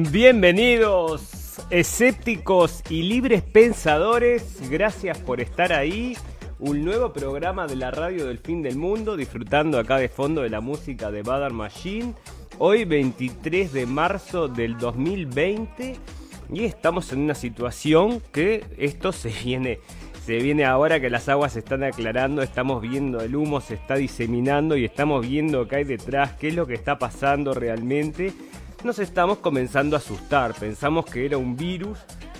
Bienvenidos, escépticos y libres pensadores. Gracias por estar ahí. Un nuevo programa de la radio del fin del mundo, disfrutando acá de fondo de la música de Badar Machine. Hoy 23 de marzo del 2020 y estamos en una situación que esto se viene se viene ahora que las aguas se están aclarando, estamos viendo el humo se está diseminando y estamos viendo qué hay detrás, qué es lo que está pasando realmente nos estamos comenzando a asustar. Pensamos que era un virus,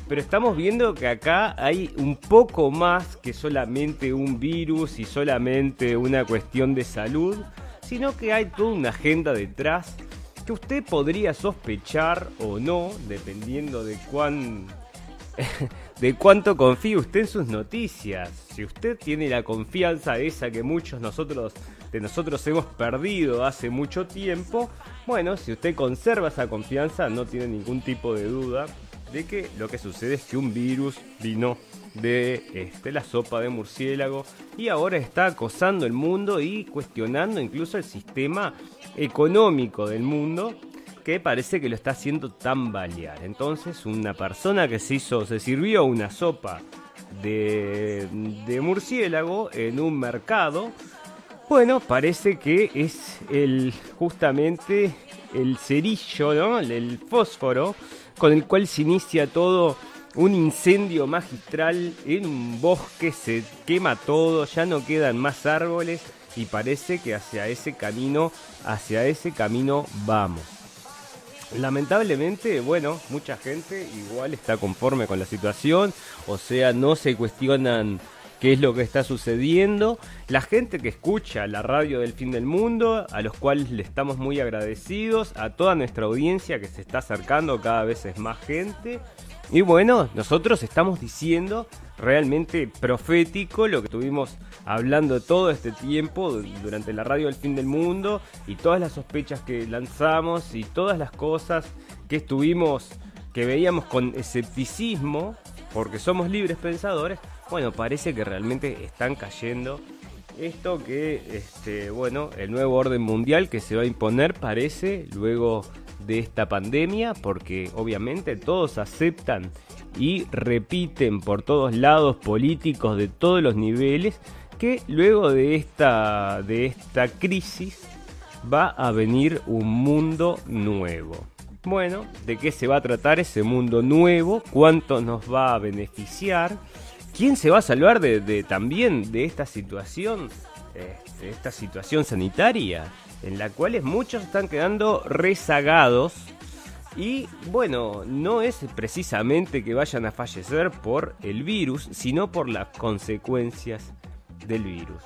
pero estamos viendo que acá hay un poco más que solamente un virus y solamente una cuestión de salud, sino que hay toda una agenda detrás que usted podría sospechar o no, dependiendo de cuán de cuánto confía usted en sus noticias. Si usted tiene la confianza esa que muchos nosotros de nosotros hemos perdido hace mucho tiempo, bueno, si usted conserva esa confianza, no tiene ningún tipo de duda de que lo que sucede es que un virus vino de este, la sopa de murciélago y ahora está acosando el mundo y cuestionando incluso el sistema económico del mundo que parece que lo está haciendo tambalear. Entonces, una persona que se hizo, se sirvió una sopa de, de murciélago en un mercado, bueno, parece que es el justamente el cerillo, ¿no? El fósforo con el cual se inicia todo un incendio magistral en un bosque, se quema todo, ya no quedan más árboles y parece que hacia ese camino, hacia ese camino vamos. Lamentablemente, bueno, mucha gente igual está conforme con la situación, o sea, no se cuestionan qué es lo que está sucediendo. La gente que escucha la radio del fin del mundo, a los cuales le estamos muy agradecidos, a toda nuestra audiencia que se está acercando, cada vez es más gente. Y bueno, nosotros estamos diciendo realmente profético lo que estuvimos hablando todo este tiempo durante la radio del fin del mundo y todas las sospechas que lanzamos y todas las cosas que estuvimos, que veíamos con escepticismo, porque somos libres pensadores, bueno, parece que realmente están cayendo. Esto que, este, bueno, el nuevo orden mundial que se va a imponer parece luego de esta pandemia, porque obviamente todos aceptan y repiten por todos lados políticos de todos los niveles que luego de esta, de esta crisis va a venir un mundo nuevo. Bueno, ¿de qué se va a tratar ese mundo nuevo? ¿Cuánto nos va a beneficiar? ¿Quién se va a salvar de, también de esta situación, este, esta situación sanitaria, en la cual muchos están quedando rezagados? Y bueno, no es precisamente que vayan a fallecer por el virus, sino por las consecuencias del virus.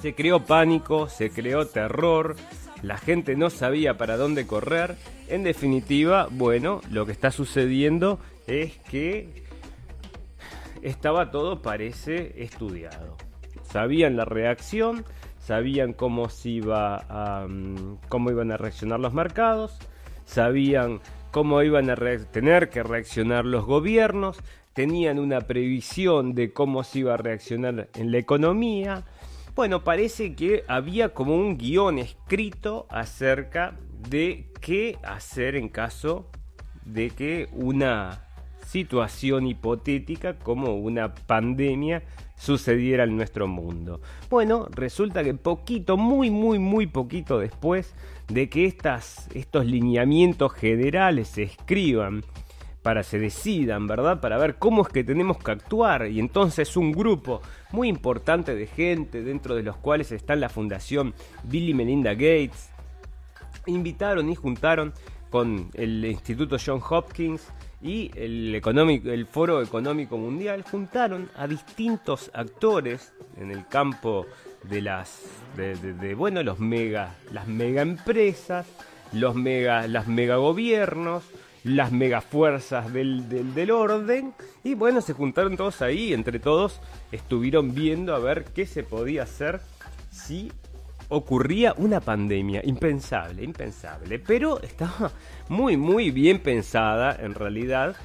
Se creó pánico, se creó terror, la gente no sabía para dónde correr. En definitiva, bueno, lo que está sucediendo es que estaba todo, parece, estudiado. Sabían la reacción, sabían cómo, se iba mm, cómo iban a reaccionar los mercados, sabían cómo iban a tener que reaccionar los gobiernos, tenían una previsión de cómo se iba a reaccionar en la economía. Bueno, parece que había como un guion escrito acerca de qué hacer en caso de que una situación hipotética como una pandemia sucediera en nuestro mundo. Bueno, resulta que poquito, muy, muy, muy poquito después de que estas, estos lineamientos generales se escriban, para se decidan, ¿verdad? Para ver cómo es que tenemos que actuar. Y entonces un grupo muy importante de gente, dentro de los cuales está la Fundación Bill y Melinda Gates, invitaron y juntaron con el Instituto John Hopkins y el, económico, el Foro Económico Mundial juntaron a distintos actores en el campo de las de, bueno los mega las mega empresas los mega las mega gobiernos las mega fuerzas del, del, orden. Y bueno se juntaron todos ahí entre todos estuvieron viendo a ver qué se podía hacer si ocurría una pandemia. Impensable, impensable, pero estaba muy, muy bien pensada en realidad.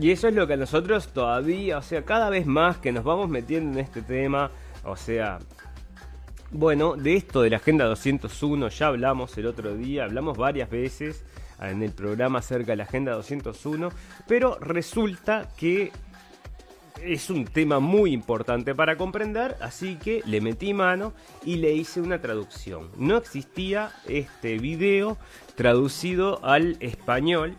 Y eso es lo que nosotros todavía, o sea, cada vez más que nos vamos metiendo en este tema, o sea, Bueno, de esto de la Agenda 201 ya hablamos el otro día, hablamos varias veces en el programa acerca de la Agenda 201, pero resulta que es un tema muy importante para comprender, así que le metí mano y le hice una traducción. No existía este video traducido al español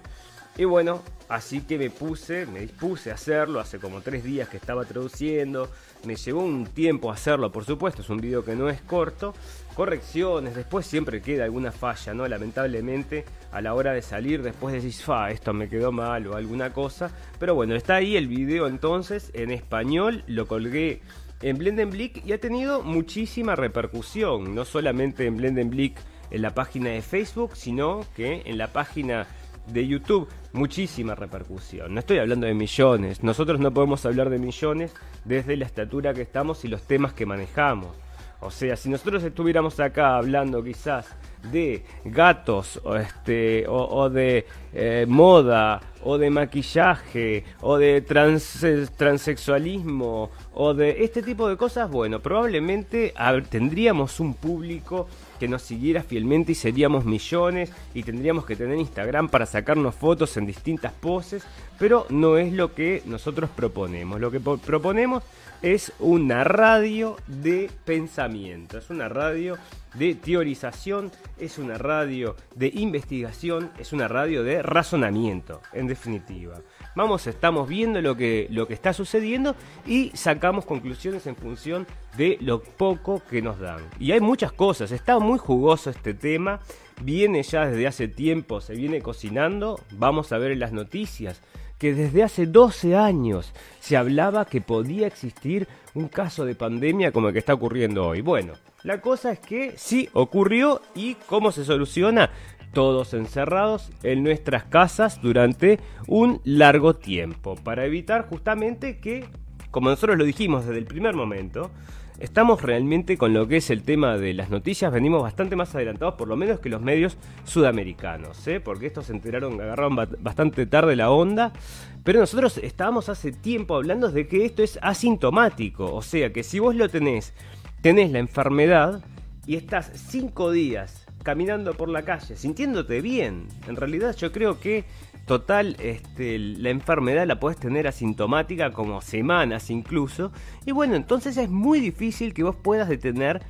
y bueno, así que me puse, me dispuse a hacerlo, hace como tres días que estaba traduciendo, me llevó un tiempo hacerlo, por supuesto, es un video que no es corto, correcciones, después siempre queda alguna falla, ¿no? Lamentablemente, a la hora de salir, después decís, fa, esto me quedó mal o alguna cosa. Pero bueno, está ahí el video entonces en español, lo colgué en Blendenblick y ha tenido muchísima repercusión, no solamente en Blendenblick en la página de Facebook, sino que en la página de YouTube muchísima repercusión. No estoy hablando de millones, nosotros no podemos hablar de millones desde la estatura que estamos y los temas que manejamos. O sea, si nosotros estuviéramos acá hablando quizás de gatos o, este, o, de eh, moda o de maquillaje o de trans, transexualismo o de este tipo de cosas, bueno, probablemente tendríamos un público que nos siguiera fielmente y seríamos millones y tendríamos que tener Instagram para sacarnos fotos en distintas poses, pero no es lo que nosotros proponemos. Lo que proponemos es una radio de pensamiento, es una radio de teorización, es una radio de investigación, es una radio de razonamiento, en definitiva. Vamos, estamos viendo lo que, lo que está sucediendo y sacamos conclusiones en función de lo poco que nos dan. Y hay muchas cosas, está muy jugoso este tema, viene ya desde hace tiempo, se viene cocinando, vamos a ver las noticias que desde hace 12 años se hablaba que podía existir un caso de pandemia como el que está ocurriendo hoy. Bueno, la cosa es que sí ocurrió y cómo se soluciona. Todos encerrados en nuestras casas durante un largo tiempo para evitar justamente que, como nosotros lo dijimos desde el primer momento, estamos realmente con lo que es el tema de las noticias, venimos bastante más adelantados, por lo menos que los medios sudamericanos, ¿eh? porque estos se enteraron, agarraron bastante tarde la onda, pero nosotros estábamos hace tiempo hablando de que esto es asintomático, o sea que si vos lo tenés, tenés la enfermedad y estás cinco días caminando por la calle, sintiéndote bien, en realidad yo creo que Total, este, la enfermedad la puedes tener asintomática como semanas incluso. Y bueno, entonces es muy difícil que vos puedas detener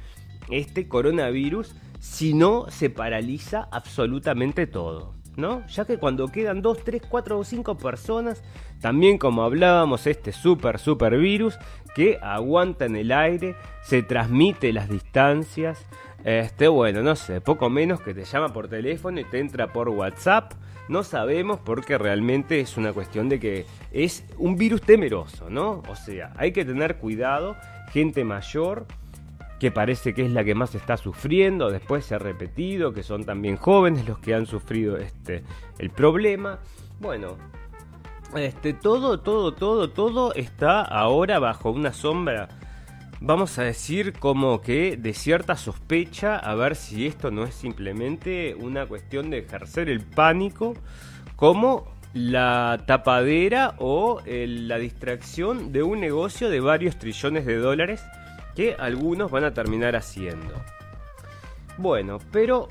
este coronavirus si no se paraliza absolutamente todo. ¿No? Ya que cuando quedan 2, 3, 4 o 5 personas, también como hablábamos, este super, super virus que aguanta en el aire, se transmite las distancias, este, bueno, no sé, poco menos que te llama por teléfono y te entra por WhatsApp no sabemos porque realmente es una cuestión de que es un virus temeroso, ¿no? O sea, hay que tener cuidado, gente mayor que parece que es la que más está sufriendo, después se ha repetido que son también jóvenes los que han sufrido este el problema. Bueno, este todo todo todo todo está ahora bajo una sombra vamos a decir como que de cierta sospecha a ver si esto no es simplemente una cuestión de ejercer el pánico como la tapadera o la distracción de un negocio de varios trillones de dólares que algunos van a terminar haciendo. Bueno, pero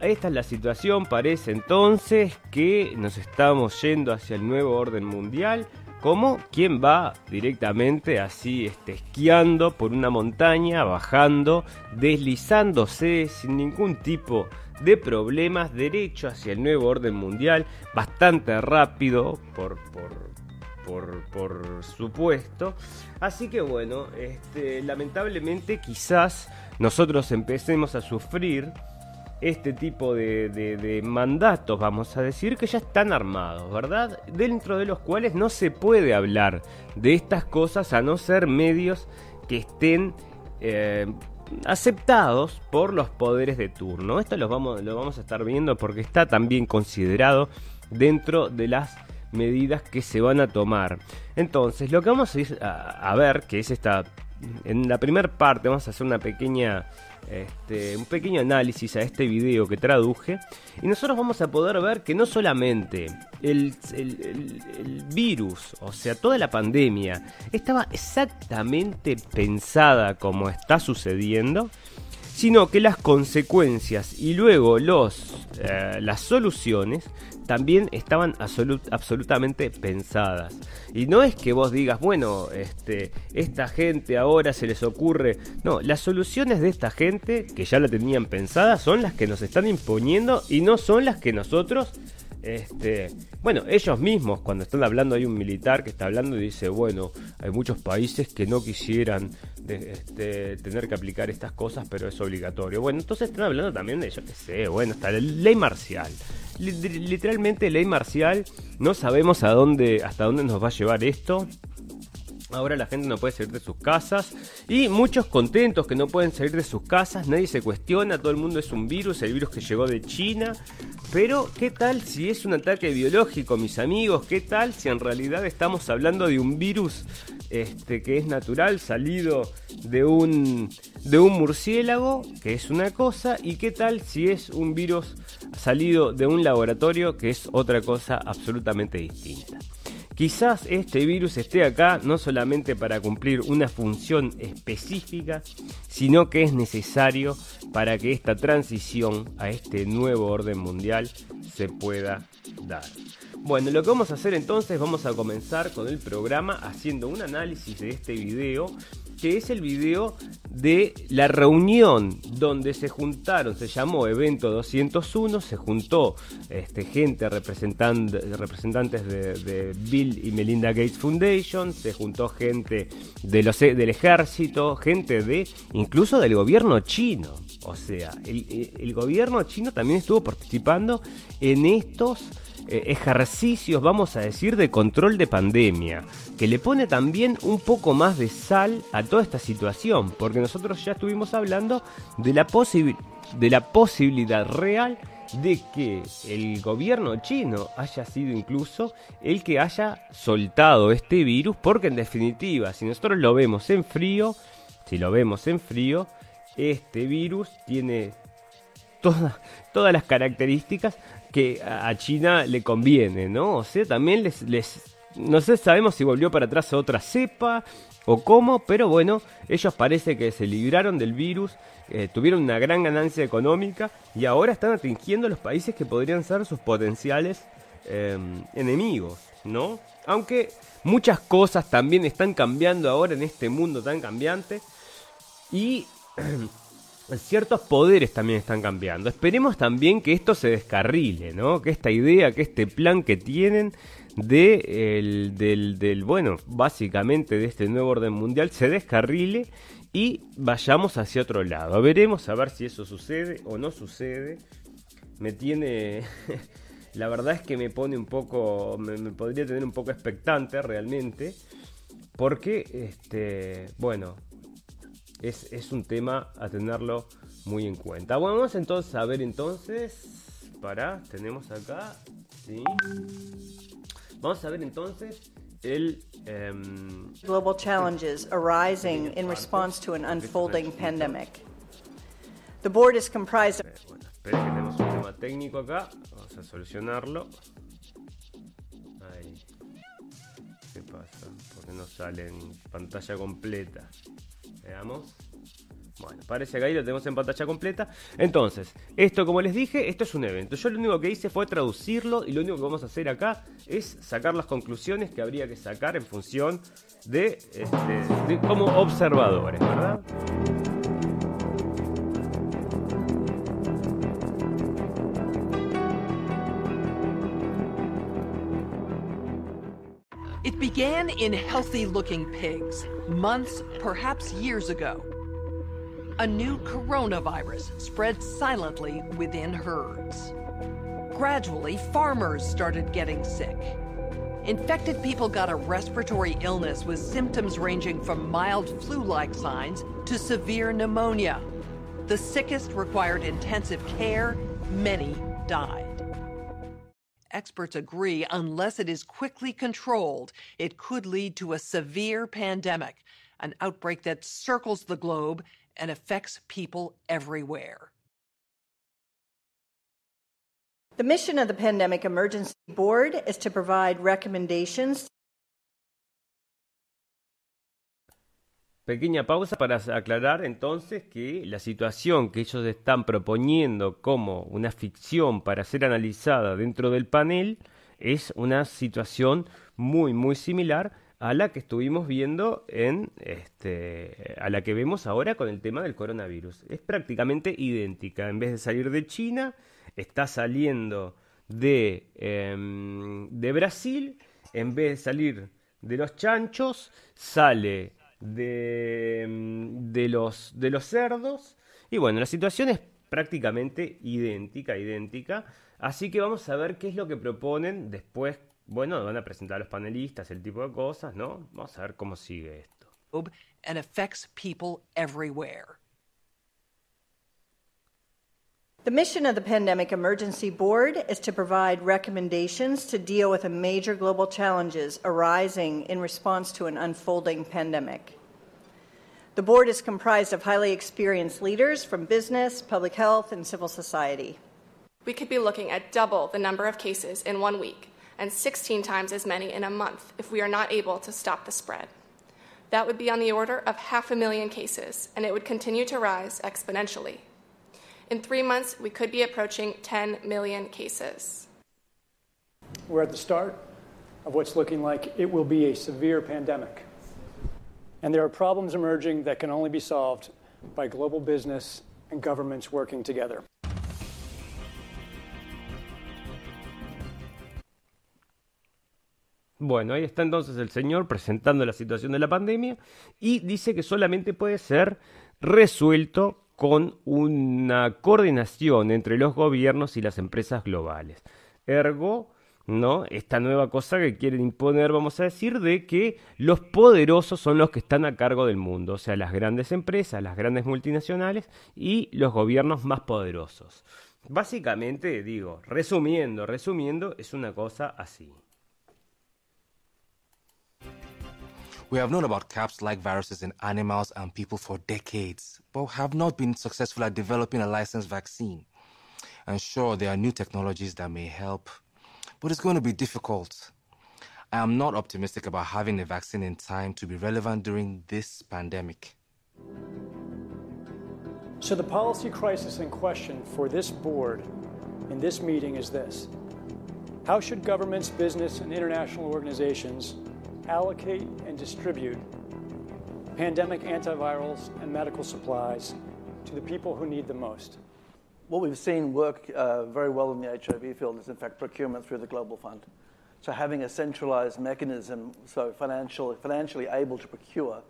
esta es la situación, parece entonces que nos estamos yendo hacia el nuevo orden mundial, como quien va directamente así este, esquiando por una montaña, bajando, deslizándose sin ningún tipo de problemas, derecho hacia el nuevo orden mundial, bastante rápido por, por, por, supuesto. Así que bueno, este, lamentablemente quizás nosotros empecemos a sufrir este tipo de, mandatos, vamos a decir, que ya están armados, ¿verdad? Dentro de los cuales no se puede hablar de estas cosas a no ser medios que estén eh, aceptados por los poderes de turno. Esto lo vamos, lo vamos a estar viendo porque está también considerado dentro de las medidas que se van a tomar. Entonces, lo que vamos a, a ver, que es esta, en la primera parte vamos a hacer una pequeña este, un pequeño análisis a este video que traduje y nosotros vamos a poder ver que no solamente el, virus, o sea, toda la pandemia, estaba exactamente pensada como está sucediendo, sino que las consecuencias y luego los, eh, las soluciones también estaban absolutamente pensadas. Y no es que vos digas, bueno, este, esta gente ahora se les ocurre. No, las soluciones de esta gente, que ya la tenían pensada, son las que nos están imponiendo y no son las que nosotros este, bueno, ellos mismos, cuando están hablando, hay un militar que está hablando y dice, bueno, hay muchos países que no quisieran este, tener que aplicar estas cosas, pero es obligatorio. Bueno, entonces están hablando también de, yo qué sé, bueno, está la ley marcial. Literalmente ley marcial, no sabemos a dónde, hasta dónde nos va a llevar esto. Ahora la gente no puede salir de sus casas y muchos contentos que no pueden salir de sus casas, nadie se cuestiona, todo el mundo es un virus, el virus que llegó de China. Pero, ¿qué tal si es un ataque biológico, mis amigos? ¿Qué tal si en realidad estamos hablando de un virus este, que es natural, salido de un, de un murciélago, que es una cosa? ¿Y qué tal si es un virus salido de un laboratorio, que es otra cosa absolutamente distinta? Quizás este virus esté acá no solamente para cumplir una función específica, sino que es necesario para que esta transición a este nuevo orden mundial se pueda dar. Bueno, lo que vamos a hacer entonces, vamos a comenzar con el programa haciendo un análisis de este video que es el video de la reunión donde se juntaron, se llamó Evento 201, se juntó este, gente, representantes de, Bill y Melinda Gates Foundation, se juntó gente de los, del ejército, gente de incluso del gobierno chino. O sea, el gobierno chino también estuvo participando en estos eh, ejercicios, vamos a decir, de control de pandemia, que le pone también un poco más de sal a toda esta situación, porque nosotros ya estuvimos hablando de la, de la posibilidad real de que el gobierno chino haya sido incluso el que haya soltado este virus, porque en definitiva, si nosotros lo vemos en frío, si lo vemos en frío, este virus tiene todas las características que a China le conviene, ¿no? O sea, también les, les no sé, sabemos si volvió para atrás a otra cepa o cómo, pero bueno, ellos parece que se libraron del virus, eh, tuvieron una gran ganancia económica y ahora están atingiendo los países que podrían ser sus potenciales em, enemigos, ¿no? Aunque muchas cosas también están cambiando ahora en este mundo tan cambiante y ciertos poderes también están cambiando. Esperemos también que esto se descarrile, ¿no? Que esta idea, que este plan que tienen de el, del, del, bueno, básicamente de este nuevo orden mundial se descarrile y vayamos hacia otro lado. Veremos a ver si eso sucede o no sucede. Me tiene... La verdad es que me pone un poco... Me, me podría tener un poco expectante realmente. Porque, este, bueno, es, un tema a tenerlo muy en cuenta. Bueno, vamos entonces a ver entonces, para, tenemos acá, ¿sí? Vamos a ver entonces el... Um, Global challenges arising in response to an unfolding pandemic. The board is comprised of... Bueno, espera que tenemos un tema técnico acá, vamos a solucionarlo. Ahí. ¿Qué pasa? Porque no sale en pantalla completa. Veamos. Bueno, parece que ahí lo tenemos en pantalla completa. Entonces, esto como les dije, esto es un evento. Yo lo único que hice fue traducirlo y lo único que vamos a hacer acá es sacar las conclusiones que habría que sacar en función de, este, de como observadores, ¿verdad? Began in healthy looking pigs, months, perhaps years ago. A new coronavirus spread silently within herds. Gradually, farmers started getting sick. Infected people got a respiratory illness with symptoms ranging from mild flu like signs to severe pneumonia. The sickest required intensive care, many died experts agree unless it is quickly controlled, it could lead to a severe pandemic, an outbreak that circles the globe and affects people everywhere. The mission of the Pandemic Emergency Board is to provide recommendations Pequeña pausa para aclarar entonces que la situación que ellos están proponiendo como una ficción para ser analizada dentro del panel es una situación muy muy similar a la que estuvimos viendo en este a la que vemos ahora con el tema del coronavirus. Es prácticamente idéntica. En vez de salir de China, está saliendo de, em, de Brasil. En vez de salir de los chanchos, sale de, em, de, los, de los cerdos. Y bueno, la situación es prácticamente idéntica, idéntica. Así que vamos a ver qué es lo que proponen después bueno, van a presentar a los panelistas, el tipo de cosas, ¿no? Vamos a ver cómo sigue esto. And affects people everywhere. The mission of the Pandemic Emergency Board is to provide recommendations to deal with the major global challenges arising in response to an unfolding pandemic. The board is comprised of highly experienced leaders from business, public health, and civil society. We could be looking at double the number of cases in one week and 16 times as many in a month if we are not able to stop the spread. That would be on the order of half a million cases, and it would continue to rise exponentially. In three months, we could be approaching 10 million cases. We're at the start of what's looking like it will be a severe pandemic. And there are problems emerging that can only be solved by global business and governments working together. Bueno, ahí está entonces el señor presentando la situación de la pandemia y dice que solamente puede ser resuelto con una coordinación entre los gobiernos y las empresas globales. Ergo, ¿no? Esta nueva cosa que quieren imponer, vamos a decir, de que los poderosos son los que están a cargo del mundo, o sea, las grandes empresas, las grandes multinacionales y los gobiernos más poderosos. Básicamente, digo, resumiendo, resumiendo, es una cosa así. We have known about CAPS like viruses in animals and people for decades, but have not been successful at developing a licensed vaccine. And sure, there are new technologies that may help, but it's going to be difficult. I am not optimistic about having a vaccine in time to be relevant during this pandemic. So, the policy crisis in question for this board in this meeting is this How should governments, business, and international organizations allocate and distribute pandemic antivirals and medical supplies to the people who need them most. What we've seen work uh, very well in the HIV field is, in fact, procurement through the Global Fund. So having a centralized mechanism, so financial, financially able to procure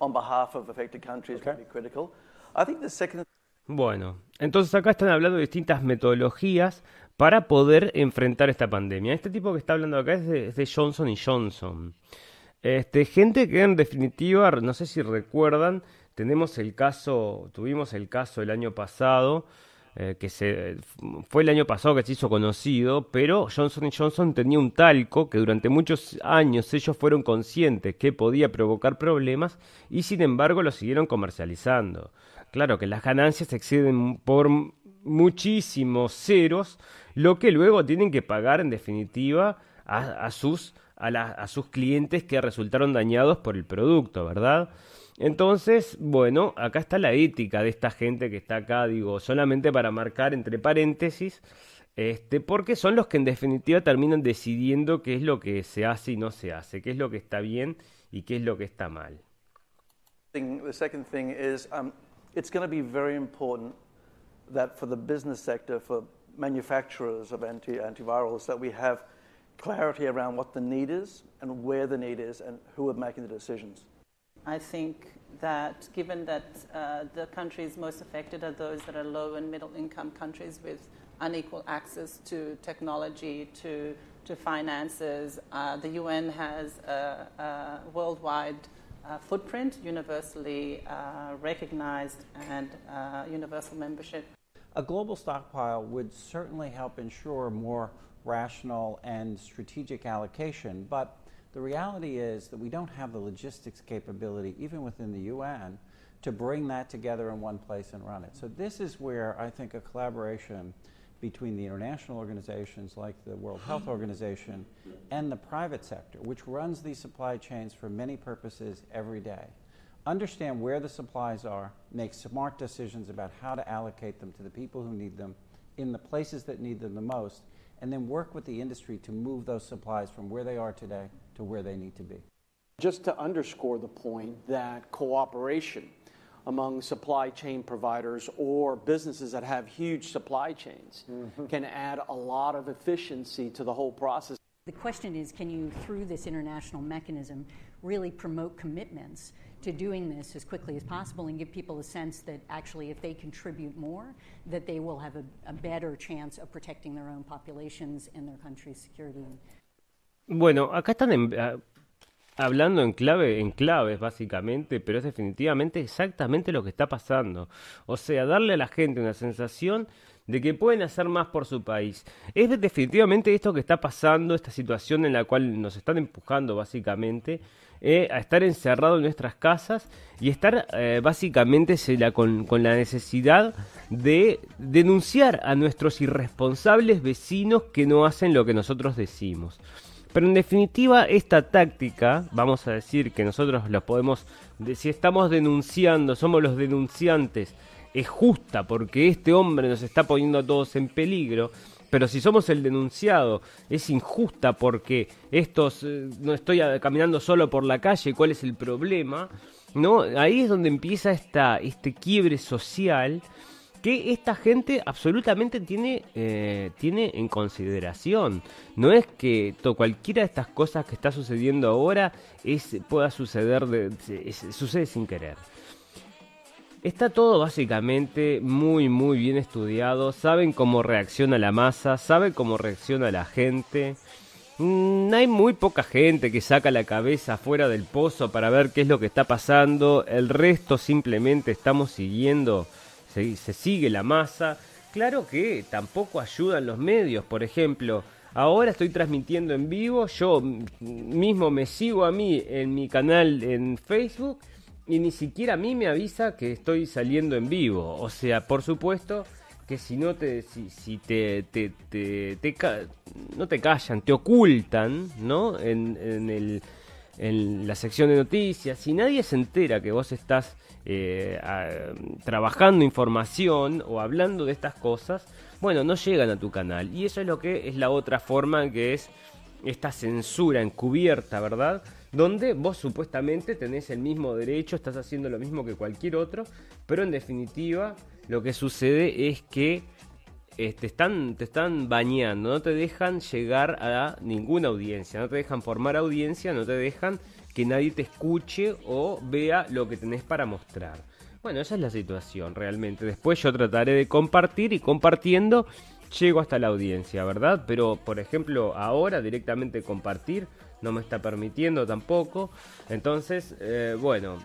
on behalf of affected countries okay. would be critical. I think the second Bueno, entonces acá están hablando de distintas metodologías para poder enfrentar esta pandemia. Este tipo que está hablando acá es de, Johnson y Johnson. Este, gente que en definitiva, no sé si recuerdan, tenemos el caso, tuvimos el caso el año pasado, eh, que se, fue el año pasado que se hizo conocido, pero Johnson Johnson tenía un talco que durante muchos años ellos fueron conscientes que podía provocar problemas y sin embargo lo siguieron comercializando. Claro que las ganancias exceden por muchísimos ceros, lo que luego tienen que pagar en definitiva a, sus, a, sus clientes que resultaron dañados por el producto, ¿verdad? Entonces, bueno, acá está la ética de esta gente que está acá, digo, solamente para marcar entre paréntesis, este, porque son los que en definitiva terminan decidiendo qué es lo que se hace y no se hace, qué es lo que está bien y qué es lo que está mal. The second thing is um, it's going to be very important that for the business sector, for manufacturers of anti antivirals, that we have clarity around what the need is and where the need is and who are making the decisions. I think that given that uh, the countries most affected are those that are low and middle income countries with unequal access to technology, to, to finances, uh, the UN has a, a worldwide uh, footprint, universally uh, recognized, and uh, universal membership. A global stockpile would certainly help ensure more rational and strategic allocation, but the reality is that we don't have the logistics capability, even within the UN, to bring that together in one place and run it. So, this is where I think a collaboration between the international organizations like the World Health Organization and the private sector, which runs these supply chains for many purposes every day, understand where the supplies are, make smart decisions about how to allocate them to the people who need them in the places that need them the most, and then work with the industry to move those supplies from where they are today to where they need to be. Just to underscore the point that cooperation among supply chain providers or businesses that have huge supply chains mm-hmm. can add a lot of efficiency to the whole process. The question is can you, through this international mechanism, really promote commitments to doing this as quickly as possible and give people a sense that actually if they contribute more, that they will have a, a better chance of protecting their own populations and their country's security. Bueno, acá están en, uh, hablando en clave, en claves básicamente, pero es definitivamente exactamente lo que está pasando. O sea, darle a la gente una sensación de que pueden hacer más por su país. Es definitivamente esto que está pasando, esta situación en la cual nos están empujando básicamente eh, a estar encerrados en nuestras casas y estar eh, básicamente con, con la necesidad de denunciar a nuestros irresponsables vecinos que no hacen lo que nosotros decimos. Pero en definitiva, esta táctica, vamos a decir que nosotros lo podemos, si estamos denunciando, somos los denunciantes, es justa porque este hombre nos está poniendo a todos en peligro. Pero si somos el denunciado, es injusta porque estos eh, no estoy caminando solo por la calle, ¿cuál es el problema? ¿No? Ahí es donde empieza esta, este quiebre social que esta gente absolutamente tiene, eh, tiene en consideración. No es que cualquiera de estas cosas que está sucediendo ahora es, pueda suceder, de, sucede sin querer. Está todo básicamente muy muy bien estudiado, saben cómo reacciona la masa, saben cómo reacciona la gente. Mm, hay muy poca gente que saca la cabeza fuera del pozo para ver qué es lo que está pasando, el resto simplemente estamos siguiendo se, sigue la masa. Claro que tampoco ayudan los medios, por ejemplo, ahora estoy transmitiendo en vivo, yo mismo me sigo a mí en mi canal en Facebook y ni siquiera a mí me avisa que estoy saliendo en vivo. O sea, por supuesto que si no te, si, si te, te, te, no te callan, te ocultan, ¿no? En, en, el, en la sección de noticias, si nadie se entera que vos estás eh, trabajando información o hablando de estas cosas, bueno, no llegan a tu canal. Y eso es lo que es la otra forma que es esta censura encubierta, ¿verdad? Donde vos supuestamente tenés el mismo derecho, estás haciendo lo mismo que cualquier otro, pero en definitiva lo que sucede es que eh, te, están, te están bañando, no te dejan llegar a ninguna audiencia, no te dejan formar audiencia, no te dejan que nadie te escuche o vea lo que tenés para mostrar. Bueno, esa es la situación realmente. Después yo trataré de compartir y compartiendo llego hasta la audiencia, ¿verdad? Pero, por ejemplo, ahora directamente compartir no me está permitiendo tampoco. Entonces, eh, bueno,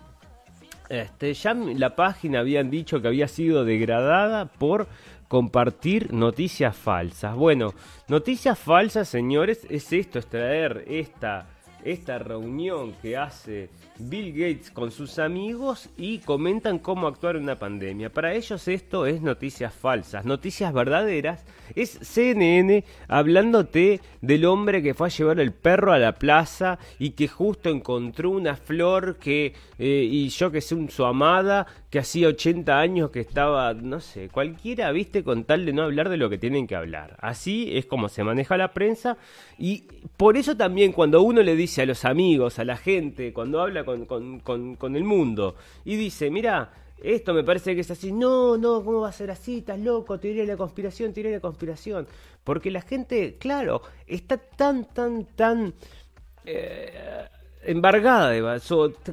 este, ya la página habían dicho que había sido degradada por compartir noticias falsas. Bueno, noticias falsas, señores, es esto, es traer esta esta reunión que hace Bill Gates con sus amigos y comentan cómo actuar en una pandemia. Para ellos esto es noticias falsas, noticias verdaderas. Es CNN hablándote del hombre que fue a llevar el perro a la plaza y que justo encontró una flor que eh, y yo que sé un, su amada que hacía 80 años que estaba, no sé, cualquiera, viste, con tal de no hablar de lo que tienen que hablar. Así es como se maneja la prensa y por eso también cuando uno le dice a los amigos, a la gente, cuando habla con, el mundo y dice, mira, esto me parece que es así. No, no, ¿cómo va a ser así? Estás loco, teoría de la conspiración, teoría de la conspiración. Porque la gente, claro, está tan, tan, tan eh, embargada de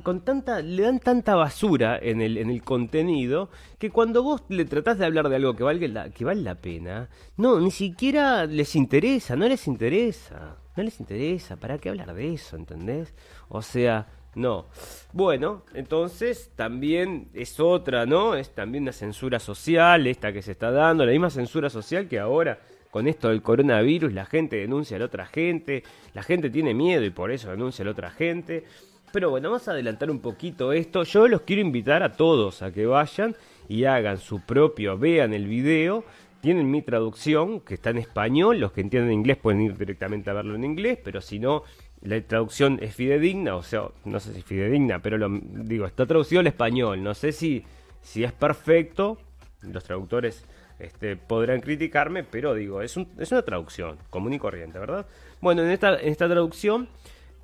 con tanta, le dan tanta basura en el, en el contenido que cuando vos le tratás de hablar de algo que, valga que vale la pena, no, ni siquiera les interesa, no les interesa, no les interesa, ¿para qué hablar de eso? ¿Entendés? O sea, no. Bueno, entonces también es otra, ¿no? Es también una censura social esta que se está dando, la misma censura social que ahora con esto del coronavirus la gente denuncia a la otra gente, la gente tiene miedo y por eso denuncia a la otra gente. Pero bueno, vamos a adelantar un poquito esto. Yo los quiero invitar a todos a que vayan y hagan su propio, vean el video tienen mi traducción, que está en español, los que entienden inglés pueden ir directamente a verlo en inglés, pero si no, la traducción es fidedigna, o sea, no sé si fidedigna, pero digo, está traducido al español, no sé si, si es perfecto, los traductores este, podrán criticarme, pero digo, es, es una traducción común y corriente, ¿verdad? Bueno, en esta, en esta traducción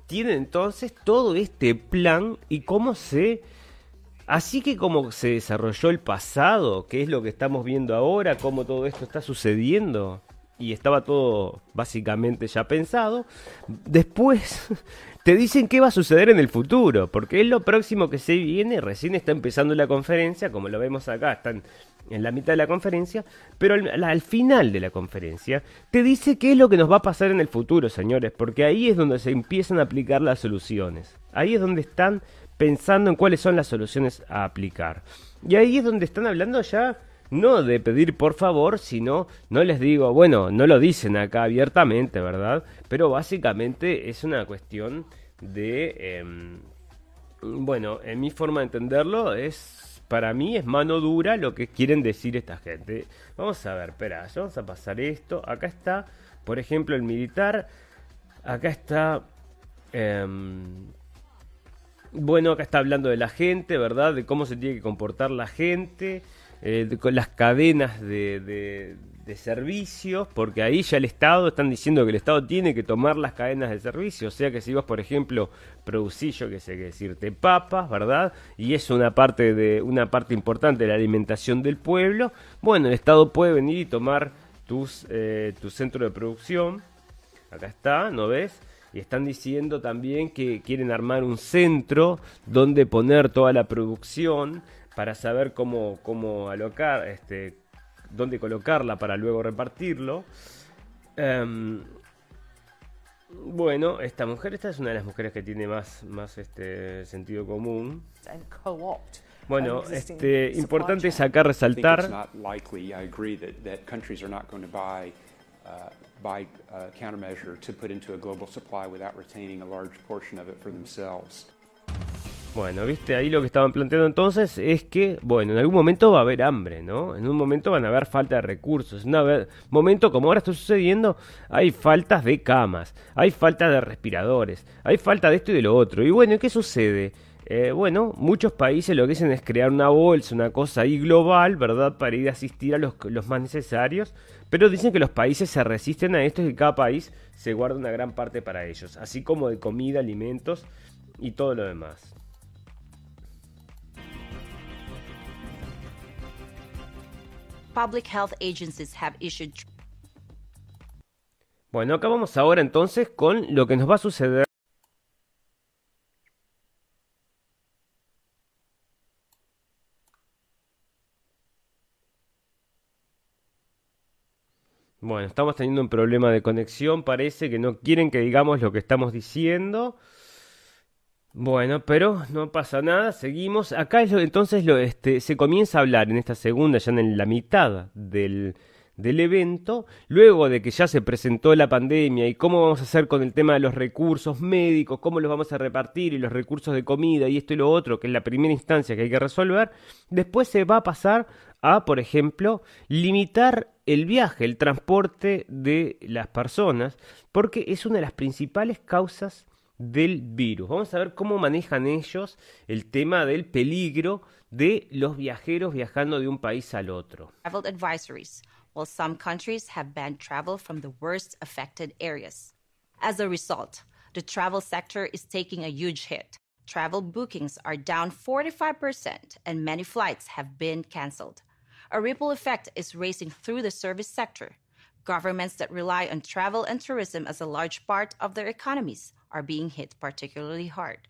tiene entonces todo este plan y cómo se Así que como se desarrolló el pasado, qué es lo que estamos viendo ahora, cómo todo esto está sucediendo, y estaba todo básicamente ya pensado, después te dicen qué va a suceder en el futuro, porque es lo próximo que se viene, recién está empezando la conferencia, como lo vemos acá, están en la mitad de la conferencia, pero al, al, final de la conferencia te dice qué es lo que nos va a pasar en el futuro, señores, porque ahí es donde se empiezan a aplicar las soluciones, ahí es donde están pensando en cuáles son las soluciones a aplicar. Y ahí es donde están hablando ya no de pedir por favor, sino, no les digo, bueno, no lo dicen acá abiertamente, ¿verdad? Pero básicamente es una cuestión de, eh, bueno, en mi forma de entenderlo es, para mí es mano dura lo que quieren decir esta gente. Vamos a ver, espera, vamos a pasar esto. Acá está, por ejemplo, el militar. Acá está... Eh, bueno, acá está hablando de la gente, ¿verdad? De cómo se tiene que comportar la gente, eh, con las cadenas de, de, de, servicios, porque ahí ya el Estado, están diciendo que el Estado tiene que tomar las cadenas de servicio, o sea que si vos, por ejemplo, producís, yo que sé qué decirte, papas, ¿verdad? Y es una parte, de, una parte importante de la alimentación del pueblo, bueno, el Estado puede venir y tomar tus, eh, tu centro de producción, acá está, ¿no ves? Y están diciendo también que quieren armar un centro donde poner toda la producción para saber cómo, cómo alocar, este, dónde colocarla para luego repartirlo. Um, bueno, esta mujer, esta es una de las mujeres que tiene más, más este sentido común. Bueno, este, importante es acá resaltar by uh, countermeasure to put into a global supply without retaining a large portion of it for themselves. Bueno, viste, ahí lo que estaban planteando entonces es que, bueno, en algún momento va a haber hambre, ¿no? En un momento van a haber falta de recursos. En un momento como ahora está sucediendo, hay faltas de camas, hay falta de respiradores, hay falta de esto y de lo otro. Y bueno, ¿qué sucede? Eh, bueno, muchos países lo que hacen es crear una bolsa, una cosa ahí global, ¿verdad? Para ir a asistir a los, los más necesarios. Pero dicen que los países se resisten a esto y que cada país se guarda una gran parte para ellos, así como de comida, alimentos y todo lo demás. Public health agencies have issued bueno, acá vamos ahora entonces con lo que nos va a suceder Bueno, estamos teniendo un problema de conexión, parece que no quieren que digamos lo que estamos diciendo. Bueno, pero no pasa nada, seguimos. Acá es lo, entonces lo, este, se comienza a hablar en esta segunda, ya en la mitad del, del evento, luego de que ya se presentó la pandemia y cómo vamos a hacer con el tema de los recursos médicos, cómo los vamos a repartir y los recursos de comida y esto y lo otro, que es la primera instancia que hay que resolver, después se va a pasar a, por ejemplo, limitar el viaje, el transporte de las personas, porque es una de las principales causas del virus. Vamos a ver cómo manejan ellos el tema del peligro de los viajeros viajando de un país al otro. Travel advisories, while some countries have banned travel from the worst affected areas. As a result, the travel sector is taking a huge hit. Travel bookings are down 45% and many flights have been canceled. A ripple effect is racing through the service sector. Governments that rely on travel and tourism as a large part of their economies are being hit particularly hard.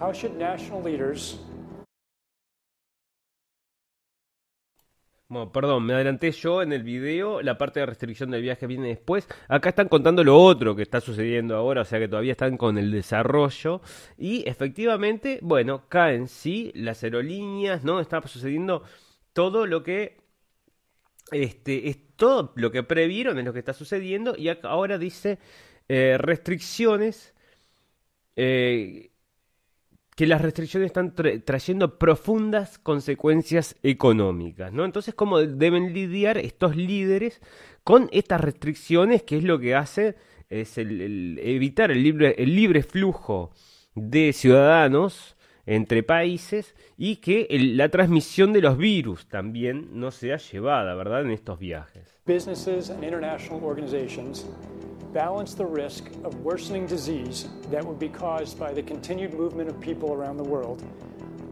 How should national leaders Bueno, perdón, me adelanté yo en el video, la parte de restricción del viaje viene después. Acá están contando lo otro que está sucediendo ahora, o sea que todavía están con el desarrollo. Y efectivamente, bueno, caen sí las aerolíneas, ¿no? Está sucediendo todo lo que. Este, es todo lo que previeron es lo que está sucediendo. Y ahora dice eh, restricciones. Eh, que las restricciones están trayendo profundas consecuencias económicas, ¿no? Entonces, ¿cómo deben lidiar estos líderes con estas restricciones? Que es lo que hace es el, evitar el libre, el libre flujo de ciudadanos entre países y que la transmisión de los virus también no sea llevada, ¿verdad?, en estos viajes. Businesses and international organizations balance the risk of worsening disease that would be caused by the continued movement of people around the world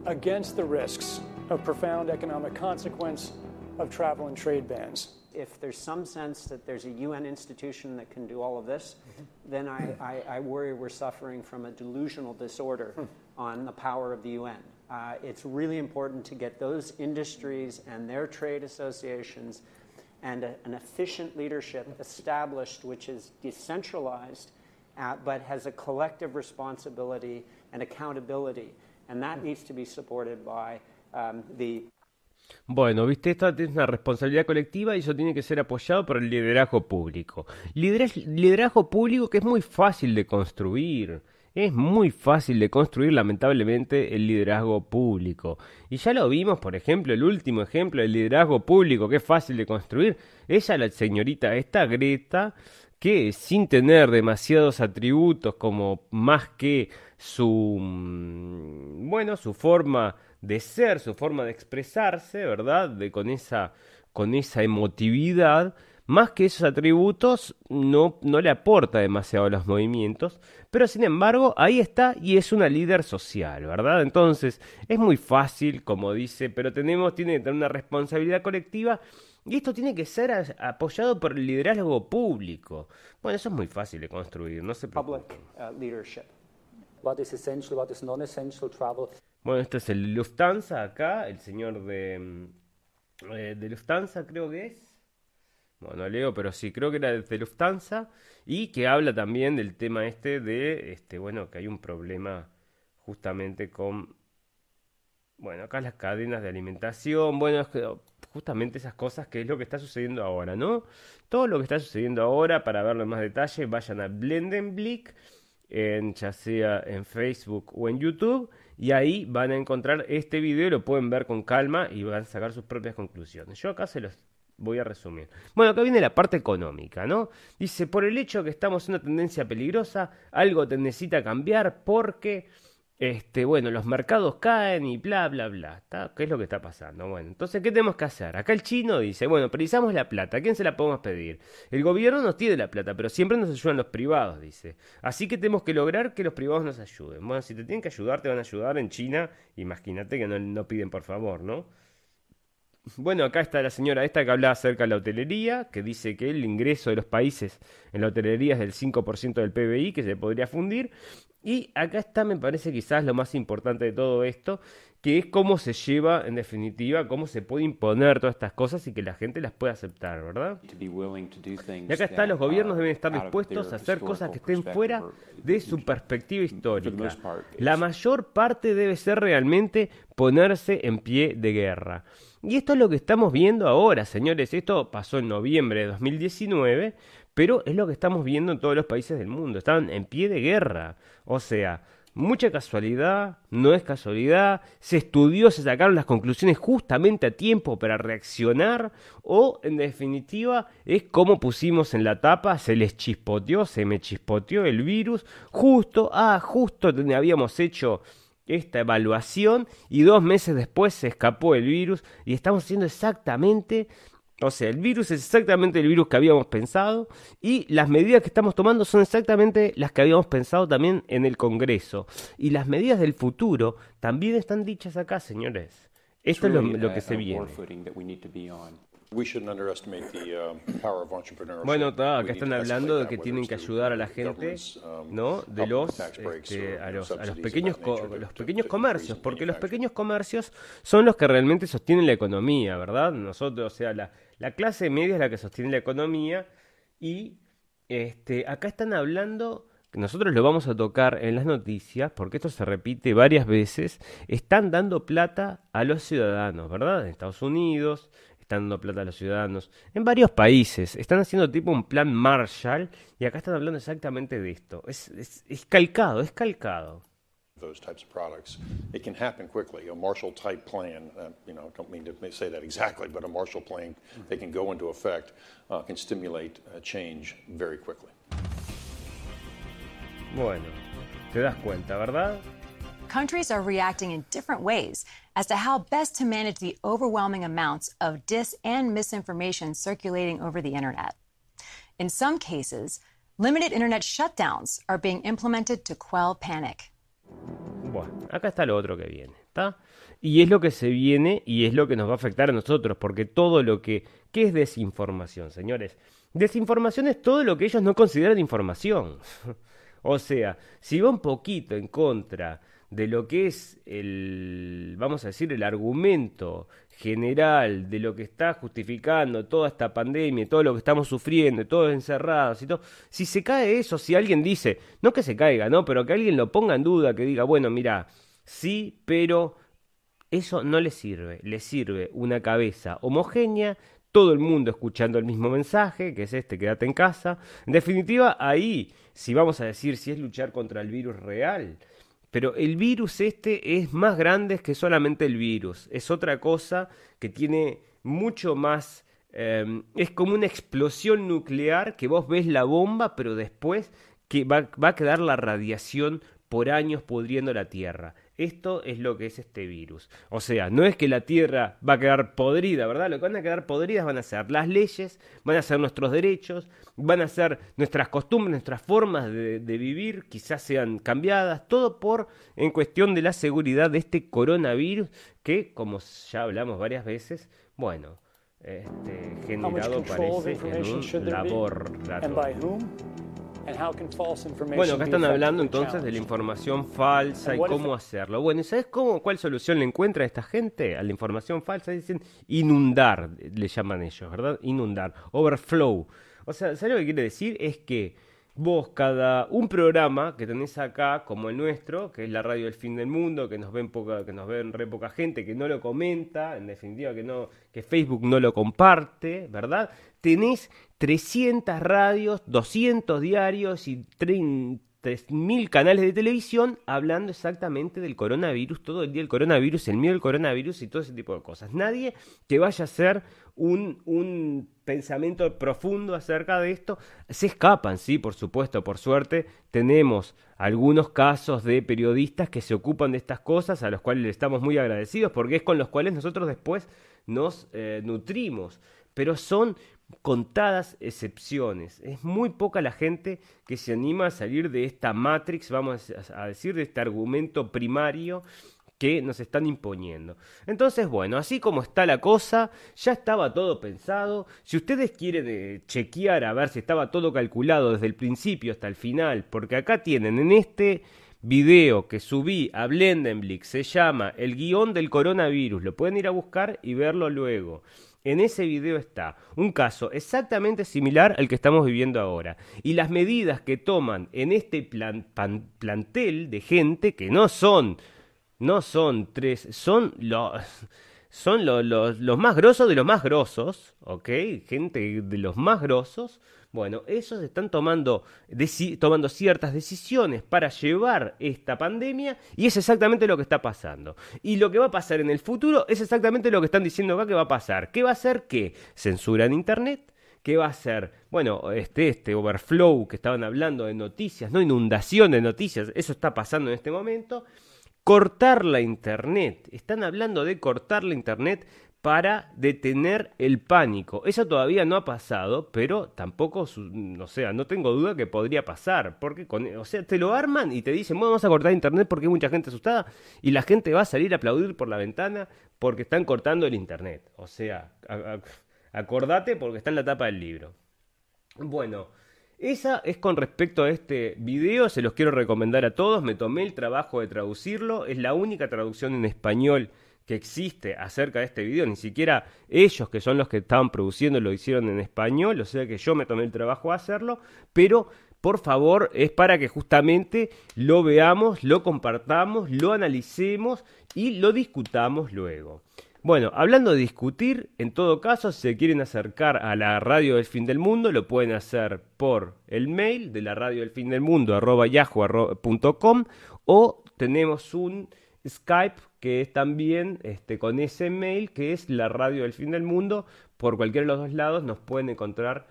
against the risks of profound economic consequence of travel and trade bans. If there's some sense that there's a UN institution that can do all of this, mm-hmm. then I, I, I, worry we're suffering from a delusional disorder hmm. On the power of the UN. Uh, it's really important to get those industries and their trade associations and a, an efficient leadership established, which is decentralized, uh, but has a collective responsibility and accountability. And that needs to be supported by um, the Bueno, viste, esto es una responsabilidad colectiva y eso tiene que ser apoyado por el liderazgo público. liderazgo público que es muy fácil de construir. Es muy fácil de construir, lamentablemente, el liderazgo público. Y ya lo vimos, por ejemplo, el último ejemplo del liderazgo público que es fácil de construir. Ella, la señorita, esta Greta, que sin tener demasiados atributos como más que su, mm, bueno, su forma de ser, su forma de expresarse, ¿verdad? De, con, esa, con esa emotividad, más que esos atributos no, no le aporta demasiado a los movimientos, pero sin embargo ahí está y es una líder social, ¿verdad? Entonces es muy fácil, como dice, pero tenemos, tiene que tener una responsabilidad colectiva y esto tiene que ser apoyado por el liderazgo público. Bueno, eso es muy fácil de construir, no se Public uh, leadership. What is essential, what is non-essential travel. Bueno, este es el Lufthansa acá, el señor de, eh, de Lufthansa creo que es. Bueno, leo, pero sí, creo que era de Lufthansa y que habla también del tema este de, este, bueno, que hay un problema justamente con, bueno, acá las cadenas de alimentación, bueno, justamente esas cosas que es lo que está sucediendo ahora, ¿no? Todo lo que está sucediendo ahora, para verlo en más detalle, vayan a Blendenblick, en, ya sea en Facebook o en YouTube, y ahí van a encontrar este video, lo pueden ver con calma y van a sacar sus propias conclusiones. Yo acá se los voy a resumir. Bueno, acá viene la parte económica, ¿no? Dice, por el hecho que estamos en una tendencia peligrosa, algo te necesita cambiar porque, este, bueno, los mercados caen y bla, bla, bla. ¿Qué es lo que está pasando? Bueno, entonces, ¿qué tenemos que hacer? Acá el chino dice, bueno, precisamos la plata, ¿a quién se la podemos pedir? El gobierno nos tiene la plata, pero siempre nos ayudan los privados, dice. Así que tenemos que lograr que los privados nos ayuden. Bueno, si te tienen que ayudar, te van a ayudar en China, imagínate que no, no piden por favor, ¿no? Bueno, acá está la señora esta que habla acerca de la hotelería, que dice que el ingreso de los países en la hotelería es del 5% del PBI, que se podría fundir. Y acá está, me parece quizás lo más importante de todo esto, que es cómo se lleva, en definitiva, cómo se puede imponer todas estas cosas y que la gente las pueda aceptar, ¿verdad? Y acá está, los gobiernos deben estar dispuestos a hacer cosas que estén fuera de su perspectiva histórica. La mayor parte debe ser realmente ponerse en pie de guerra. Y esto es lo que estamos viendo ahora, señores. Esto pasó en noviembre de 2019, pero es lo que estamos viendo en todos los países del mundo. Están en pie de guerra. O sea, mucha casualidad, no es casualidad, se estudió, se sacaron las conclusiones justamente a tiempo para reaccionar, o en definitiva es como pusimos en la tapa, se les chispoteó, se me chispoteó el virus, justo, ah, justo habíamos hecho esta evaluación y dos meses después se escapó el virus y estamos haciendo exactamente, o sea, el virus es exactamente el virus que habíamos pensado y las medidas que estamos tomando son exactamente las que habíamos pensado también en el Congreso. Y las medidas del futuro también están dichas acá, señores. Esto es lo, lo que se viene. Bueno, acá están hablando de que tienen que ayudar a la gente, um, ¿no? De los, este, a los, a los pequeños, los pequeños comercios, porque los pequeños comercios son los que realmente sostienen la economía, ¿verdad? Nosotros, o sea, la, la clase media es la que sostiene la economía y este, acá están hablando nosotros lo vamos a tocar en las noticias, porque esto se repite varias veces, están dando plata a los ciudadanos, ¿verdad? En Estados Unidos, están dando plata a los ciudadanos. En varios países están haciendo tipo un plan Marshall y acá están hablando exactamente de esto. Es, es, calcado, es calcado. those types of products. It can happen quickly. A Marshall type plan, uh, you know, don't mean to say that exactly, but a Marshall plan that can go into effect uh, can stimulate uh, change very quickly. Bueno, te das cuenta, ¿verdad? Countries are reacting in different ways as to how best to manage the overwhelming amounts of dis and misinformation circulating over the internet. In some cases, limited internet shutdowns are being implemented to quell panic. Bueno, acá está lo otro que viene, ¿está? Y es lo que se viene y es lo que nos va a afectar a nosotros, porque todo lo que... ¿Qué es desinformación, señores? Desinformación es todo lo que ellos no consideran información. o sea, si va un poquito en contra de lo que es el, vamos a decir, el argumento general de lo que está justificando toda esta pandemia, todo lo que estamos sufriendo, todos encerrados y todo, si se cae eso, si alguien dice, no que se caiga, no, pero que alguien lo ponga en duda, que diga, bueno, mira, sí, pero eso no le sirve, le sirve una cabeza homogénea, todo el mundo escuchando el mismo mensaje, que es este, quédate en casa. En definitiva, ahí, si vamos a decir si es luchar contra el virus real, pero el virus este es más grande que solamente el virus. Es otra cosa que tiene mucho más... Em, es como una explosión nuclear que vos ves la bomba, pero después que va, va a quedar la radiación por años pudriendo la Tierra. Esto es lo que es este virus. O sea, no es que la Tierra va a quedar podrida, ¿verdad? Lo que van a quedar podridas van a ser las leyes, van a ser nuestros derechos, van a ser nuestras costumbres, nuestras formas de, vivir, quizás sean cambiadas, todo por en cuestión de la seguridad de este coronavirus que, como ya hablamos varias veces, bueno, este, generado parece en un laboratorio. Bueno, acá están hablando entonces de la información falsa y cómo hacerlo. Bueno, ¿sabes cómo, cuál solución le encuentra a esta gente a la información falsa? Dicen inundar, le llaman ellos, ¿verdad? Inundar, overflow. O sea, ¿sabes lo que quiere decir? Es que vos cada un programa que tenés acá como el nuestro, que es la radio del fin del mundo, que nos ven poca, que nos ven re poca gente, que no lo comenta, en definitiva que no que Facebook no lo comparte, ¿verdad? Tenés 300 radios, 200 diarios y 3.000 canales de televisión hablando exactamente del coronavirus, todo el día el coronavirus, el miedo al coronavirus y todo ese tipo de cosas. Nadie que vaya a hacer un, un pensamiento profundo acerca de esto, se escapan, sí, por supuesto, por suerte tenemos algunos casos de periodistas que se ocupan de estas cosas, a los cuales le estamos muy agradecidos, porque es con los cuales nosotros después nos eh, nutrimos, pero son contadas excepciones. Es muy poca la gente que se anima a salir de esta matrix, vamos a decir, de este argumento primario que nos están imponiendo. Entonces, bueno, así como está la cosa, ya estaba todo pensado. Si ustedes quieren eh, chequear a ver si estaba todo calculado desde el principio hasta el final, porque acá tienen en este video que subí a Blendenblick, se llama El guion del coronavirus, lo pueden ir a buscar y verlo luego. En ese video está un caso exactamente similar al que estamos viviendo ahora. Y las medidas que toman en este plantel de gente que no son, no son tres, son los son los más grosos de los más grosos, ¿ok? Gente de los más grosos, bueno, esos están tomando, tomando ciertas decisiones para llevar esta pandemia y es exactamente lo que está pasando. Y lo que va a pasar en el futuro es exactamente lo que están diciendo acá que va a pasar. ¿Qué va a hacer? Que censuran Internet. ¿Qué va a ser? Bueno, este, este overflow que estaban hablando de noticias, no inundación de noticias, eso está pasando en este momento. Cortar la Internet. Están hablando de cortar la Internet para detener el pánico. Eso todavía no ha pasado, pero tampoco, o sea, no tengo duda que podría pasar, porque con, o sea, te lo arman y te dicen, bueno, vamos a cortar internet porque hay mucha gente asustada y la gente va a salir a aplaudir por la ventana porque están cortando el internet. O sea, acordate porque está en la tapa del libro. Bueno, esa es con respecto a este video, se los quiero recomendar a todos, me tomé el trabajo de traducirlo, es la única traducción en español que existe acerca de este video, ni siquiera ellos que son los que estaban produciendo lo hicieron en español, o sea que yo me tomé el trabajo de hacerlo, pero por favor es para que justamente lo veamos, lo compartamos, lo analicemos y lo discutamos luego. Bueno, hablando de discutir, en todo caso, si se quieren acercar a la radio del fin del mundo, lo pueden hacer por el mail de la radio del fin del mundo, arroba yahoo.com, o tenemos un Skype que es también este, con ese mail que es la radio del fin del mundo. Por cualquiera de los dos lados nos pueden encontrar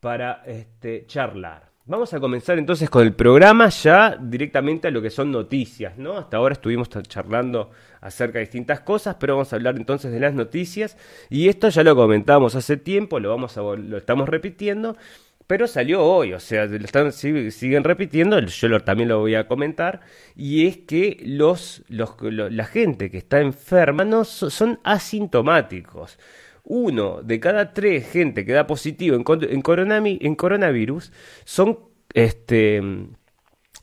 para este, charlar. Vamos a comenzar entonces con el programa ya directamente a lo que son noticias, ¿no? Hasta ahora estuvimos charlando acerca de distintas cosas, pero vamos a hablar entonces de las noticias y esto ya lo comentamos hace tiempo, lo vamos a lo estamos repitiendo, pero salió hoy, o sea, lo están, siguen repitiendo, yo también lo voy a comentar, y es que los, los, la gente que está enferma no son asintomáticos uno de cada tres gente que da positivo en, en, coronavirus son, este,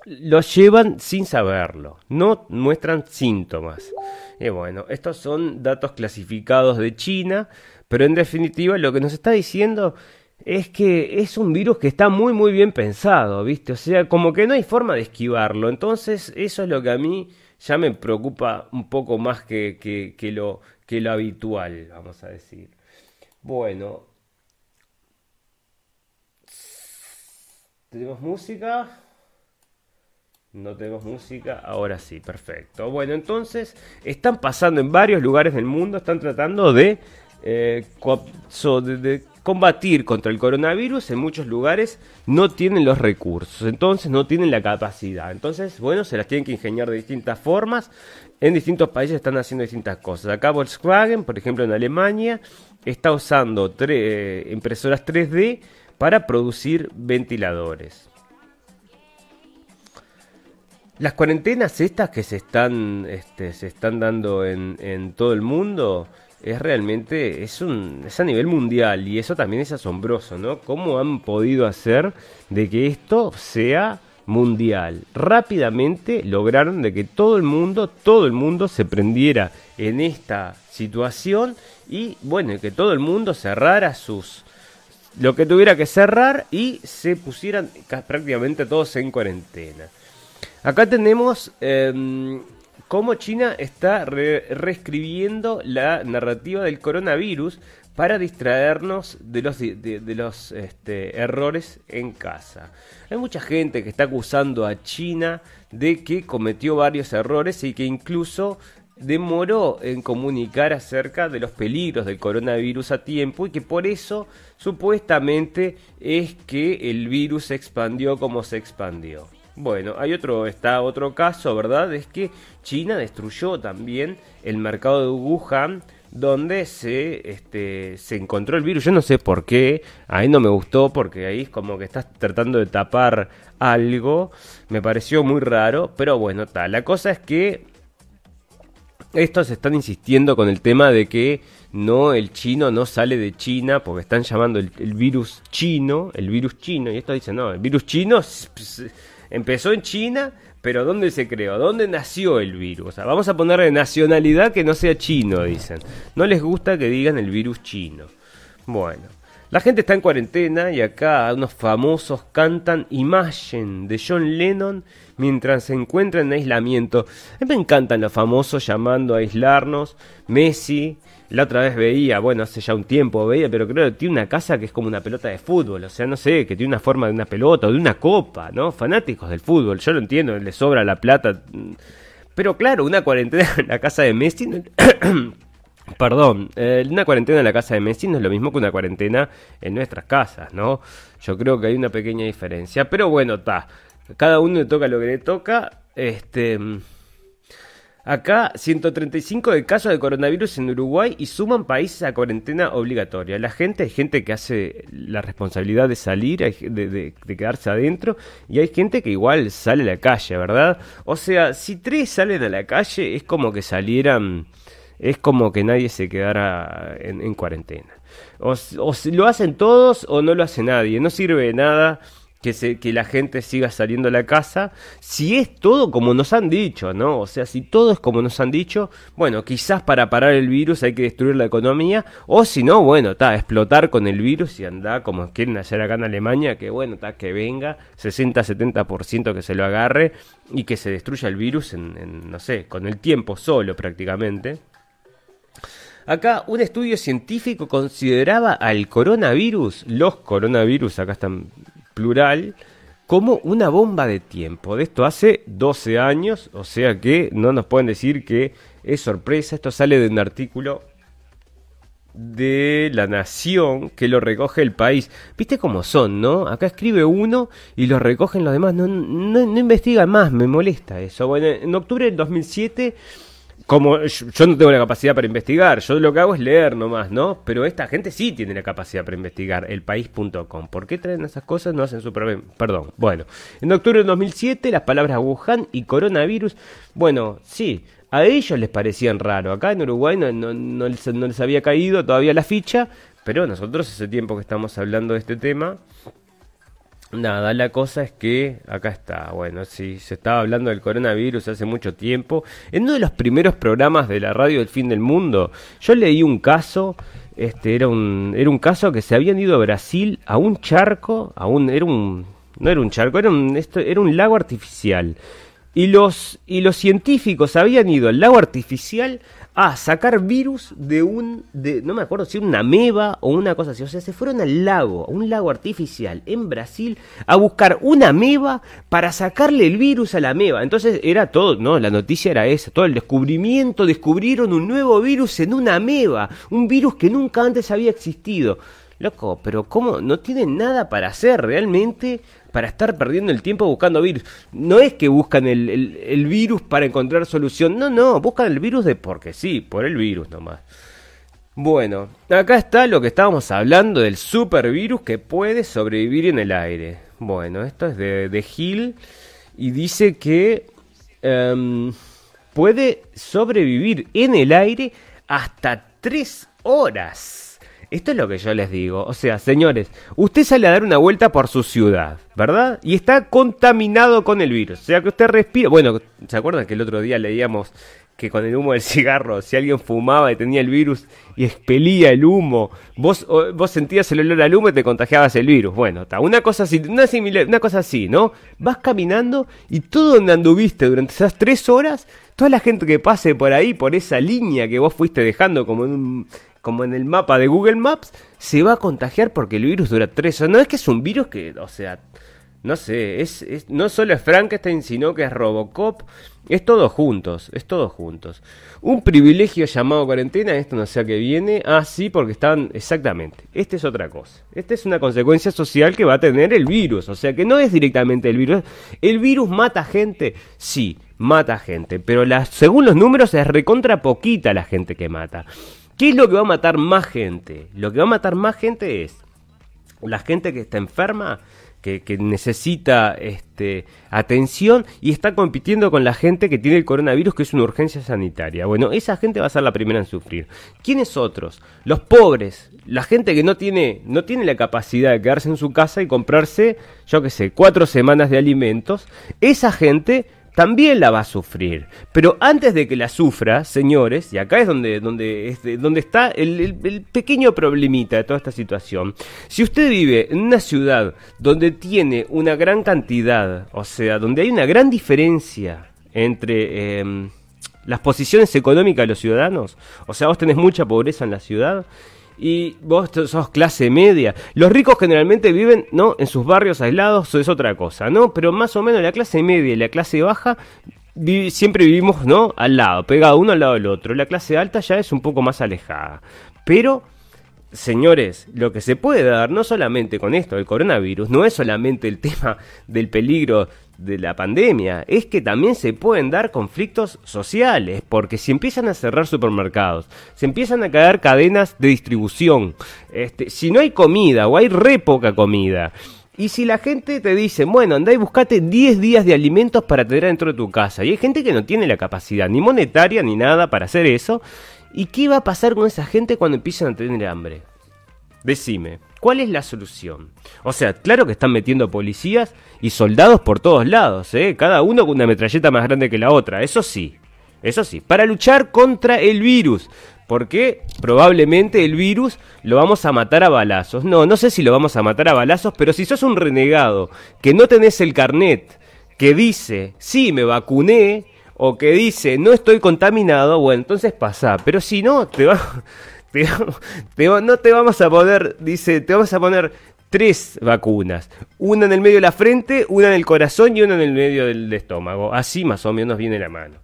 los llevan sin saberlo, no muestran síntomas. Y bueno, estos son datos clasificados de China, pero en definitiva lo que nos está diciendo es que es un virus que está muy muy bien pensado, ¿viste? O sea, como que no hay forma de esquivarlo. Entonces, eso es lo que a mí ya me preocupa un poco más que, que, lo, que lo habitual, vamos a decir. Bueno. ¿Tenemos música? No tenemos música, ahora sí, perfecto. Bueno, entonces están pasando en varios lugares del mundo, están tratando de, eh, combatir contra el coronavirus en muchos lugares no tienen los recursos, entonces no tienen la capacidad. Entonces, bueno, se las tienen que ingeniar de distintas formas. En distintos países están haciendo distintas cosas. Acá Volkswagen, por ejemplo, en Alemania, está usando eh, impresoras 3D para producir ventiladores. Las cuarentenas estas que se están, este, dando en, todo el mundo, es realmente, es a nivel mundial y eso también es asombroso, ¿no? ¿Cómo han podido hacer de que esto sea mundial? Rápidamente lograron de que todo el mundo, todo el mundo se prendiera en esta situación y bueno, que todo el mundo cerrara sus lo que tuviera que cerrar y se pusieran prácticamente todos en cuarentena. Acá tenemos em, cómo China está reescribiendo la narrativa del coronavirus para distraernos de los, de, los este, errores en casa. Hay mucha gente que está acusando a China de que cometió varios errores y que incluso demoró en comunicar acerca de los peligros del coronavirus a tiempo y que por eso supuestamente es que el virus se expandió como se expandió. Bueno, hay otro, está otro caso, ¿verdad? Es que China destruyó también el mercado de Wuhan donde se, este, se encontró el virus. Yo no sé por qué, ahí no me gustó porque ahí es como que estás tratando de tapar algo. Me pareció muy raro, pero bueno, tal. La cosa es que estos están insistiendo con el tema de que no, el chino no sale de China porque están llamando el, el virus chino, el virus chino, y esto dicen, no, el virus chino empezó en China, pero ¿dónde se creó? ¿Dónde nació el virus? Vamos a ponerle nacionalidad que no sea chino, dicen. No les gusta que digan el virus chino. Bueno, la gente está en cuarentena y acá unos famosos cantan Imagine de John Lennon mientras se encuentran en aislamiento. A mí me encantan los famosos llamando a aislarnos. Messi, la otra vez veía, bueno, hace ya un tiempo veía, pero creo que tiene una casa que es como una pelota de fútbol, o sea, no sé, que tiene una forma de una pelota o de una copa, ¿no? Fanáticos del fútbol, yo lo entiendo, le sobra la plata. Pero claro, una cuarentena en la casa de Messi... Perdón, eh, una cuarentena en la casa de Messi no es lo mismo que una cuarentena en nuestras casas, ¿no? Yo creo que hay una pequeña diferencia. Pero bueno, está. Cada uno le toca lo que le toca. Este. Acá, 135 de casos de coronavirus en Uruguay y suman países a cuarentena obligatoria. La gente, hay gente que hace la responsabilidad de salir, de, de, quedarse adentro, y hay gente que igual sale a la calle, ¿verdad? O sea, si tres salen a la calle, es como que salieran, es como que nadie se quedara en, cuarentena. O, o lo hacen todos o no lo hace nadie, no sirve de nada que, la gente siga saliendo a la casa, si es todo como nos han dicho, ¿no? O sea, si todo es como nos han dicho, bueno, quizás para parar el virus hay que destruir la economía, o si no, bueno, está, explotar con el virus y andar como quieren hacer acá en Alemania, que bueno, está, que venga, 60-70% que se lo agarre y que se destruya el virus en, en, no sé, con el tiempo solo prácticamente. Acá un estudio científico consideraba al coronavirus, los coronavirus, acá están plural, como una bomba de tiempo. De esto hace 12 años, o sea que no nos pueden decir que es sorpresa. Esto sale de un artículo de la nación que lo recoge el país. ¿Viste cómo son, no? Acá escribe uno y lo recogen los demás. No, no, no investigan más, me molesta eso. Bueno, en octubre del 2007 como yo, no tengo la capacidad para investigar, yo lo que hago es leer nomás, ¿no? Pero esta gente sí tiene la capacidad para investigar, elpaís.com. ¿Por qué traen esas cosas? No hacen su Perdón. Bueno, en octubre de 2007 las palabras Wuhan y coronavirus, bueno, sí, a ellos les parecían raro. Acá en Uruguay no, no, no, les, no les había caído todavía la ficha, pero nosotros hace tiempo que estamos hablando de este tema Nada, la cosa es que acá está, bueno, sí, se estaba hablando del coronavirus hace mucho tiempo. En uno de los primeros programas de la radio del fin del mundo, yo leí un caso, este era un era un caso que se habían ido a Brasil a un charco, a un era un no era un charco, era un esto era un lago artificial. Y los y los científicos habían ido al lago artificial a sacar virus de un, de, no me acuerdo si una ameba o una cosa así. O sea, se fueron al lago, a un lago artificial en Brasil, a buscar una ameba para sacarle el virus a la ameba. Entonces era todo, no, la noticia era esa, todo el descubrimiento, descubrieron un nuevo virus en una ameba, un virus que nunca antes había existido. Loco, pero ¿cómo? No tienen nada para hacer realmente para estar perdiendo el tiempo buscando virus. No es que buscan el, el, virus para encontrar solución, no, no, buscan el virus de porque sí, por el virus nomás. Bueno, acá está lo que estábamos hablando del supervirus que puede sobrevivir en el aire. Bueno, esto es de, de Hill y dice que em, puede sobrevivir en el aire hasta tres horas. Esto es lo que yo les digo. O sea, señores, usted sale a dar una vuelta por su ciudad, ¿verdad? Y está contaminado con el virus. O sea, que usted respira. Bueno, ¿se acuerdan que el otro día leíamos que con el humo del cigarro, si alguien fumaba y tenía el virus y expelía el humo, vos, vos sentías el olor al humo y te contagiabas el virus. Bueno, está una cosa así, una, similar, una cosa así, ¿no? Vas caminando y todo donde anduviste durante esas tres horas, toda la gente que pase por ahí, por esa línea que vos fuiste dejando como en un como en el mapa de Google Maps, se va a contagiar porque el virus dura tres horas. No es que es un virus que, o sea, no sé, es, no solo es Frankenstein, sino que es Robocop. Es todo juntos, es todo juntos. Un privilegio llamado cuarentena, esto no sé a qué viene. Ah, sí, porque están, exactamente. Esta es otra cosa. Esta es una consecuencia social que va a tener el virus. O sea que no es directamente el virus. ¿El virus mata gente? Sí, mata gente. Pero la, según los números es recontra poquita la gente que mata. ¿Qué es lo que va a matar más gente? Lo que va a matar más gente es la gente que está enferma, que, necesita este, atención y está compitiendo con la gente que tiene el coronavirus, que es una urgencia sanitaria. Bueno, esa gente va a ser la primera en sufrir. ¿Quiénes otros? Los pobres, la gente que no tiene, no tiene la capacidad de quedarse en su casa y comprarse, yo qué sé, cuatro semanas de alimentos. Esa gente también la va a sufrir. Pero antes de que la sufra, señores, y acá es donde, donde, donde está el, pequeño problemita de toda esta situación, si usted vive en una ciudad donde tiene una gran cantidad, o sea, donde hay una gran diferencia entre... Em, las posiciones económicas de los ciudadanos, o sea, vos tenés mucha pobreza en la ciudad, y vos sos clase media. Los ricos generalmente viven, ¿no? En sus barrios aislados, eso es otra cosa, ¿no? Pero más o menos la clase media y la clase baja siempre vivimos, ¿no? Al lado, pegado uno al lado del otro. La clase alta ya es un poco más alejada. Pero señores, lo que se puede dar no solamente con esto, el coronavirus, no es solamente el tema del peligro de la pandemia, es que también se pueden dar conflictos sociales, porque si empiezan a cerrar supermercados, se empiezan a caer cadenas de distribución, este, si no hay comida o hay re poca comida, y si la gente te dice, bueno, anda y buscate 10 días de alimentos para tener dentro de tu casa, y hay gente que no tiene la capacidad ni monetaria ni nada para hacer eso, ¿y qué va a pasar con esa gente cuando empiezan a tener hambre? Decime, ¿cuál es la solución? O sea, claro que están metiendo policías y soldados por todos lados, ¿eh? cada uno con una metralleta más grande que la otra, eso sí, eso sí, para luchar contra el virus. Porque probablemente el virus lo vamos a matar a balazos. No, no sé si lo vamos a matar a balazos, pero si sos un renegado que no tenés el carnet que dice, sí, me vacuné, o que dice, no estoy contaminado, bueno, entonces pasa. Pero si no, te va, no te vamos a poner, dice, te vamos a poner tres vacunas. Una en el medio de la frente, una en el corazón y una en el medio del estómago. Así más o menos viene la mano.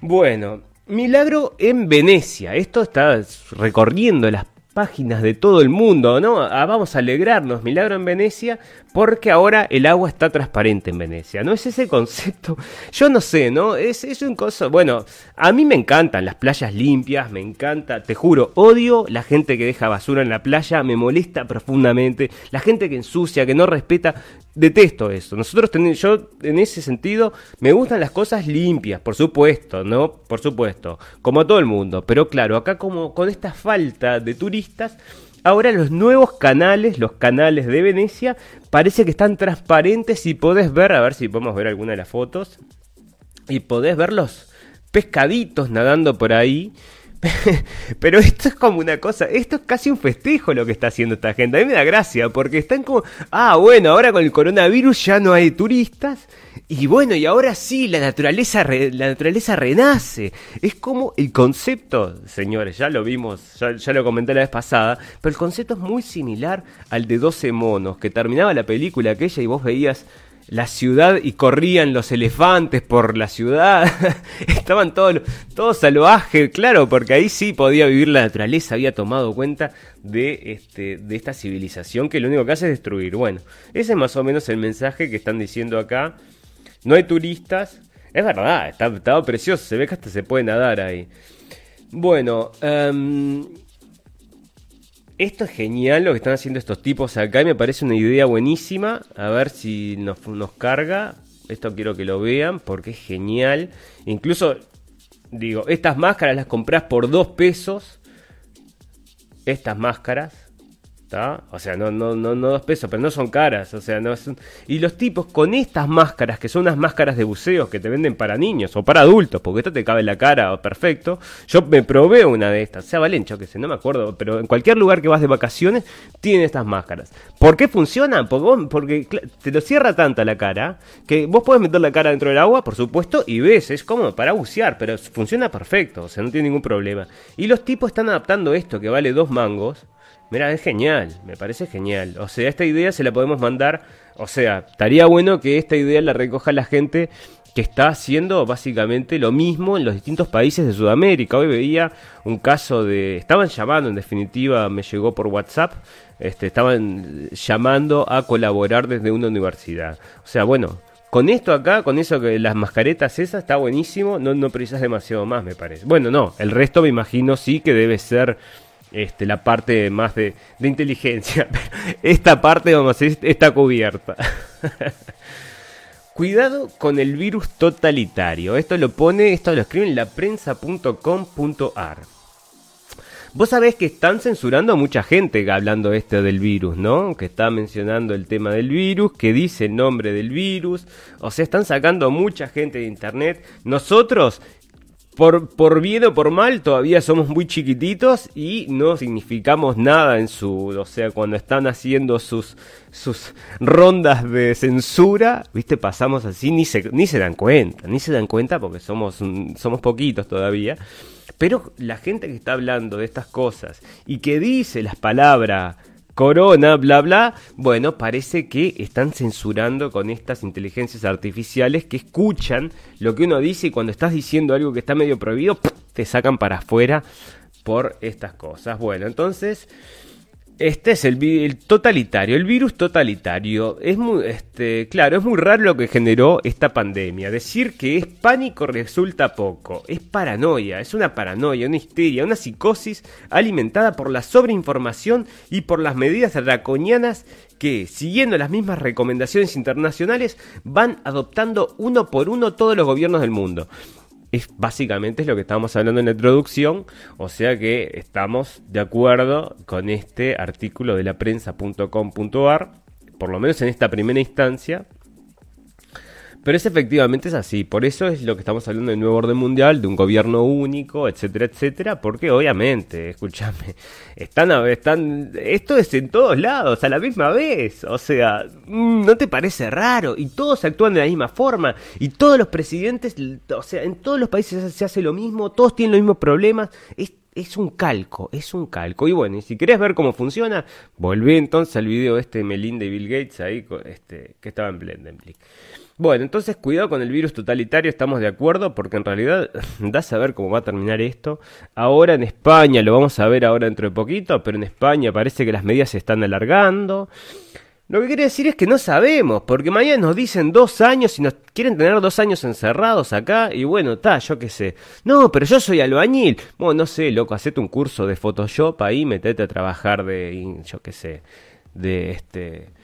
Bueno, milagro en Venecia. Esto está recorriendo las páginas de todo el mundo, ¿no? Vamos a alegrarnos, milagro en Venecia, porque ahora el agua está transparente en Venecia. ¿No es ese concepto? Yo no sé, ¿no? Es, es un cosa. Bueno, a mí me encantan las playas limpias, me encanta, te juro, odio la gente que deja basura en la playa, me molesta profundamente. La gente que ensucia, que no respeta, detesto eso. Nosotros tenemos, yo en ese sentido, me gustan las cosas limpias, por supuesto, ¿no? Por supuesto, como a todo el mundo. Pero claro, acá como con esta falta de turistas Ahora los nuevos canales, los canales de Venecia, parece que están transparentes y podés ver, a ver si podemos ver alguna de las fotos, y podés ver los pescaditos nadando por ahí. Pero esto es como una cosa, esto es casi un festejo lo que está haciendo esta gente. A mí me da gracia porque están como, ah, bueno, ahora con el coronavirus ya no hay turistas y bueno, y ahora sí, la naturaleza, la naturaleza renace. Es como el concepto, señores, ya lo vimos, ya, lo comenté la vez pasada, pero el concepto es muy similar al de 12 monos, que terminaba la película aquella y vos veías la ciudad y corrían los elefantes por la ciudad. Estaban todos, todos salvajes, claro, porque ahí sí podía vivir la naturaleza, había tomado cuenta de, este, de esta civilización que lo único que hace es destruir. Bueno, ese es más o menos el mensaje que están diciendo acá no hay turistas. Es verdad, está, precioso, se ve que hasta se puede nadar ahí. Bueno, em, esto es genial lo que están haciendo estos tipos acá y me parece una idea buenísima. A ver si nos, nos carga. Esto quiero que lo vean porque es genial. Incluso, digo, estas máscaras las compras por dos pesos. Estas máscaras. O sea, no, no, no, no dos pesos, pero no son caras. O sea, no Y los tipos con estas máscaras, que son unas máscaras de buceo que te venden para niños o para adultos, porque esto te cabe en la cara, perfecto. Yo me probé una de estas, sea Valencho, que sé, no me acuerdo, pero en cualquier lugar que vas de vacaciones, tienen estas máscaras. ¿Por qué funcionan? Porque, porque te lo cierra tanta la cara, que vos puedes meter la cara dentro del agua, por supuesto, y ves, es como para bucear, pero funciona perfecto, o sea, no tiene ningún problema. Y los tipos están adaptando esto, que vale dos mangos Mira, es genial, me parece genial. O sea, esta idea se la podemos mandar. O sea, estaría bueno que esta idea la recoja la gente que está haciendo básicamente lo mismo en los distintos países de Sudamérica. Hoy veía un caso de... Estaban llamando, en definitiva, me llegó por WhatsApp, este, estaban llamando a colaborar desde una universidad. O sea, bueno, con esto acá, con eso que las mascaretas esas, está buenísimo, no, no precisas demasiado más, me parece. Bueno, no, el resto me imagino sí que debe ser este, la parte más de, inteligencia. Esta parte, vamos a decir, está cubierta. Cuidado con el virus totalitario. Esto lo pone, esto lo escribe en laprensa.com.ar. Vos sabés que están censurando a mucha gente hablando este del virus, ¿no? Que está mencionando el tema del virus, que dice el nombre del virus. O sea, están sacando a mucha gente de internet. Nosotros por, por bien o por mal, todavía somos muy chiquititos y no significamos nada en su. O sea, cuando están haciendo sus, sus rondas de censura, ¿viste? Pasamos así, ni se, ni se dan cuenta, ni se dan cuenta porque somos, somos poquitos todavía. Pero la gente que está hablando de estas cosas y que dice las palabras corona, bla, bla. Bueno, parece que están censurando con estas inteligencias artificiales que escuchan lo que uno dice y cuando estás diciendo algo que está medio prohibido, te sacan para afuera por estas cosas. Bueno, entonces este es el, totalitario, el virus totalitario. Es muy, este, claro, es muy raro lo que generó esta pandemia. Decir que es pánico resulta poco. Es paranoia, es una paranoia, una histeria, una psicosis alimentada por la sobreinformación y por las medidas draconianas que, siguiendo las mismas recomendaciones internacionales, van adoptando uno por uno todos los gobiernos del mundo es básicamente es lo que estábamos hablando en la introducción, o sea que estamos de acuerdo con este artículo de la prensa.com.ar, por lo menos en esta primera instancia, pero es efectivamente es así, por eso es lo que estamos hablando del nuevo orden mundial, de un gobierno único, etcétera, etcétera, porque obviamente, escúchame, están, están, esto es en todos lados, a la misma vez, o sea, mm, ¿no te parece raro? Y todos actúan de la misma forma, y todos los presidentes, o sea, en todos los países se hace lo mismo, todos tienen los mismos problemas, es es un calco, es un calco. Y bueno, y si querés ver cómo funciona, volvé entonces al video este de Melinda y Bill Gates ahí, este, que estaba en Blendenblick. Bueno, entonces cuidado con el virus totalitario, estamos de acuerdo, porque en realidad da a saber cómo va a terminar esto. Ahora en España, lo vamos a ver ahora dentro de poquito, pero en España parece que las medidas se están alargando. Lo que quiere decir es que no sabemos, porque mañana nos dicen dos años y nos quieren tener dos años encerrados acá, y bueno, está, yo qué sé. No, pero yo soy albañil. Bueno, no sé, loco, hacete un curso de Photoshop ahí, metete a trabajar de, yo qué sé, de este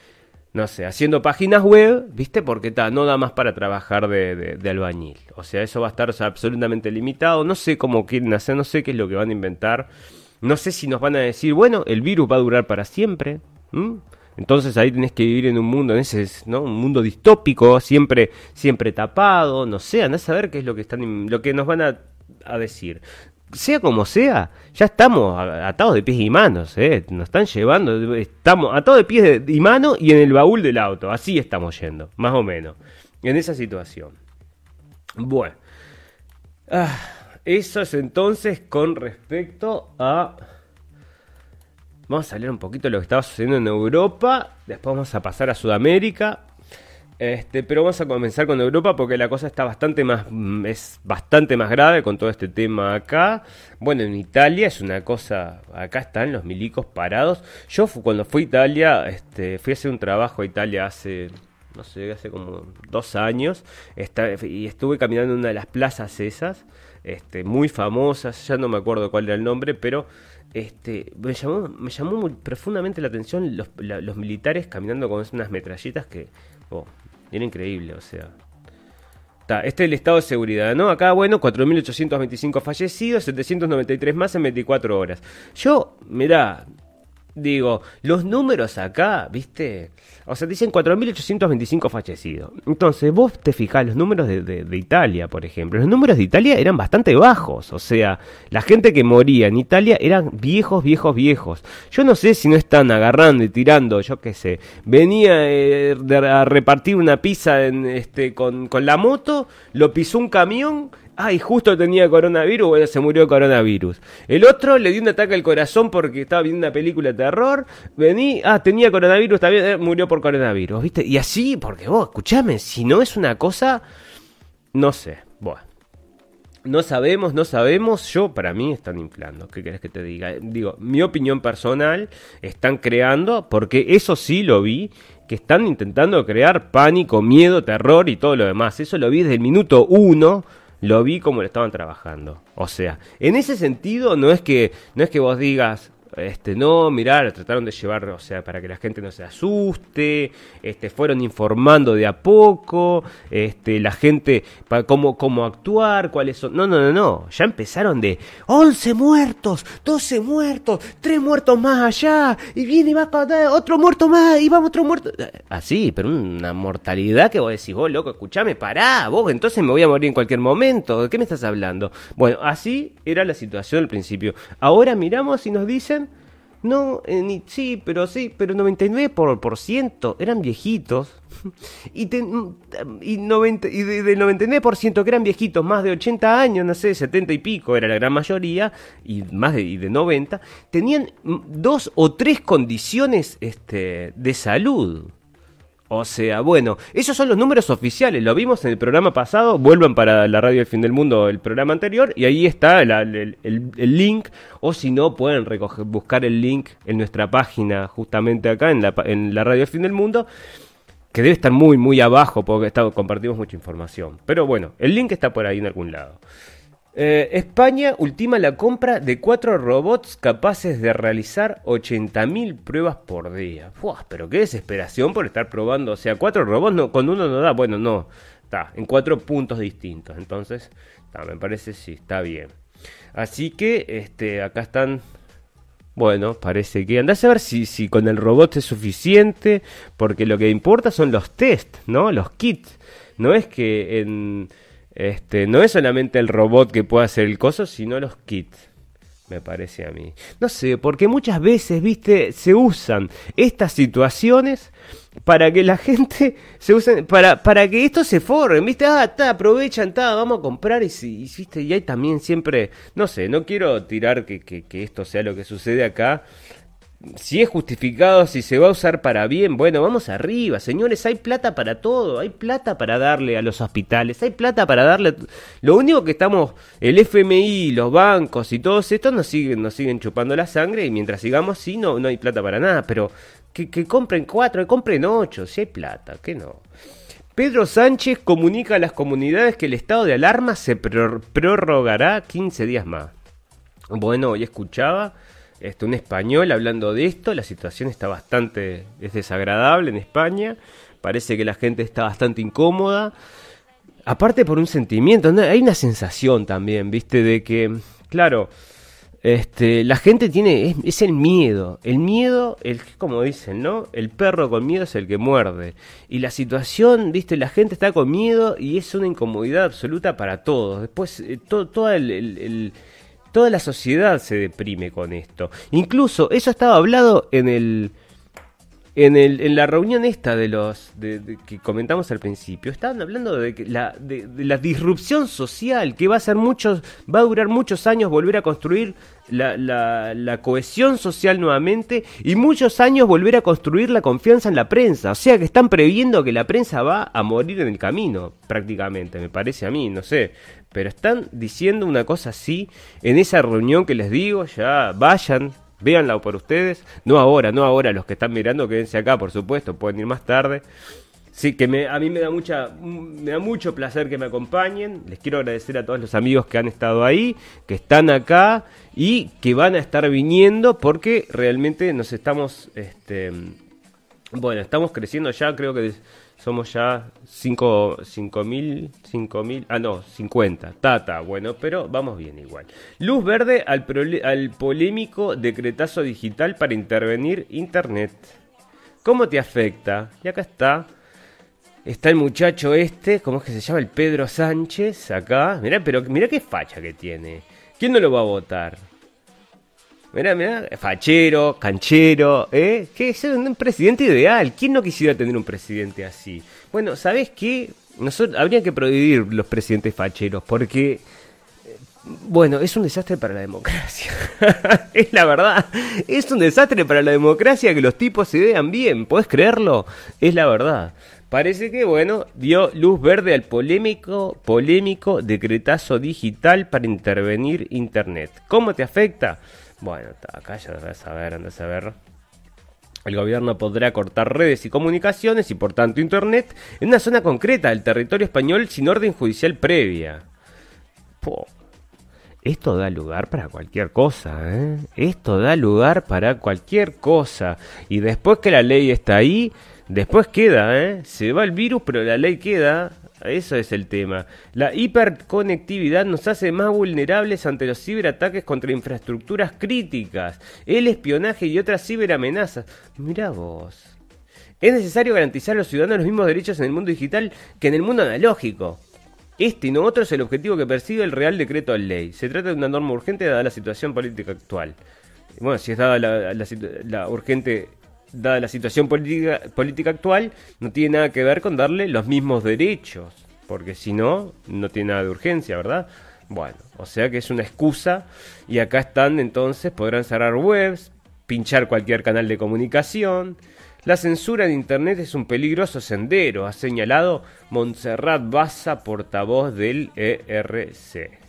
no sé, haciendo páginas web, ¿viste? Porque ta, no da más para trabajar de, de, albañil. O sea, eso va a estar absolutamente limitado. No sé cómo quieren hacer, no sé qué es lo que van a inventar. No sé si nos van a decir, bueno, el virus va a durar para siempre. Entonces ahí tenés que vivir en un mundo, en ese, ¿no? Un mundo distópico, siempre, siempre tapado, no sé, andás a saber qué es lo que están, lo que nos van a decir sea como sea, ya estamos atados de pies y manos, ¿eh? Nos están llevando, estamos atados de pies y manos y en el baúl del auto. Así estamos yendo, más o menos, en esa situación. Bueno, ah, eso es entonces con respecto a... Vamos a leer un poquito de lo que estaba sucediendo en Europa, después vamos a pasar a Sudamérica, este, pero vamos a comenzar con Europa porque la cosa está bastante más mm, es bastante más grave con todo este tema acá. Bueno, en Italia es una cosa, acá están los milicos parados. Yo cuando fui a Italia, este, fui a hacer un trabajo a Italia hace no sé, hace como dos años y estuve caminando en una de las plazas esas, este, muy famosas, ya no me acuerdo cuál era el nombre, pero este, me llamó, me llamó muy profundamente la atención los, militares caminando con unas metralletas que oh, era increíble, o sea. este es el estado de seguridad, ¿no? Acá, bueno, 4.825 fallecidos, 793 más en 24 horas. Yo, mirá, digo, los números acá, ¿viste? O sea, dicen 4.825 fallecidos. Entonces, vos te fijás los números de, de, Italia, por ejemplo. Los números de Italia eran bastante bajos. O sea, la gente que moría en Italia eran viejos, viejos, viejos. Yo no sé si no están agarrando y tirando, yo qué sé. Venía eh, a repartir una pizza en, este, con, con la moto, lo pisó un camión Ay, justo tenía coronavirus, bueno, se murió de coronavirus. El otro le dio un ataque al corazón porque estaba viendo una película de terror. Vení, ah, tenía coronavirus, también eh, murió por coronavirus, ¿viste? Y así, porque vos, escuchame, si no es una cosa, no sé, bueno. No sabemos, no sabemos. Yo, para mí, están inflando. ¿Qué querés que te diga? Digo, mi opinión personal, están creando, porque eso sí lo vi, que están intentando crear pánico, miedo, terror y todo lo demás. Eso lo vi desde el minuto uno lo vi como lo estaban trabajando. O sea, en ese sentido no es que no es que vos digas, este, no, mirar, trataron de llevar, o sea, para que la gente no se asuste, este, fueron informando de a poco, este, la gente, para cómo, cómo actuar, cuáles son, no, no, no, no, ya empezaron de 11 muertos, 12 muertos, 3 muertos más allá, y viene y va otro muerto más, y vamos otro muerto, así, pero una mortalidad que vos decís, vos loco, escuchame, pará, vos, entonces me voy a morir en cualquier momento, ¿de qué me estás hablando? Bueno, así era la situación al principio, ahora miramos y nos dicen, no, eh, sí, pero sí, pero 99% por, por ciento eran viejitos. Y, y, 90, y de, del 99% que eran viejitos, más de 80 años, no sé, 70 y pico era la gran mayoría, y más de, y de 90, tenían dos o tres condiciones este, de salud. O sea, bueno, esos son los números oficiales, lo vimos en el programa pasado, vuelvan para la radio del fin del mundo el programa anterior y ahí está el, link, o si no pueden recoger, buscar el link en nuestra página justamente acá en la, en la radio del fin del mundo, que debe estar muy, muy abajo porque compartimos mucha información. Pero bueno, el link está por ahí en algún lado. Eh, España ultima la compra de cuatro robots capaces de realizar 80.000 pruebas por día. pero qué desesperación por estar probando. O sea, cuatro robots con uno no da. Bueno, no. Está en cuatro puntos distintos. Entonces, me parece sí, está bien. Así que este, acá están. Bueno, parece que andás a ver si, si con el robot es suficiente. Porque lo que importa son los test, ¿no? Los kits. No es que en este, no es solamente el robot que puede hacer el coso, sino los kits. me parece a mí. No sé, porque muchas veces, viste, se usan estas situaciones para que la gente se usen, para, para que esto se forre, viste, ah, está, aprovechan, está, vamos a comprar y, viste, y hay también siempre, no sé, no quiero tirar que, que, que esto sea lo que sucede acá, si es justificado, si se va a usar para bien, bueno, vamos arriba, señores, hay plata para todo, hay plata para darle a los hospitales, hay plata para darle... Lo único que estamos, el FMI, los bancos y todos estos nos siguen, nos siguen chupando la sangre y mientras sigamos así no, no hay plata para nada, pero que, que compren cuatro, que compren ocho, si hay plata, que no. Pedro Sánchez comunica a las comunidades que el estado de alarma se prorrogará 15 días más. Bueno, hoy escuchaba este, un español hablando de esto, la situación está bastante, es desagradable en España, parece que la gente está bastante incómoda, aparte por un sentimiento, hay una sensación también, viste, de que, claro, este, la gente tiene, es, el miedo, el miedo, el como dicen, ¿no? El perro con miedo es el que muerde. Y la situación, viste, la gente está con miedo y es una incomodidad absoluta para todos. Después, eh, todo el Toda la sociedad se deprime con esto. Incluso eso estaba hablado en el en, el, en la reunión esta de los que comentamos al principio, estaban hablando de, la, de, la disrupción social, que va a ser muchos, va a durar muchos años volver a construir la, la, la, cohesión social nuevamente y muchos años volver a construir la confianza en la prensa. O sea que están previendo que la prensa va a morir en el camino, prácticamente, me parece a mí, no sé. Pero están diciendo una cosa así en esa reunión que les digo, ya vayan, véanla por ustedes. No ahora, no ahora, los que están mirando, quédense acá, por supuesto, pueden ir más tarde. Sí, que a mí me da, mucha, me da mucho placer que me acompañen. Les quiero agradecer a todos los amigos que han estado ahí, que están acá y que van a estar viniendo porque realmente nos estamos, este, bueno, estamos creciendo ya, creo que somos ya 5 mil, 5 mil, ah no, 50, tata, bueno, pero vamos bien igual. Luz verde al, al polémico decretazo digital para intervenir Internet. ¿Cómo te afecta? Y acá está. Está el muchacho este, ¿cómo es que se llama? El Pedro Sánchez, acá. Mirá, pero mirá qué facha que tiene. ¿Quién no lo va a votar? Mirá, mirá, fachero, canchero, ¿eh? Que es un presidente ideal. ¿Quién no quisiera tener un presidente así? Bueno, ¿sabes qué? Nosotros, habría que prohibir los presidentes facheros porque, eh, bueno, es un desastre para la democracia. es la verdad. Es un desastre para la democracia que los tipos se vean bien. ¿Puedes creerlo? Es la verdad. Parece que, bueno, dio luz verde al polémico, polémico decretazo digital para intervenir Internet. ¿Cómo te afecta? Bueno, acá ya vas a ver, andas a ver. El gobierno podrá cortar redes y comunicaciones y por tanto Internet en una zona concreta del territorio español sin orden judicial previa. Esto da lugar para cualquier cosa, ¿eh? Esto da lugar para cualquier cosa. Y después que la ley está ahí, después queda, ¿eh? Se va el virus, pero la ley queda. Eso es el tema. La hiperconectividad nos hace más vulnerables ante los ciberataques contra infraestructuras críticas, el espionaje y otras ciberamenazas. Mira vos. Es necesario garantizar a los ciudadanos los mismos derechos en el mundo digital que en el mundo analógico. Este y no otro es el objetivo que persigue el Real Decreto de Ley. Se trata de una norma urgente dada la situación política actual. Bueno, si es dada la, la urgente dada la situación política, política actual, no tiene nada que ver con darle los mismos derechos, porque si no, no tiene nada de urgencia, ¿verdad? Bueno, o sea que es una excusa y acá están entonces, podrán cerrar webs, pinchar cualquier canal de comunicación. La censura en Internet es un peligroso sendero, ha señalado Montserrat Baza, portavoz del ERC.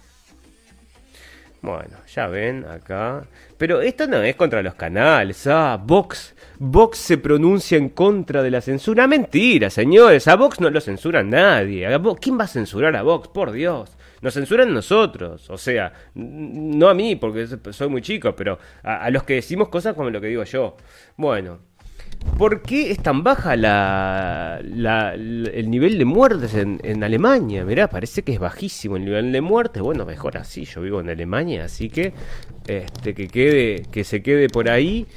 Bueno, ya ven acá. Pero esto no es contra los canales. Ah, Vox Vox se pronuncia en contra de la censura. Mentira, señores. A Vox no lo censura nadie. ¿Quién va a censurar a Vox? Por Dios. Nos censuran nosotros. O sea, no a mí, porque soy muy chico, pero a, los que decimos cosas como lo que digo yo. Bueno, ¿Por qué es tan baja la, el nivel de muertes en, Alemania? Mirá, parece que es bajísimo el nivel de muertes. Bueno, mejor así, yo vivo en Alemania, así que este, que, quede, que se quede por ahí.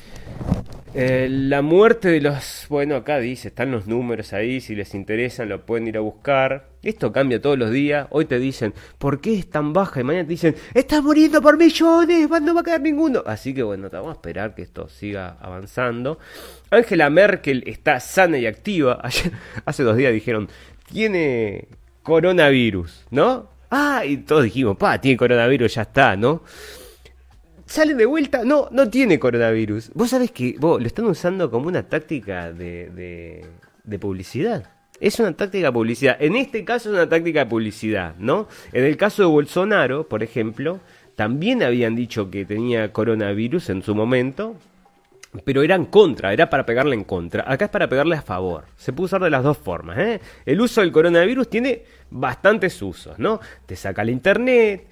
Eh, la muerte de los... Bueno, acá dice, están los números ahí, si les interesan lo pueden ir a buscar. Esto cambia todos los días. Hoy te dicen, ¿por qué es tan baja? Y mañana te dicen, estás muriendo por millones, no va a quedar ninguno. Así que bueno, vamos a esperar que esto siga avanzando. Angela Merkel está sana y activa. Hace dos días dijeron, tiene coronavirus, ¿no? Ah, y todos dijimos, pa, tiene coronavirus, ya está, ¿no? Sale de vuelta, no, no tiene coronavirus. Vos sabés que vos lo están usando como una táctica de, de, publicidad. Es una táctica de publicidad. En este caso es una táctica de publicidad, ¿no? En el caso de Bolsonaro, por ejemplo, también habían dicho que tenía coronavirus en su momento, pero eran contra, era para pegarle en contra. Acá es para pegarle a favor. Se puede usar de las dos formas. ¿eh? El uso del coronavirus tiene bastantes usos, ¿no? Te saca la internet,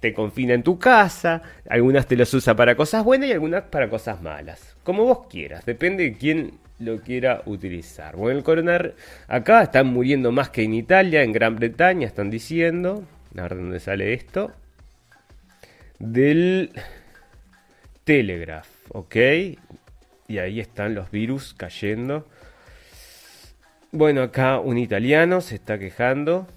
te, confina en tu casa, algunas te los usa para cosas buenas y algunas para cosas malas. Como vos quieras, depende de quién lo quiera utilizar. Bueno, el coronar acá están muriendo más que en Italia, en Gran Bretaña, están diciendo. A ver dónde sale esto. Del Telegraph, ¿ok? Y ahí están los virus cayendo. Bueno, acá un italiano se está quejando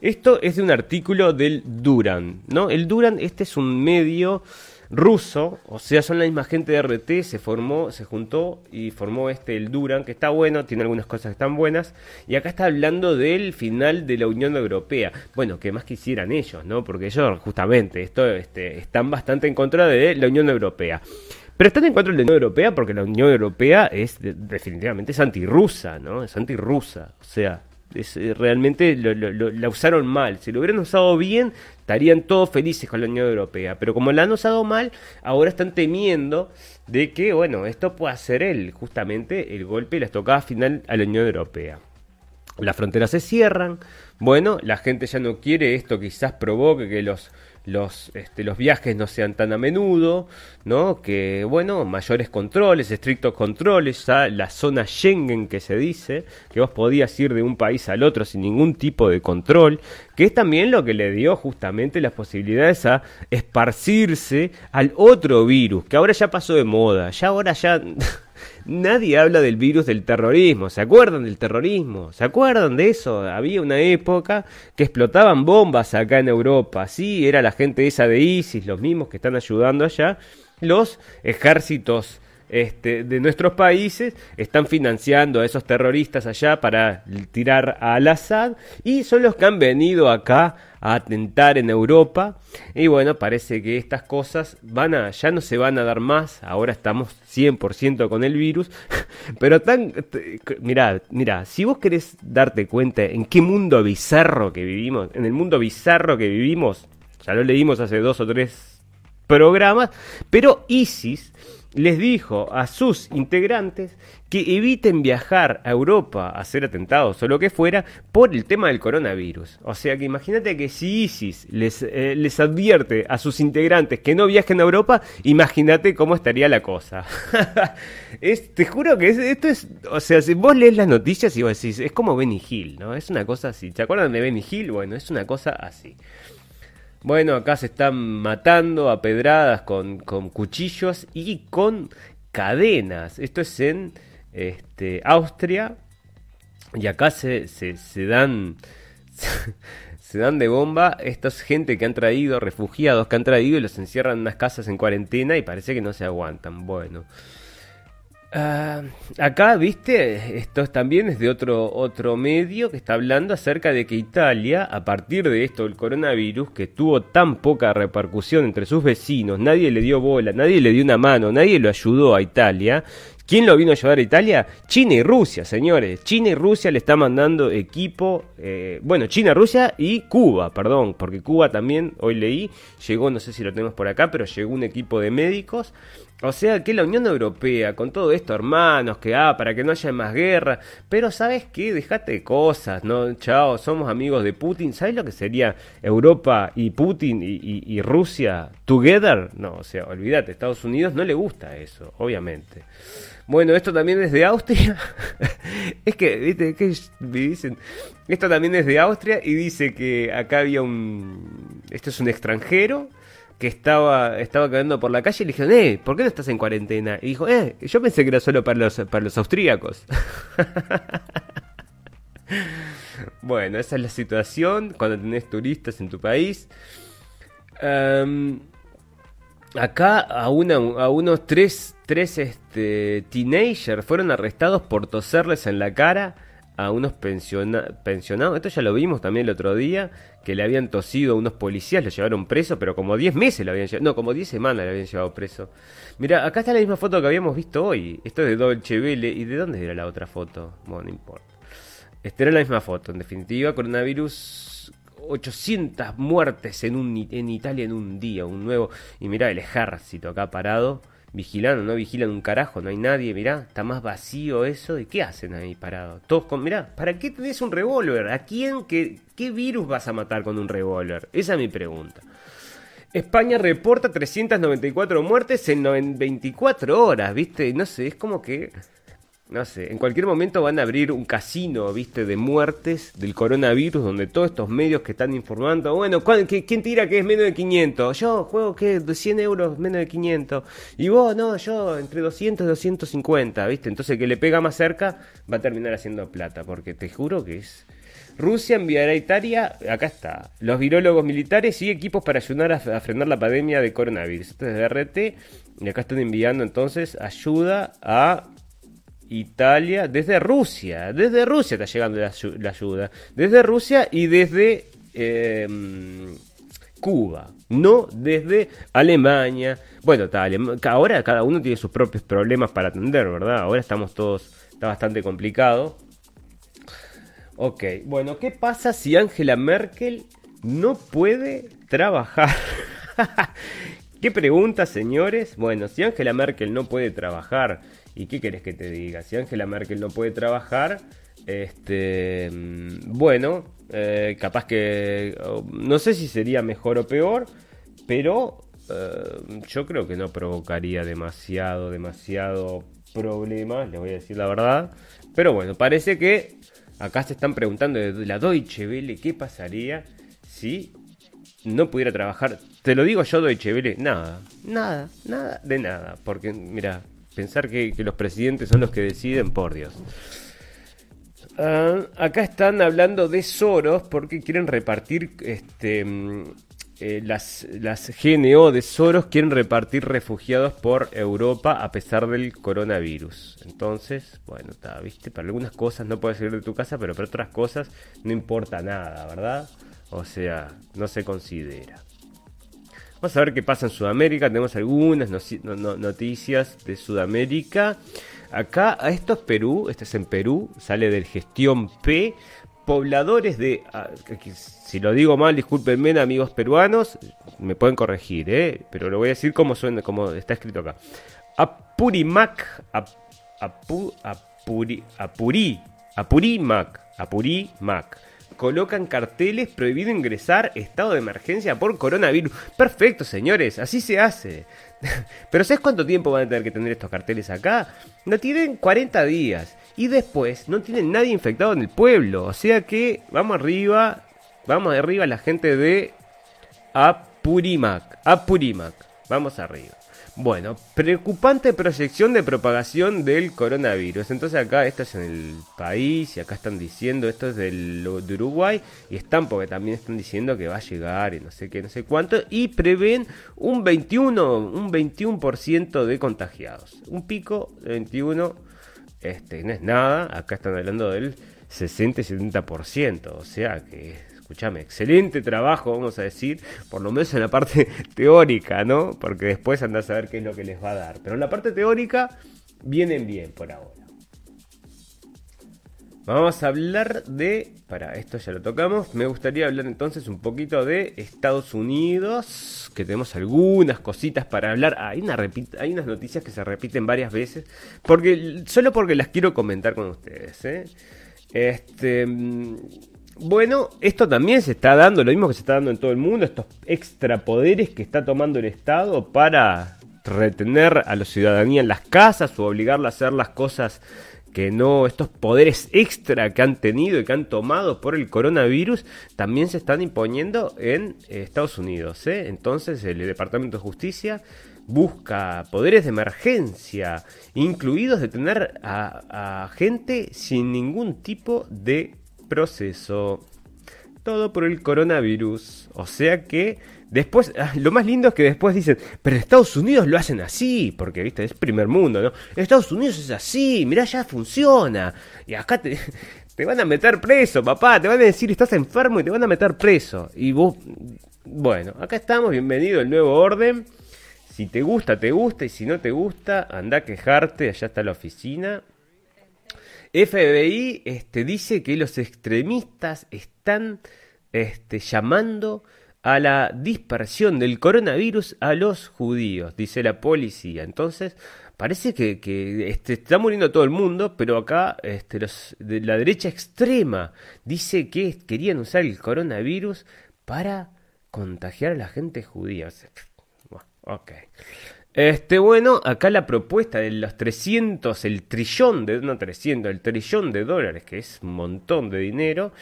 esto es de un artículo del Duran, ¿no? El Duran, este es un medio ruso, o sea, son la misma gente de RT, se formó, se juntó y formó este el Duran, que está bueno, tiene algunas cosas que están buenas, y acá está hablando del final de la Unión Europea. Bueno, que más quisieran ellos, ¿no? Porque ellos, justamente, esto, este, están bastante en contra de la Unión Europea. Pero están en contra de la Unión Europea porque la Unión Europea es definitivamente es antirrusa, ¿no? Es antirrusa. O sea, eh, realmente la usaron mal. Si lo hubieran usado bien, estarían todos felices con la Unión Europea. Pero como la han usado mal, ahora están temiendo de que, bueno, esto pueda ser justamente el golpe y la estocada final a la Unión Europea. Las fronteras se cierran. Bueno, la gente ya no quiere esto, quizás provoque que los los, este, los viajes no sean tan a menudo, ¿no? Que, bueno, mayores controles, estrictos controles, ya la zona Schengen que se dice, que vos podías ir de un país al otro sin ningún tipo de control, que es también lo que le dio justamente las posibilidades a esparcirse al otro virus, que ahora ya pasó de moda, ya ahora ya... Nadie habla del virus del terrorismo. ¿Se acuerdan del terrorismo? ¿Se acuerdan de eso? Había una época que explotaban bombas acá en Europa. Sí, era la gente esa de ISIS, los mismos que están ayudando allá. Los ejércitos este, de nuestros países están financiando a esos terroristas allá para tirar a Al-Assad y son los que han venido acá a atentar en Europa. Y bueno, parece que estas cosas van a, ya no se van a dar más, ahora estamos 100% con el virus, pero tan, mira, mira, si vos querés darte cuenta en qué mundo bizarro que vivimos, en el mundo bizarro que vivimos, ya lo leímos hace dos o tres programas, pero ISIS les dijo a sus integrantes que eviten viajar a Europa a hacer atentados o lo que fuera por el tema del coronavirus. O sea que imagínate que si ISIS les, eh, les advierte a sus integrantes que no viajen a Europa, imagínate cómo estaría la cosa. es, te juro que esto es, o sea, si vos lees las noticias y vos decís, es como Benny Hill, ¿no? Es una cosa así. ¿Te acuerdan de Benny Hill? Bueno, es una cosa así. Bueno, acá se están matando a pedradas con, cuchillos y con cadenas. Esto es en este, Austria. Y acá se, se, se dan. se dan de bomba. Esta es gente que han traído, refugiados que han traído y los encierran en unas casas en cuarentena y parece que no se aguantan. Bueno. Ah, acá, viste, esto también es de otro, otro medio que está hablando acerca de que Italia, a partir de esto del coronavirus, que tuvo tan poca repercusión entre sus vecinos, nadie le dio bola, nadie le dio una mano, nadie lo ayudó a Italia. ¿Quién lo vino a ayudar a Italia? China y Rusia, señores. China y Rusia le está mandando equipo. Eh, bueno, China, Rusia y Cuba, perdón, porque Cuba también, hoy leí, llegó, no sé si lo tenemos por acá, pero llegó un equipo de médicos o sea que la Unión Europea, con todo esto, hermanos, que ah, para que no haya más guerra, pero ¿sabes qué? Dejate de cosas, ¿no? Chao, somos amigos de Putin. ¿Sabes lo que sería Europa y Putin y, Rusia together? No, o sea, olvídate, Estados Unidos no le gusta eso, obviamente. Bueno, esto también es de Austria. es que, ¿viste? Que me dicen. Esto también es de Austria y dice que acá había un. Esto es un extranjero que estaba, estaba caminando por la calle y le dijeron, eh, ¿por qué no estás en cuarentena? Y dijo, eh, yo pensé que era solo para los, para los austríacos. bueno, esa es la situación cuando tenés turistas en tu país. Acá a, una, a unos tres, tres este, teenagers fueron arrestados por toserles en la cara a unos pensionados. Esto ya lo vimos también el otro día, que le habían tosido unos policías, lo llevaron preso, pero como 10 meses lo habían llevado. No, como 10 semanas lo habían llevado preso. Mira, acá está la misma foto que habíamos visto hoy. Esto es de Dolce Vele. ¿Y de dónde era la otra foto? Bueno, no importa. Esta era la misma foto, en definitiva, coronavirus 800 muertes en, un, en Italia en un día, un nuevo. Y mira el ejército acá parado vigilando, no vigilan un carajo, no hay nadie, mirá, está más vacío eso, ¿y qué hacen ahí parados? Todos con, mirá, ¿para qué tenés un revólver? ¿A quién, qué, qué virus vas a matar con un revólver? Esa es mi pregunta. España reporta 394 muertes en 24 horas, ¿viste? No sé, es como que no sé, en cualquier momento van a abrir un casino, viste, de muertes del coronavirus, donde todos estos medios que están informando, bueno, ¿quién tira que es menos de 500? Yo juego que de 100 euros menos de 500. Y vos, no, yo entre 200 y 250, viste. Entonces que le pega más cerca va a terminar haciendo plata, porque te juro que es... Rusia enviará a Italia, acá está, los virólogos militares y equipos para ayudar a, frenar la pandemia de coronavirus. Esto es de RT, y acá están enviando entonces ayuda a Italia, desde Rusia, desde Rusia está llegando la, ayuda, desde Rusia y desde em, Cuba, no desde Alemania. Bueno, ahora cada uno tiene sus propios problemas para atender, ¿verdad? Ahora estamos todos, está bastante complicado. Ok, bueno, ¿qué pasa si Angela Merkel no puede trabajar? ¿Qué pregunta, señores? Bueno, si Angela Merkel no puede trabajar, ¿Y qué querés que te diga? Si Angela Merkel no puede trabajar, este, mm, bueno, eh, capaz que no sé si sería mejor o peor, pero eh, yo creo que no provocaría demasiado, demasiado problema, les voy a decir la verdad. Pero bueno, parece que acá se están preguntando de la Deutsche Welle qué pasaría si no pudiera trabajar. Te lo digo yo, Deutsche Welle, nada, nada, nada, de nada. Porque, mira, pensar que, los presidentes son los que deciden, por Dios. Ah, acá están hablando de Soros porque quieren repartir este, mm, eh, las, las GNO de Soros quieren repartir refugiados por Europa a pesar del coronavirus. Entonces, bueno, viste, para algunas cosas no puedes salir de tu casa, pero para otras cosas no importa nada, ¿verdad? O sea, no se considera. Vamos a ver qué pasa en Sudamérica. Tenemos algunas noticias de Sudamérica. Acá, esto es Perú, este es en Perú, sale del gestión P. Pobladores de, ah, si lo digo mal, discúlpenme amigos peruanos, me pueden corregir, ¿eh? pero lo voy a decir como suena, como está escrito acá. Apurimac, apu, apuri, apuri, apurimac, apurimac colocan carteles prohibido ingresar, estado de emergencia por coronavirus. Perfecto, señores, así se hace. Pero ¿sabes cuánto tiempo van a tener que tener estos carteles acá? No tienen 40 días. Y después no tienen nadie infectado en el pueblo. O sea que vamos arriba, vamos arriba la gente de Apurimac. Apurimac. Vamos arriba. Bueno, preocupante proyección de propagación del coronavirus. Entonces acá esto es en el país y acá están diciendo esto es del, de Uruguay y están porque también están diciendo que va a llegar y no sé qué, no sé cuánto y prevén un 21, un 21% de contagiados. Un pico de 21, este no es nada, acá están hablando del 60 y 70%, o sea que escúchame, excelente trabajo, vamos a decir, por lo menos en la parte teórica, ¿no? Porque después andás a ver qué es lo que les va a dar. Pero en la parte teórica vienen bien por ahora. Vamos a hablar de, para esto ya lo tocamos, me gustaría hablar entonces un poquito de Estados Unidos, que tenemos algunas cositas para hablar. Hay, una hay unas noticias que se repiten varias veces, porque solo porque las quiero comentar con ustedes. ¿eh? Este, bueno, esto también se está dando, lo mismo que se está dando en todo el mundo, estos extrapoderes que está tomando el Estado para retener a la ciudadanía en las casas o obligarla a hacer las cosas que no, estos poderes extra que han tenido y que han tomado por el coronavirus también se están imponiendo en Estados Unidos. ¿eh? Entonces el Departamento de Justicia busca poderes de emergencia, incluidos detener a, a gente sin ningún tipo de proceso. Todo por el coronavirus. O sea que Después, ah, lo más lindo es que después dicen, pero Estados Unidos lo hacen así, porque, viste, es primer mundo, ¿no? Estados Unidos es así, mirá, ya funciona. Y acá te, te van a meter preso, papá, te van a decir, estás enfermo y te van a meter preso. Y vos, bueno, acá estamos, bienvenido al nuevo orden. Si te gusta, te gusta, y si no te gusta, anda a quejarte, allá está la oficina. FBI este, dice que los extremistas están este, llamando a la dispersión del coronavirus a los judíos, dice la policía. Entonces, parece que, este, está muriendo todo el mundo, pero acá este, de la derecha extrema dice que querían usar el coronavirus para contagiar a la gente judía. ok. Este, bueno, acá la propuesta de los 300, el trillón de, no 300, el trillón de dólares, que es un montón de dinero,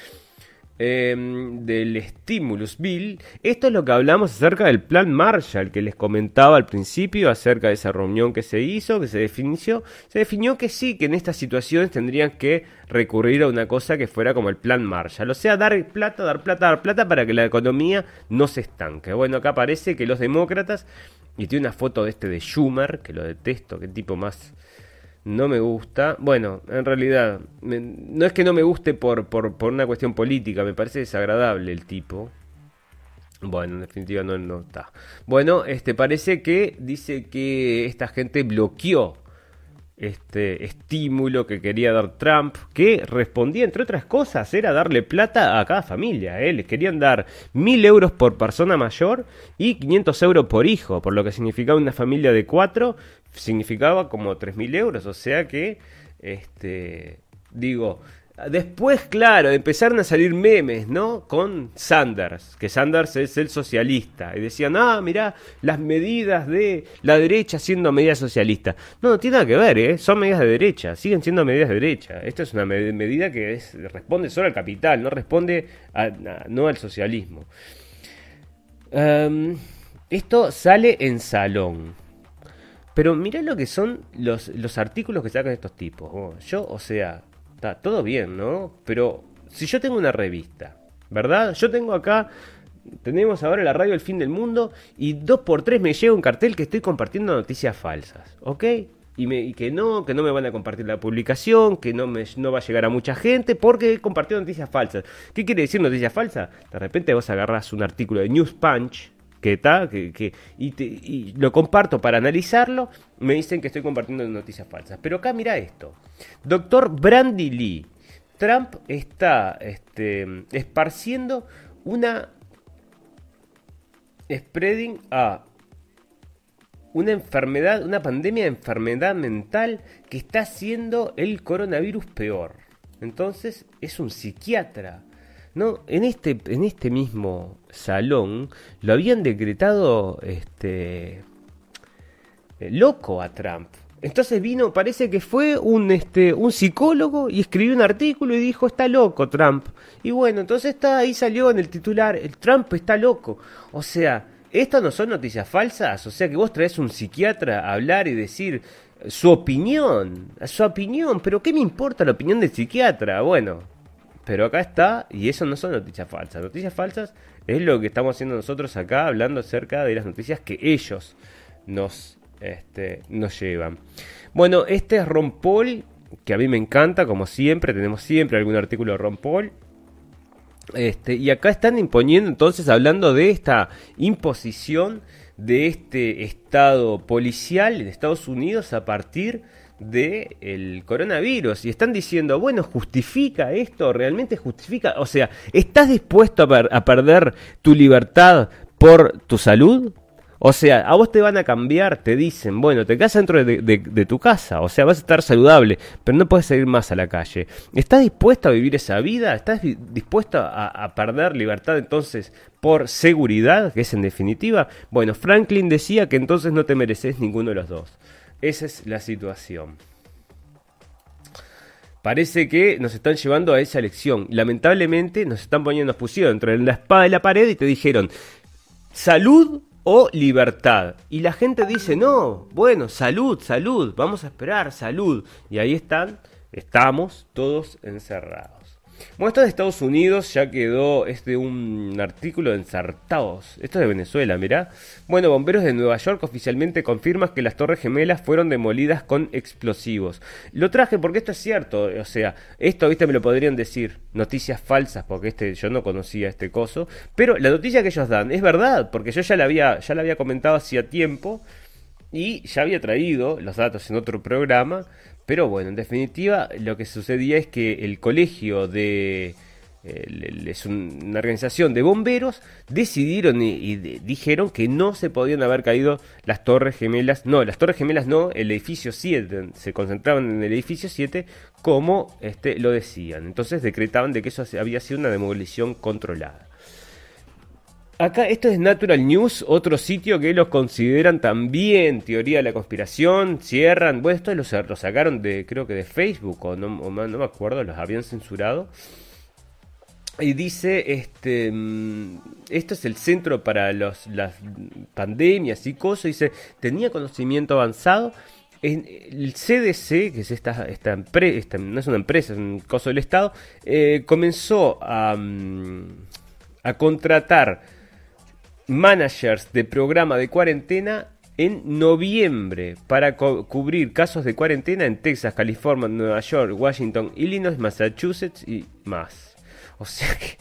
Em, del Stimulus Bill. Esto es lo que hablamos acerca del plan Marshall que les comentaba al principio, acerca de esa reunión que se hizo, que se definió. Se definió que sí, que en estas situaciones tendrían que recurrir a una cosa que fuera como el plan Marshall. O sea, dar plata, dar plata, dar plata para que la economía no se estanque. Bueno, acá parece que los demócratas, y tiene una foto de este de Schumer, que lo detesto, qué tipo más no me gusta. Bueno, en realidad, no es que no me guste por, por, por, una cuestión política, me parece desagradable el tipo. Bueno, en definitiva no, no está. Bueno, este parece que dice que esta gente bloqueó este estímulo que quería dar Trump, que respondía, entre otras cosas, era darle plata a cada familia. ¿eh? Les querían dar mil euros por persona mayor y 500 euros por hijo, por lo que significaba una familia de cuatro, significaba como 3.000 euros. O sea que, este, digo, Después, claro, empezaron a salir memes, ¿no? Con Sanders, que Sanders es el socialista. Y decían, ah, mirá, las medidas de la derecha siendo medidas socialistas. No, no tiene nada que ver, ¿eh? Son medidas de derecha, siguen siendo medidas de derecha. Esto es una medida que responde solo al capital, no responde no al socialismo. Em, esto sale en salón. Pero mirá lo que son los, los artículos que sacan estos tipos. yo, o sea, Está todo bien, ¿no? Pero si yo tengo una revista, ¿verdad? Yo tengo acá, tenemos ahora la radio El Fin del Mundo y dos por tres me llega un cartel que estoy compartiendo noticias falsas, ¿ok? Y, me, y, que no, que no me van a compartir la publicación, que no, me, no va a llegar a mucha gente porque he compartido noticias falsas. ¿Qué quiere decir noticias falsas? De repente vos agarrás un artículo de News Punch que está, que, que y, lo comparto para analizarlo, me dicen que estoy compartiendo noticias falsas. Pero acá mira esto. Doctor Brandy Lee, Trump está este, esparciendo una spreading a una enfermedad, una pandemia de enfermedad mental que está haciendo el coronavirus peor. Entonces es un psiquiatra no, en este, en este mismo salón lo habían decretado este loco a Trump. Entonces vino, parece que fue un, este, un psicólogo y escribió un artículo y dijo, está loco Trump. Y bueno, entonces está, ahí salió en el titular, el Trump está loco. O sea, estas no son noticias falsas. O sea, que vos traes un psiquiatra a hablar y decir su opinión, su opinión, pero ¿qué me importa la opinión del psiquiatra? Bueno, pero acá está, y eso no son noticias falsas. Noticias falsas es lo que estamos haciendo nosotros acá, hablando acerca de las noticias que ellos nos, este, nos llevan. Bueno, este es Ron Paul, que a mí me encanta, como siempre, tenemos siempre algún artículo de Ron Paul. Este, y acá están imponiendo entonces, hablando de esta imposición de este estado policial en Estados Unidos a partir de el coronavirus y están diciendo, bueno, justifica esto, realmente justifica, o sea, ¿estás dispuesto a, perder tu libertad por tu salud? O sea, a vos te van a cambiar, te dicen, bueno, te quedas dentro de, tu casa, o sea, vas a estar saludable, pero no puedes salir más a la calle. ¿Estás dispuesto a vivir esa vida? ¿Estás dispuesto a, a, perder libertad entonces por seguridad, que es en definitiva? Bueno, Franklin decía que entonces no te mereces ninguno de los dos. Esa es la situación. parece que nos están llevando a esa elección. Lamentablemente nos están poniendo, nos pusieron entre la espada y la pared y te dijeron salud o libertad. Y la gente dice, no, bueno, salud, salud, vamos a esperar, salud. Y ahí están, estamos todos encerrados. Bueno, esto de Estados Unidos ya quedó este un artículo de ensartados. Esto es de Venezuela, mirá. Bueno, bomberos de Nueva York oficialmente confirman que las Torres Gemelas fueron demolidas con explosivos. Lo traje porque esto es cierto, o sea, esto, viste, me lo podrían decir noticias falsas porque este yo no conocía este coso, pero la noticia que ellos dan es verdad, porque yo ya la había ya la había comentado hacía tiempo y ya había traído los datos en otro programa pero bueno, en definitiva, lo que sucedía es que el colegio de. es una organización de bomberos, decidieron y, dijeron que no se podían haber caído las Torres Gemelas. No, las Torres Gemelas no, el edificio 7. Se concentraban en el edificio 7 como este, lo decían. Entonces decretaban de que eso había sido una demolición controlada. Acá, esto es Natural News, otro sitio que los consideran también teoría de la conspiración, cierran, bueno, esto lo, lo sacaron de, creo que de Facebook, o no, me acuerdo, los habían censurado. Y dice, este, mm, esto es el centro para los, las pandemias y cosas, dice, tenía conocimiento avanzado. El CDC, que es esta, empresa, no es una empresa, es un coso del Estado, eh, comenzó a, mm, a contratar managers de programa de cuarentena en noviembre para cubrir casos de cuarentena en Texas, California, Nueva York, Washington, Illinois, Massachusetts y más. O sea que...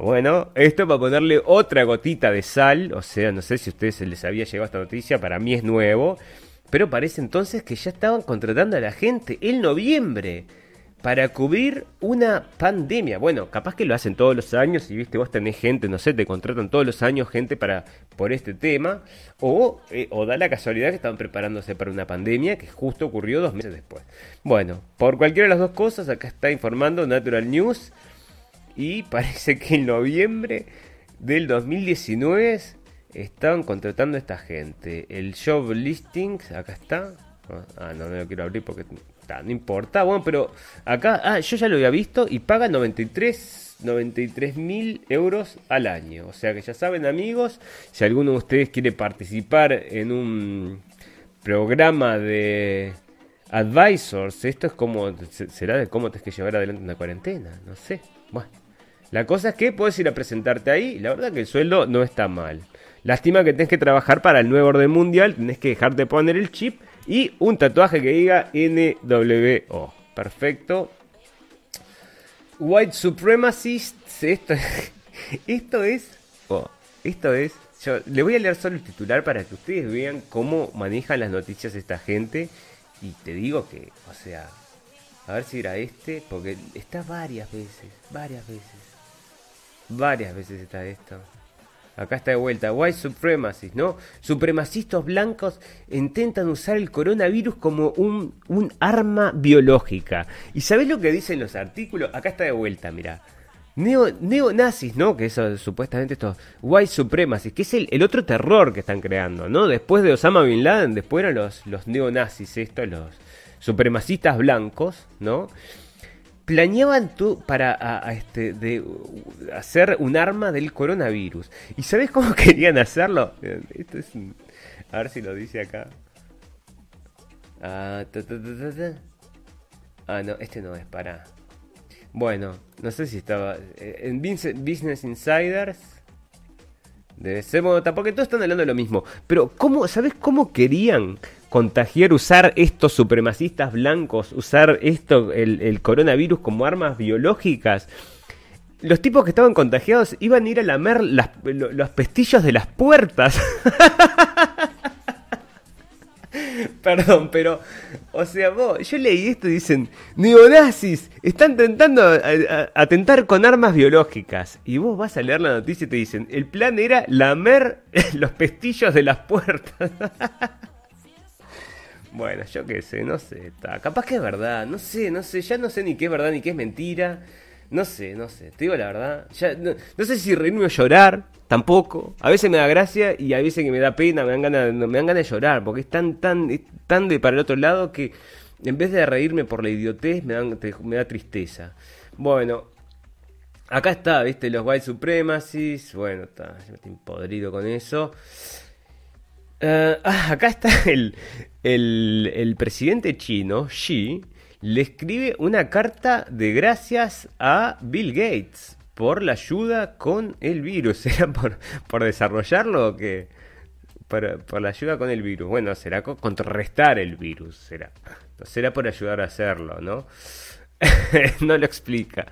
Bueno, esto para ponerle otra gotita de sal, o sea, no sé si a ustedes les había llegado esta noticia, para mí es nuevo, pero parece entonces que ya estaban contratando a la gente en noviembre para cubrir una pandemia. Bueno, capaz que lo hacen todos los años y viste, vos tenés gente, no sé, te contratan todos los años gente para por este tema, o, eh, o da la casualidad que estaban preparándose para una pandemia que justo ocurrió dos meses después. Bueno, por cualquiera de las dos cosas, acá está informando Natural News y parece que en noviembre del 2019 estaban contratando a esta gente. El job listings, acá está. Ah, no, no lo quiero abrir porque no importa. Bueno, pero acá, ah, yo ya lo había visto y paga 93 93 mil euros al año. O sea que ya saben, amigos, si alguno de ustedes quiere participar en un programa de advisors, esto es como, será de cómo tienes que llevar adelante una cuarentena, no sé. Bueno, la cosa es que puedes ir a presentarte ahí. La verdad que el sueldo no está mal. Lástima que tenés que trabajar para el nuevo orden mundial, tenés que dejar de poner el chip y un tatuaje que diga NWO. Perfecto. White Supremacists. Esto, esto es. Oh, esto es. Yo le voy a leer solo el titular para que ustedes vean cómo manejan las noticias esta gente. Y te digo que, o sea, a ver si era este, porque está varias veces, varias veces. Varias veces está esto. Acá está de vuelta. White supremacists, ¿no? Supremacistas blancos intentan usar el coronavirus como un, un arma biológica. ¿Y sabés lo que dicen los artículos? Acá está de vuelta, mira. Neo, neonazis, ¿no? Que eso supuestamente estos white supremacists, que es el, el, otro terror que están creando, ¿no? Después de Osama Bin Laden, después eran los, los neonazis, estos, los supremacistas blancos, ¿no? Planeaban tú para este, de, hacer un arma del coronavirus. ¿Y sabes cómo querían hacerlo? Esto es a ver si lo dice acá. Ah, ah, no, este no es para. Bueno, no sé si estaba. Eh, en Business Insiders. Debe ser. Bueno, tampoco todos están hablando de lo mismo. Pero, ¿cómo, ¿sabes cómo querían contagiar, usar estos supremacistas blancos, usar esto, el, coronavirus como armas biológicas. Los tipos que estaban contagiados iban a ir a lamer los pestillos de las puertas. Perdón, pero, o sea, vos, yo leí esto y dicen, neonazis, están intentando atentar con armas biológicas. Y vos vas a leer la noticia y te dicen, el plan era lamer los pestillos de las puertas. Bueno, yo qué sé, no sé. Está. Capaz que es verdad, no sé, no sé. Ya no sé ni qué es verdad ni qué es mentira. No sé, no sé. Te digo la verdad. Ya, no, sé si reírme o llorar, tampoco. A veces me da gracia y a veces que me da pena, me dan ganas, me dan ganas de llorar. Porque es tan, tan, tan de para el otro lado que en vez de reírme por la idiotez, me, dan, me da tristeza. Bueno, acá está, viste, los white supremacies. Bueno, está, estoy podrido con eso. Eh, ah, acá está el, el, presidente chino, Xi, le escribe una carta de gracias a Bill Gates por la ayuda con el virus. ¿Era por, por desarrollarlo o qué? Por, por, la ayuda con el virus. Bueno, será contrarrestar el virus. Será. Será por ayudar a hacerlo, ¿no? no lo explica.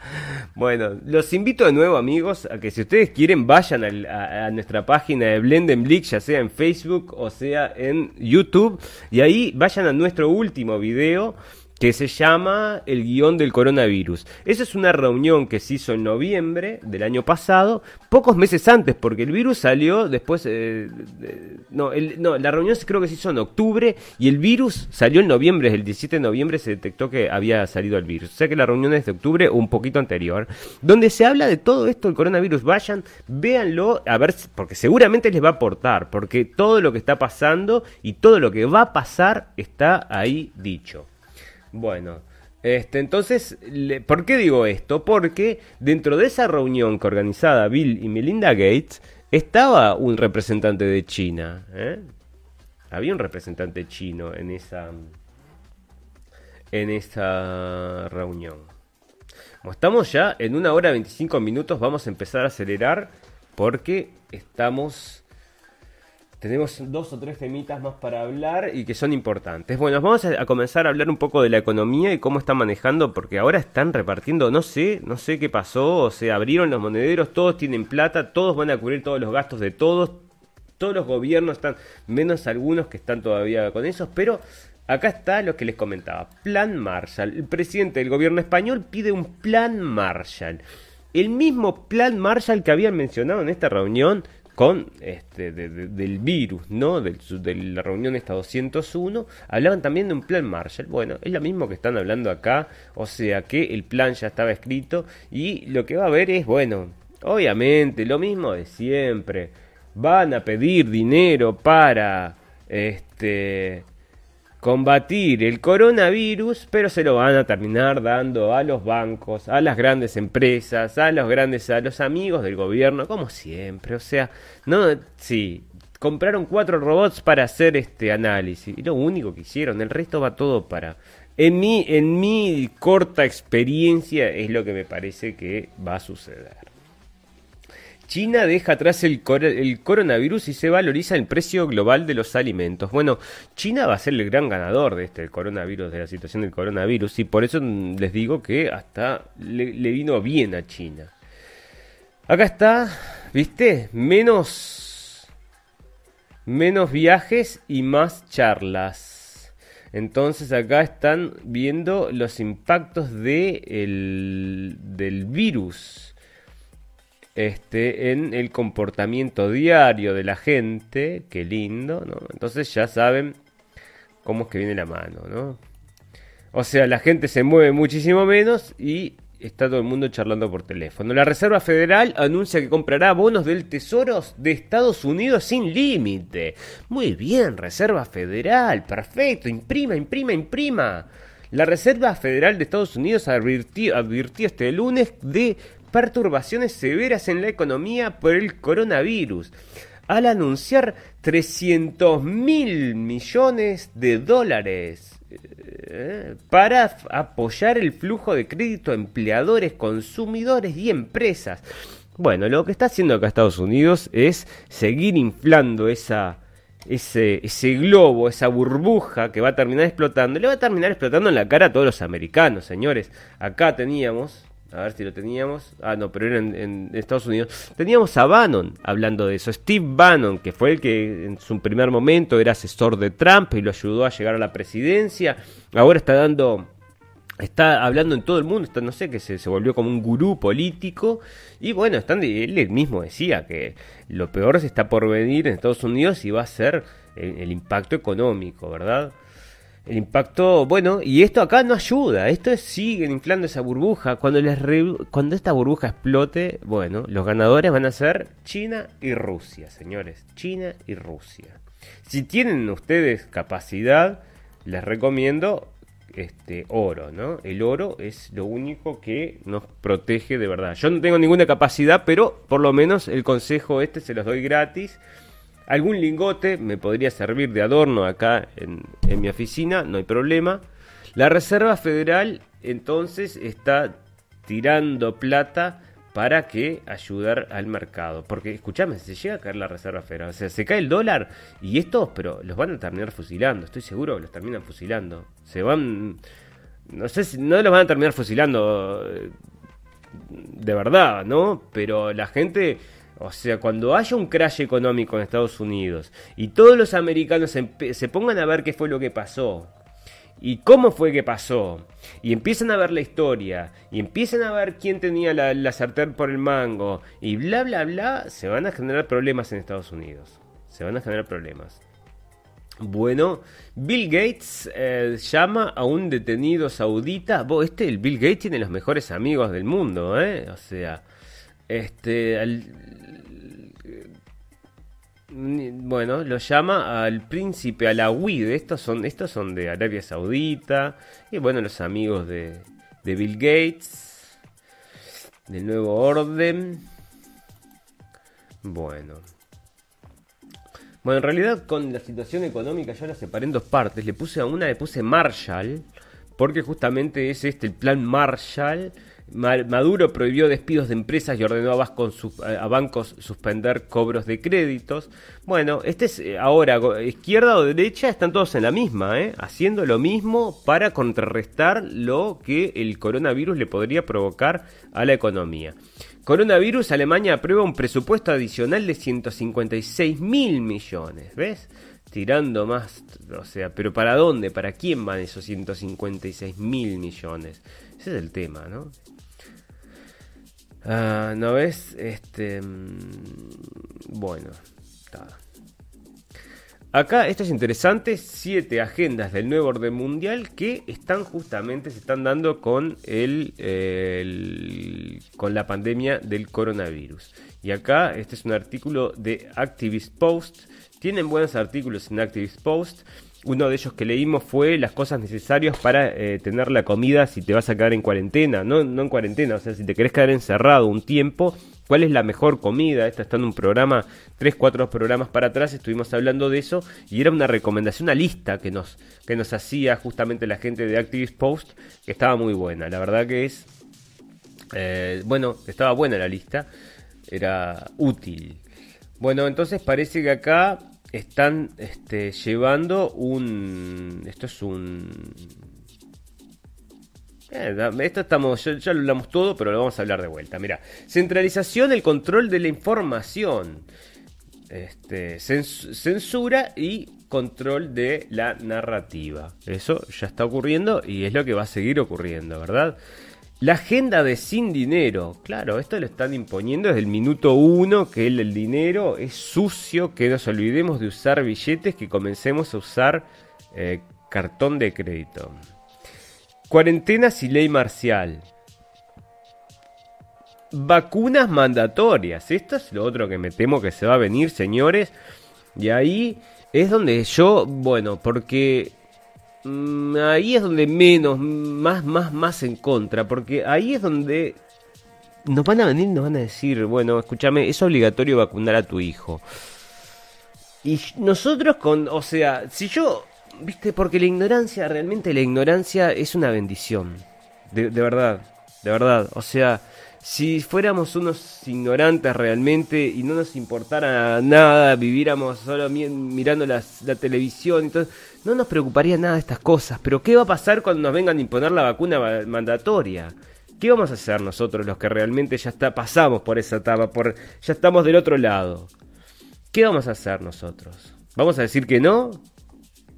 Bueno, los invito de nuevo, amigos, a que si ustedes quieren, vayan a, nuestra página de Blendenblick, ya sea en Facebook o sea en YouTube, y ahí vayan a nuestro último video que se llama El guion del coronavirus. Esa es una reunión que se hizo en noviembre del año pasado, pocos meses antes, porque el virus salió después... Eh, no, no, la reunión creo que se hizo en octubre y el virus salió en noviembre, el 17 de noviembre se detectó que había salido el virus. O sea que la reunión es de octubre o un poquito anterior, donde se habla de todo esto del coronavirus. Vayan, véanlo, a ver, porque seguramente les va a aportar, porque todo lo que está pasando y todo lo que va a pasar está ahí dicho. Bueno, este, entonces, ¿por qué digo esto? Porque dentro de esa reunión que organizaba Bill y Melinda Gates estaba un representante de China. ¿eh? Había un representante chino en esa en esa reunión. Estamos ya en una hora 25 minutos, vamos a empezar a acelerar porque estamos tenemos dos o tres temitas más para hablar y que son importantes. Bueno, vamos a, comenzar a hablar un poco de la economía y cómo están manejando, porque ahora están repartiendo, no sé, no sé qué pasó, o sea, abrieron los monederos, todos tienen plata, todos van a cubrir todos los gastos de todos, todos los gobiernos están, menos algunos que están todavía con esos, pero acá está lo que les comentaba, Plan Marshall. El presidente del gobierno español pide un Plan Marshall. El mismo Plan Marshall que habían mencionado en esta reunión con este, del virus, ¿no? de la reunión esta 201, hablaban también de un plan Marshall. Bueno, es lo mismo que están hablando acá, o sea que el plan ya estaba escrito y lo que va a haber es, bueno, obviamente, lo mismo de siempre. Van a pedir dinero para este combatir el coronavirus, pero se lo van a terminar dando a los bancos, a las grandes empresas, a los grandes, a los amigos del gobierno, como siempre. O sea, no, sí, compraron cuatro robots para hacer este análisis y lo único que hicieron, el resto va todo para. En mi, en mi corta experiencia es lo que me parece que va a suceder. China deja atrás el, coronavirus y se valoriza el precio global de los alimentos. Bueno, China va a ser el gran ganador de este coronavirus, de la situación del coronavirus, y por eso les digo que hasta le, vino bien a China. Acá está, ¿viste? Menos, menos viajes y más charlas. Entonces acá están viendo los impactos de del virus este, en el comportamiento diario de la gente, qué lindo, ¿no? Entonces ya saben cómo es que viene la mano, ¿no? O sea, la gente se mueve muchísimo menos y está todo el mundo charlando por teléfono. La Reserva Federal anuncia que comprará bonos del Tesoro de Estados Unidos sin límite. Muy bien, Reserva Federal, perfecto, imprima, imprima, imprima. La Reserva Federal de Estados Unidos advirtió, advirtió este lunes de perturbaciones severas en la economía por el coronavirus, al anunciar 300 mil millones de dólares eh, para apoyar el flujo de crédito a empleadores, consumidores y empresas. Bueno, lo que está haciendo acá Estados Unidos es seguir inflando ese, ese globo, esa burbuja que va a terminar explotando. Le va a terminar explotando en la cara a todos los americanos, señores. Acá teníamos a ver si lo teníamos. Ah, no, pero era en, Estados Unidos. Teníamos a Bannon hablando de eso. Steve Bannon, que fue el que en su primer momento era asesor de Trump y lo ayudó a llegar a la presidencia. Ahora está dando. Está hablando en todo el mundo, está, no sé, que se, se volvió como un gurú político. Y bueno, están, él mismo decía que lo peor se está por venir en Estados Unidos y va a ser el impacto económico, ¿verdad? El impacto, bueno, y esto acá no ayuda, esto es, siguen inflando esa burbuja. Cuando, les cuando esta burbuja explote, bueno, los ganadores van a ser China y Rusia, señores, China y Rusia. Si tienen ustedes capacidad, les recomiendo este, oro, ¿no? El oro es lo único que nos protege de verdad. Yo no tengo ninguna capacidad, pero por lo menos el consejo este se los doy gratis. Algún lingote me podría servir de adorno acá en, mi oficina, no hay problema. La Reserva Federal entonces está tirando plata para que ayudar al mercado. Porque, escúchame, se llega a caer la Reserva Federal, o sea, se cae el dólar y estos, pero los van a terminar fusilando, estoy seguro que los terminan fusilando. Se van, no sé si no los van a terminar fusilando eh, de verdad, ¿no? Pero la gente, o sea, cuando haya un crash económico en Estados Unidos y todos los americanos se, pongan a ver qué fue lo que pasó, y cómo fue que pasó, y empiezan a ver la historia, y empiezan a ver quién tenía la, la, sartén por el mango, y bla, bla, bla, se van a generar problemas en Estados Unidos. Se van a generar problemas. Bueno, Bill Gates eh, llama a un detenido saudita. Bo, este, el Bill Gates tiene los mejores amigos del mundo, ¿eh? O sea, este, al, bueno, lo llama al príncipe Alawid. Estos son, estos son de Arabia Saudita. Y bueno, los amigos de, de Bill Gates. Del nuevo orden. Bueno. Bueno, en realidad con la situación económica yo la separé en dos partes. Le puse a una, le puse Marshall. Porque justamente es este el plan Marshall Maduro prohibió despidos de empresas y ordenó a, bancos suspender cobros de créditos. Bueno, este es eh, ahora, izquierda o derecha, están todos en la misma, ¿eh? haciendo lo mismo para contrarrestar lo que el coronavirus le podría provocar a la economía. Coronavirus, Alemania aprueba un presupuesto adicional de 156 mil millones, ¿ves? Tirando más, o sea, pero ¿para dónde? ¿Para quién van esos 156 mil millones? Ese es el tema, ¿no? Ah, ¿No ves? Este. Mm, bueno. Acá, esto es interesante, siete agendas del nuevo orden mundial que están justamente, se están dando con el, con la pandemia del coronavirus. Y acá, este es un artículo de Activist Post. Tienen buenos artículos en Activist Post. Uno de ellos que leímos fue las cosas necesarias para eh, tener la comida si te vas a quedar en cuarentena, no, no en cuarentena, o sea, si te querés quedar encerrado un tiempo, ¿cuál es la mejor comida? Esta está en un programa, tres, cuatro programas para atrás, estuvimos hablando de eso y era una recomendación, una lista que nos, que nos hacía justamente la gente de Activist Post, que estaba muy buena, la verdad que es, eh, bueno, estaba buena la lista, era útil. Bueno, entonces parece que acá están este, llevando un... Esto es un... Eh, esto estamos, ya, lo hablamos todo, pero lo vamos a hablar de vuelta. Mira, centralización, el control de la información, este, censura y control de la narrativa. Eso ya está ocurriendo y es lo que va a seguir ocurriendo, ¿verdad? La agenda de sin dinero. Claro, esto lo están imponiendo desde el minuto uno, que el, dinero es sucio, que nos olvidemos de usar billetes, que comencemos a usar eh, cartón de crédito. Cuarentenas y ley marcial. Vacunas mandatorias. Esto es lo otro que me temo que se va a venir, señores. Y ahí es donde yo, bueno, porque ahí es donde menos, más, más, más en contra, porque ahí es donde nos van a venir nos van a decir, bueno, escúchame, es obligatorio vacunar a tu hijo. Y nosotros con, o sea, si yo, viste, porque la ignorancia, realmente la ignorancia es una bendición, de, de verdad, de verdad, o sea, si fuéramos unos ignorantes realmente y no nos importara nada, viviéramos solo mirando la televisión todo, no nos preocuparía nada de estas cosas. Pero ¿qué va a pasar cuando nos vengan a imponer la vacuna mandatoria? ¿Qué vamos a hacer nosotros los que realmente ya está, pasamos por esa etapa, por, ya estamos del otro lado? ¿Qué vamos a hacer nosotros? ¿Vamos a decir que no?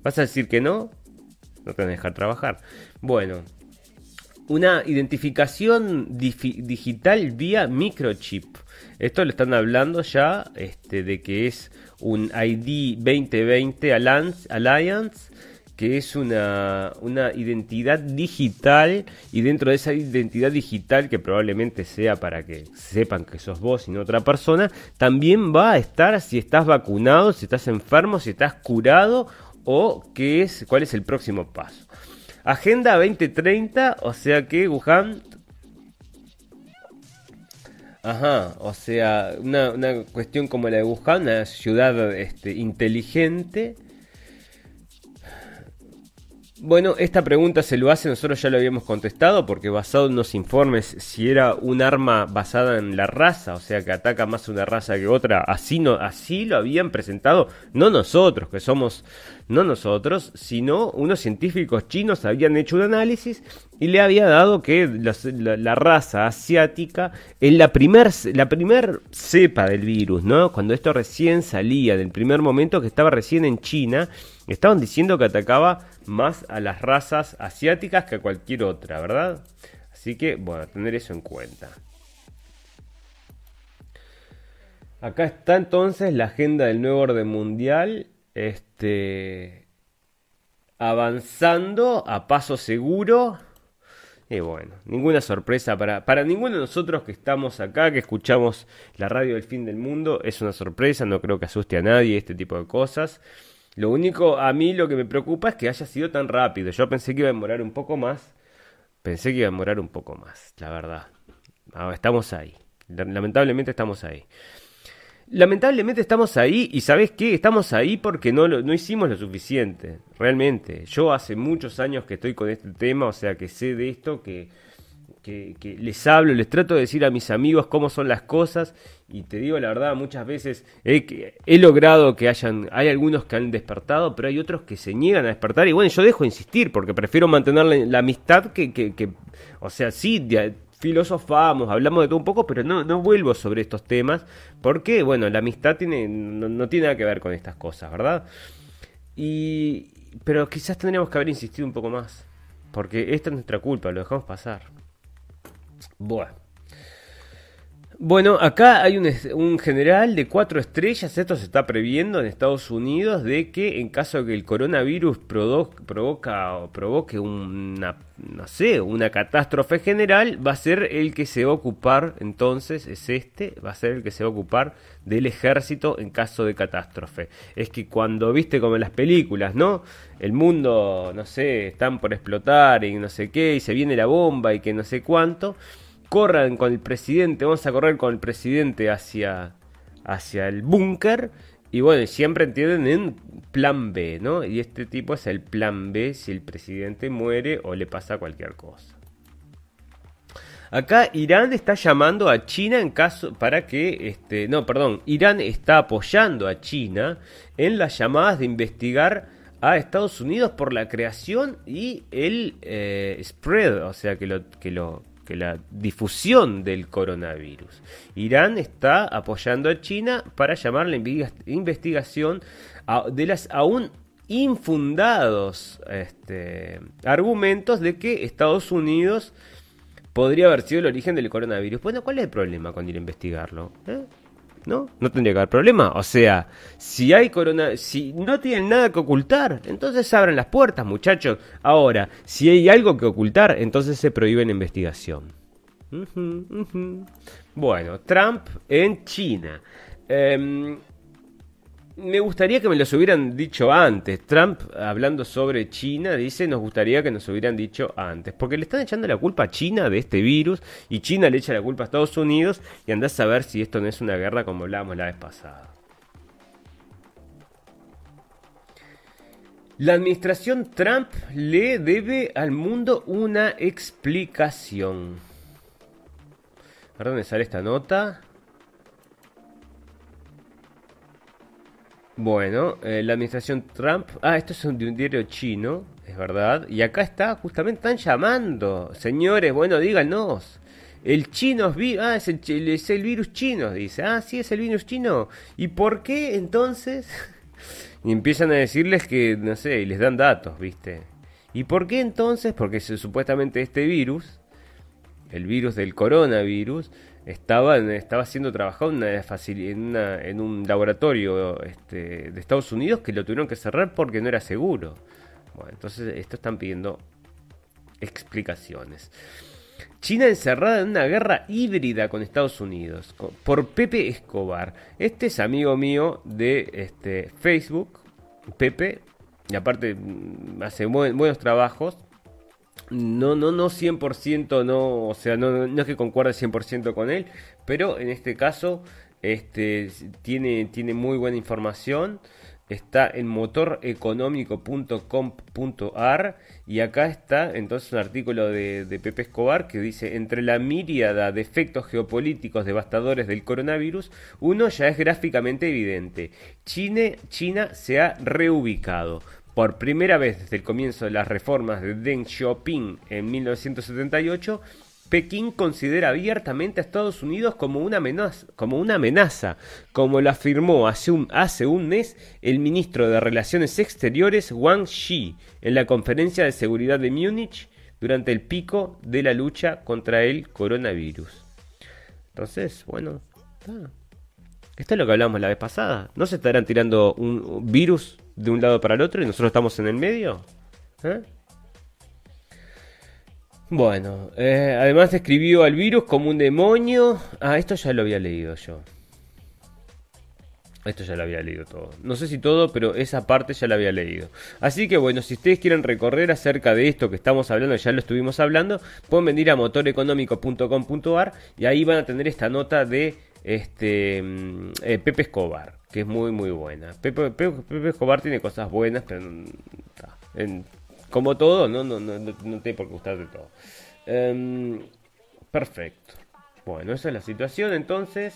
¿Vas a decir que no? No te van a dejar trabajar. Bueno, una identificación digital vía microchip. Esto lo están hablando ya este, de que es un ID 2020 Alliance, que es una, una identidad digital y dentro de esa identidad digital que probablemente sea para que sepan que sos vos y no otra persona, también va a estar si estás vacunado, si estás enfermo, si estás curado o qué es, cuál es el próximo paso. Agenda 2030, o sea que Wuhan Ajá, o sea, una, una, cuestión como la de Wuhan, una ciudad este, inteligente, bueno, esta pregunta se lo hace, nosotros ya lo habíamos contestado, porque basado en los informes, si era un arma basada en la raza, o sea que ataca más una raza que otra, así no, así lo habían presentado, no nosotros, que somos, no nosotros, sino unos científicos chinos habían hecho un análisis y le había dado que la, raza asiática en la primer, la primer cepa del virus, ¿no? Cuando esto recién salía, del primer momento que estaba recién en China, estaban diciendo que atacaba más a las razas asiáticas que a cualquier otra, ¿verdad? Así que, bueno, tener eso en cuenta. Acá está entonces la agenda del nuevo orden mundial, este, avanzando a paso seguro. Y bueno, ninguna sorpresa para, para ninguno de nosotros que estamos acá, que escuchamos la radio del fin del mundo, es una sorpresa, no creo que asuste a nadie este tipo de cosas. Lo único, a mí lo que me preocupa es que haya sido tan rápido. Yo pensé que iba a demorar un poco más. Pensé que iba a demorar un poco más, la verdad. Ahora, estamos ahí. Lamentablemente estamos ahí. Lamentablemente estamos ahí y ¿sabes qué? Estamos ahí porque no, no hicimos lo suficiente, realmente. Yo hace muchos años que estoy con este tema, o sea que sé de esto, que que, les hablo, les trato de decir a mis amigos cómo son las cosas y te digo la verdad, muchas veces he, he logrado que hayan, hay algunos que han despertado, pero hay otros que se niegan a despertar y bueno, yo dejo de insistir porque prefiero mantener la, amistad que, que, o sea, sí, filosofamos, hablamos de todo un poco, pero no, vuelvo sobre estos temas porque, bueno, la amistad tiene, no, no tiene nada que ver con estas cosas, ¿verdad? Y, pero quizás tendríamos que haber insistido un poco más, porque esta es nuestra culpa, lo dejamos pasar. Bueno. Bueno, acá hay un, general de cuatro estrellas, esto se está previendo en Estados Unidos, de que en caso de que el coronavirus provoca o provoque una, no sé, una catástrofe general, va a ser el que se va a ocupar, entonces es este, va a ser el que se va a ocupar del ejército en caso de catástrofe. Es que cuando viste como en las películas, ¿no? El mundo, no sé, están por explotar y no sé qué, y se viene la bomba y que no sé cuánto corran con el presidente, vamos a correr con el presidente hacia, hacia el búnker. Y bueno, siempre entienden en plan B, ¿no? Y este tipo es el plan B si el presidente muere o le pasa cualquier cosa. Acá Irán está llamando a China en caso para que, este, no, perdón, Irán está apoyando a China en las llamadas de investigar a Estados Unidos por la creación y el eh, spread, o sea, que lo, que lo que la difusión del coronavirus. Irán está apoyando a China para llamar la investigación de las aún infundados este, argumentos de que Estados Unidos podría haber sido el origen del coronavirus. Bueno, ¿cuál es el problema con ir a investigarlo? ¿Eh? ¿No? No tendría que haber problema. O sea, si hay corona, si no tienen nada que ocultar, entonces abran las puertas, muchachos. Ahora, si hay algo que ocultar, entonces se prohíbe la investigación. Bueno, Trump en China. Em, me gustaría que me los hubieran dicho antes. Trump, hablando sobre China, dice, nos gustaría que nos hubieran dicho antes. Porque le están echando la culpa a China de este virus y China le echa la culpa a Estados Unidos y andás a ver si esto no es una guerra como hablábamos la vez pasada. La administración Trump le debe al mundo una explicación. ¿A dónde sale esta nota? Bueno, eh, la administración Trump. Ah, esto es un, diario chino, es verdad. Y acá está, justamente están llamando. Señores, bueno, díganos. El chino es, ah, es, el, es el virus chino, dice. Ah, sí, es el virus chino. ¿Y por qué entonces? y empiezan a decirles que, no sé, y les dan datos, ¿viste? ¿Y por qué entonces? Porque supuestamente este virus, el virus del coronavirus, estaba, estaba siendo trabajado en, una, en, un laboratorio este, de Estados Unidos que lo tuvieron que cerrar porque no era seguro. Bueno, entonces esto están pidiendo explicaciones. China encerrada en una guerra híbrida con Estados Unidos por Pepe Escobar. Este es amigo mío de este, Facebook, Pepe, y aparte mm, hace buenos trabajos no, no, no 100%, no, o sea, no, no es que concuerde 100% con él, pero en este caso este, tiene, tiene muy buena información. Está en motoreconómico.com.ar y acá está entonces un artículo de, Pepe Escobar que dice, entre la miríada de efectos geopolíticos devastadores del coronavirus, uno ya es gráficamente evidente. China, China se ha reubicado. Por primera vez desde el comienzo de las reformas de Deng Xiaoping en 1978, Pekín considera abiertamente a Estados Unidos como una amenaza, como, una amenaza, como lo afirmó hace un, hace un mes el ministro de Relaciones Exteriores Wang Yi en la conferencia de seguridad de Múnich durante el pico de la lucha contra el coronavirus. Entonces, bueno, esto es lo que hablamos la vez pasada. ¿No se estarán tirando un virus de un lado para el otro y nosotros estamos en el medio? ¿Eh? Bueno, eh, además describió al virus como un demonio. Ah, esto ya lo había leído yo. Esto ya lo había leído todo. No sé si todo, pero esa parte ya la había leído. Así que bueno, si ustedes quieren recorrer acerca de esto que estamos hablando, ya lo estuvimos hablando, pueden venir a motoreconómico.com.ar y ahí van a tener esta nota de este mm, eh, Pepe Escobar, que es muy muy buena. Pepe, Pepe, Escobar tiene cosas buenas, pero en, como todo, no, no, no, no tiene por qué gustarte todo. Em, perfecto. Bueno, esa es la situación entonces.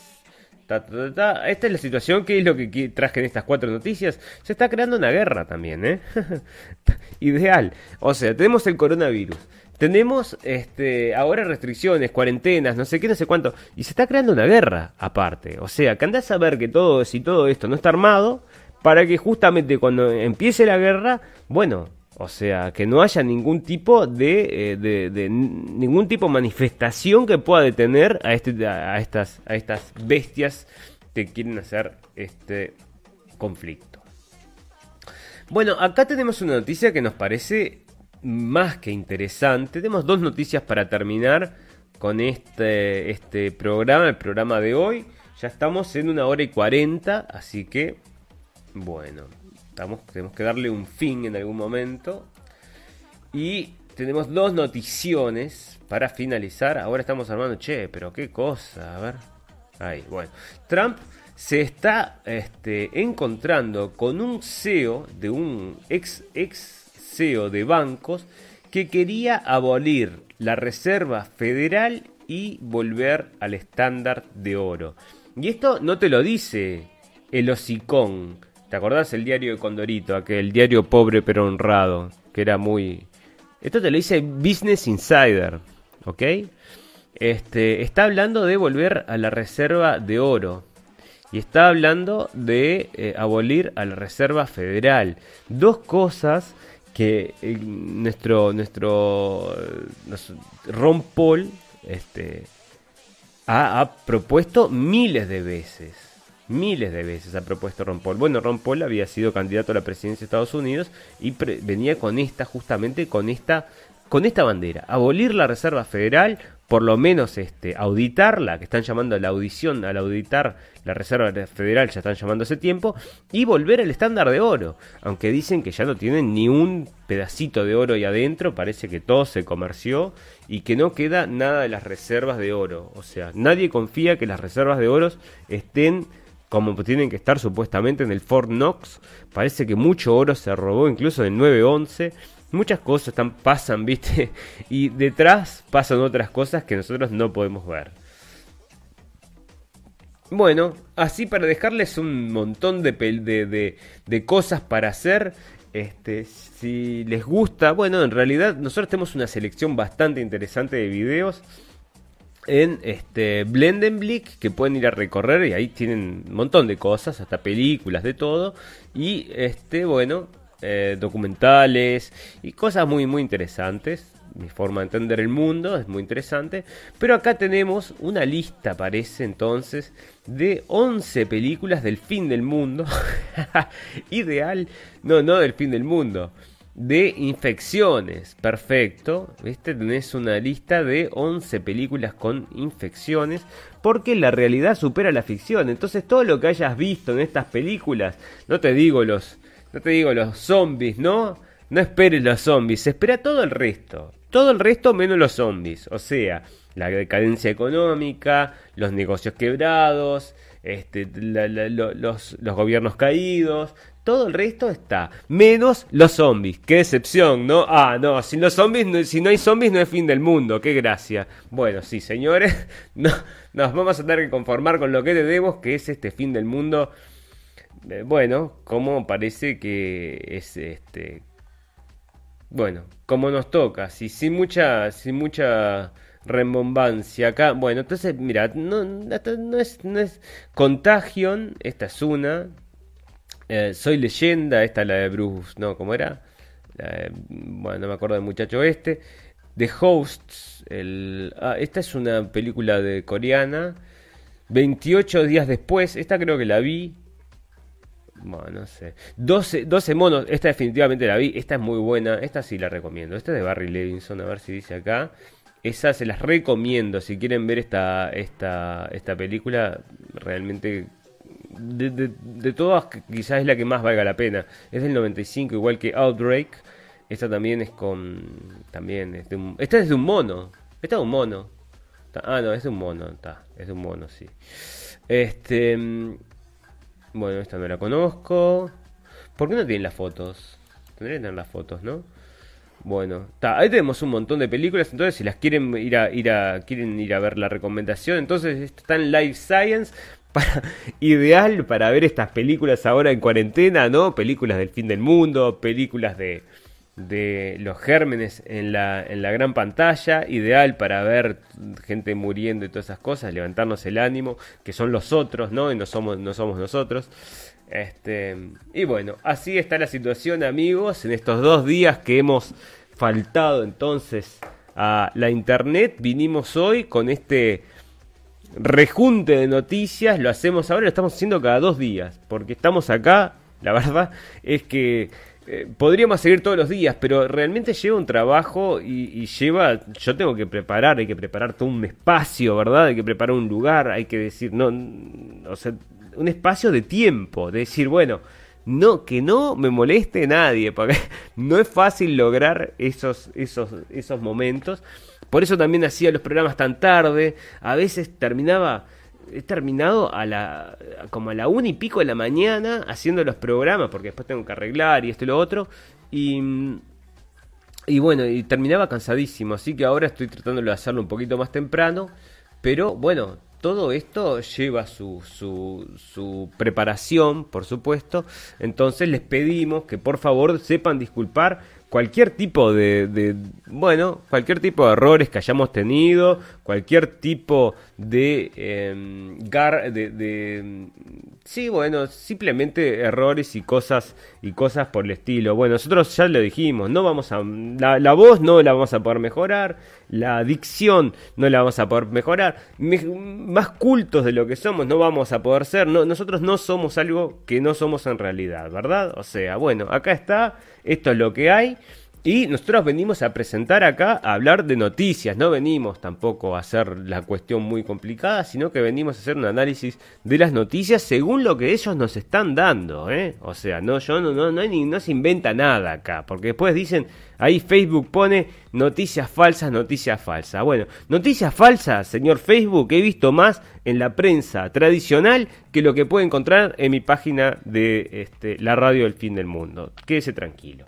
Esta es la situación, que es lo que traje en estas cuatro noticias. Se está creando una guerra también, ¿eh? Ideal. O sea, tenemos el coronavirus. Tenemos este, ahora restricciones, cuarentenas, no sé qué, no sé cuánto. Y se está creando una guerra aparte. O sea, que andás a ver que todo, si todo esto no está armado, para que justamente cuando empiece la guerra, bueno, o sea, que no haya ningún tipo de, eh, de, ningún tipo de manifestación que pueda detener a, este, estas, a estas bestias que quieren hacer este conflicto. Bueno, acá tenemos una noticia que nos parece más que interesante. Tenemos dos noticias para terminar con este, este programa, el programa de hoy. Ya estamos en una hora y cuarenta, así que, bueno, tenemos que darle un fin en algún momento. Y tenemos dos noticiones para finalizar. Ahora estamos armando, che, pero qué cosa, a ver. Ahí, bueno. Trump se está este, encontrando con un CEO de un ex, ex De bancos que quería abolir la Reserva Federal y volver al estándar de oro. Y esto no te lo dice el hocicón ¿Te acordás el diario de Condorito, aquel diario pobre pero honrado, que era muy... Esto te lo dice Business Insider, ¿ok? Este, está hablando de volver a la reserva de oro y está hablando de eh, abolir a la reserva federal. Dos cosas que eh, nuestro, nuestro, Ron Paul este, ha, ha propuesto miles de veces miles de veces ha propuesto Ron Paul. Bueno, Ron Paul había sido candidato a la presidencia de Estados Unidos y venía con esta, justamente con esta, con esta bandera, abolir la Reserva Federal, por lo menos este, auditarla, que están llamando a la audición, al auditar la Reserva Federal, ya están llamando hace tiempo, y volver al estándar de oro, aunque dicen que ya no tienen ni un pedacito de oro ahí adentro, parece que todo se comerció y que no queda nada de las reservas de oro, o sea, nadie confía que las reservas de oro estén como tienen que estar supuestamente en el Fort Knox. Parece que mucho oro se robó, incluso en 911. Muchas cosas están, pasan, ¿viste? Y detrás pasan otras cosas que nosotros no podemos ver. Bueno, así para dejarles un montón de, de, de cosas para hacer. Este, si les gusta, bueno, en realidad nosotros tenemos una selección bastante interesante de videos en este Blendenblick que pueden ir a recorrer y ahí tienen un montón de cosas, hasta películas, de todo y este bueno eh, documentales y cosas muy muy interesantes. Mi forma de entender el mundo es muy interesante. Pero acá tenemos una lista, parece entonces, de 11 películas del fin del mundo. Ideal. No, no del fin del mundo de infecciones. Perfecto. ¿Viste? Tenés una lista de 11 películas con infecciones. Porque la realidad supera la ficción. Entonces todo lo que hayas visto en estas películas. No te digo los. No te digo los zombies, ¿no? No esperes los zombies. Espera todo el resto. Todo el resto menos los zombies. O sea, la decadencia económica, los negocios quebrados, este, los, los gobiernos caídos, todo el resto está. Menos los zombies. Qué decepción, ¿no? Ah, no, sin los zombies, si no hay zombies no es fin del mundo. Qué gracia. Bueno, sí, señores. No, nos vamos a tener que conformar con lo que tenemos, que es este fin del mundo. Eh, bueno, como parece que es este. Bueno, como nos toca. Si, sin mucha. Sin mucha rembombancia acá. Bueno, entonces, mira, no, no, es, no es Contagion, esta es una. Eh, soy leyenda, esta es la de Bruce, ¿no? ¿Cómo era? bueno, no me acuerdo del muchacho este. The Hosts, ah, esta es una película de coreana. 28 días después, esta creo que la vi. Bueno, no sé. 12, 12 monos, esta definitivamente la vi. Esta es muy buena, esta sí la recomiendo. Esta es de Barry Levinson, a ver si dice acá. Esa se las recomiendo si quieren ver esta, esta, esta película. Realmente de, todas quizás es la que más valga la pena. Es del 95, igual que Outbreak. Esta también es con... También es de un, esta es de un mono. Esta es un mono. Ah, no, es de un mono. Está, es de un mono, sí. Este... Bueno, esta no la conozco. ¿Por qué no tienen las fotos? Tendrían que tener las fotos, ¿no? Bueno, ahí tenemos un montón de películas, entonces si las quieren ir a, ir a, quieren ir a ver la recomendación, entonces está en Life Science, ideal para ver estas películas ahora en cuarentena, ¿no? Películas del fin del mundo, películas de, de los gérmenes en la, en la gran pantalla, ideal para ver gente muriendo y todas esas cosas, levantarnos el ánimo, que son los otros, ¿no? Y no somos, no somos nosotros. Este, y bueno, así está la situación, amigos, en estos dos días que hemos faltado entonces a la internet, vinimos hoy con este rejunte de noticias, lo hacemos ahora, lo estamos haciendo cada dos días, porque estamos acá, la verdad es que eh, podríamos seguir todos los días, pero realmente lleva un trabajo y, lleva, yo tengo que preparar, hay que preparar todo un espacio, ¿verdad? Hay que preparar un lugar, hay que decir, no, o sea, un espacio de tiempo, de decir, bueno, no, que no me moleste nadie, porque no es fácil lograr esos, esos, esos momentos. Por eso también hacía los programas tan tarde. A veces terminaba, he terminado a la, como a la una y pico de la mañana haciendo los programas, porque después tengo que arreglar y esto y lo otro. Y, y bueno, y terminaba cansadísimo, así que ahora estoy tratando de hacerlo un poquito más temprano. Pero bueno, todo esto lleva su, su, su, preparación, por supuesto. Entonces les pedimos que por favor sepan disculpar cualquier tipo de, bueno, cualquier tipo de errores que hayamos tenido, cualquier tipo de, eh, gar, de, de, sí, bueno, simplemente errores y cosas y cosas por el estilo. Bueno, nosotros ya lo dijimos, no vamos a, la, la voz no la vamos a poder mejorar, la dicción no la vamos a poder mejorar, más cultos de lo que somos no vamos a poder ser, no, nosotros no somos algo que no somos en realidad, ¿verdad? O sea, bueno, acá está esto es lo que hay. Y nosotros venimos a presentar acá, a hablar de noticias, no venimos tampoco a hacer la cuestión muy complicada, sino que venimos a hacer un análisis de las noticias según lo que ellos nos están dando, ¿eh? O sea, no, yo no, no, no, no se inventa nada acá, porque después dicen, ahí Facebook pone noticias falsas, noticias falsas. Bueno, noticias falsas, señor Facebook, he visto más en la prensa tradicional que lo que puede encontrar en mi página de este, la radio del fin del mundo. Quédese tranquilo.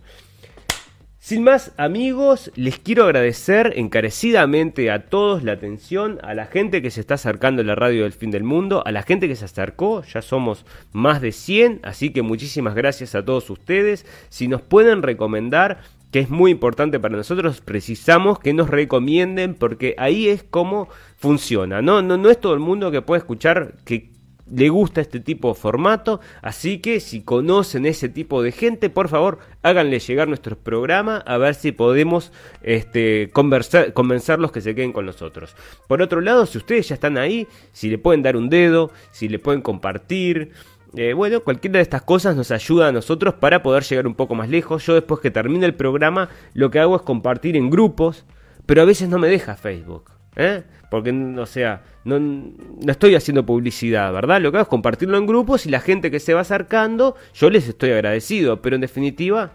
Sin más, amigos, les quiero agradecer encarecidamente a todos la atención, a la gente que se está acercando a la radio del fin del mundo, a la gente que se acercó, ya somos más de 100, así que muchísimas gracias a todos ustedes. Si nos pueden recomendar, que es muy importante para nosotros, precisamos que nos recomienden porque ahí es como funciona. No, no, no es todo el mundo que puede escuchar que le gusta este tipo de formato, así que si conocen ese tipo de gente, por favor, háganle llegar nuestro programa a ver si podemos este, conversar, convencerlos que se queden con nosotros. Por otro lado, si ustedes ya están ahí, si le pueden dar un dedo, si le pueden compartir, eh, bueno, cualquiera de estas cosas nos ayuda a nosotros para poder llegar un poco más lejos. Yo después que termine el programa, lo que hago es compartir en grupos, pero a veces no me deja Facebook. ¿eh? Porque, o sea, no, no, estoy haciendo publicidad, ¿verdad? Lo que hago es compartirlo en grupos y la gente que se va acercando, yo les estoy agradecido, pero en definitiva,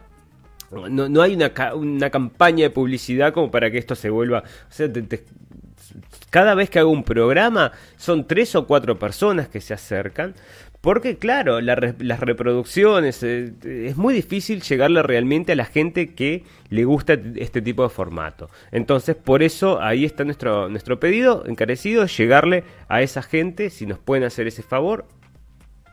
No, no hay una, una campaña de publicidad como para que esto se vuelva... O sea, cada vez que hago un programa son tres o cuatro personas que se acercan porque claro, las reproducciones, eh, es muy difícil llegarle realmente a la gente que le gusta este tipo de formato. Entonces, por eso ahí está nuestro, nuestro pedido encarecido, llegarle a esa gente, si nos pueden hacer ese favor,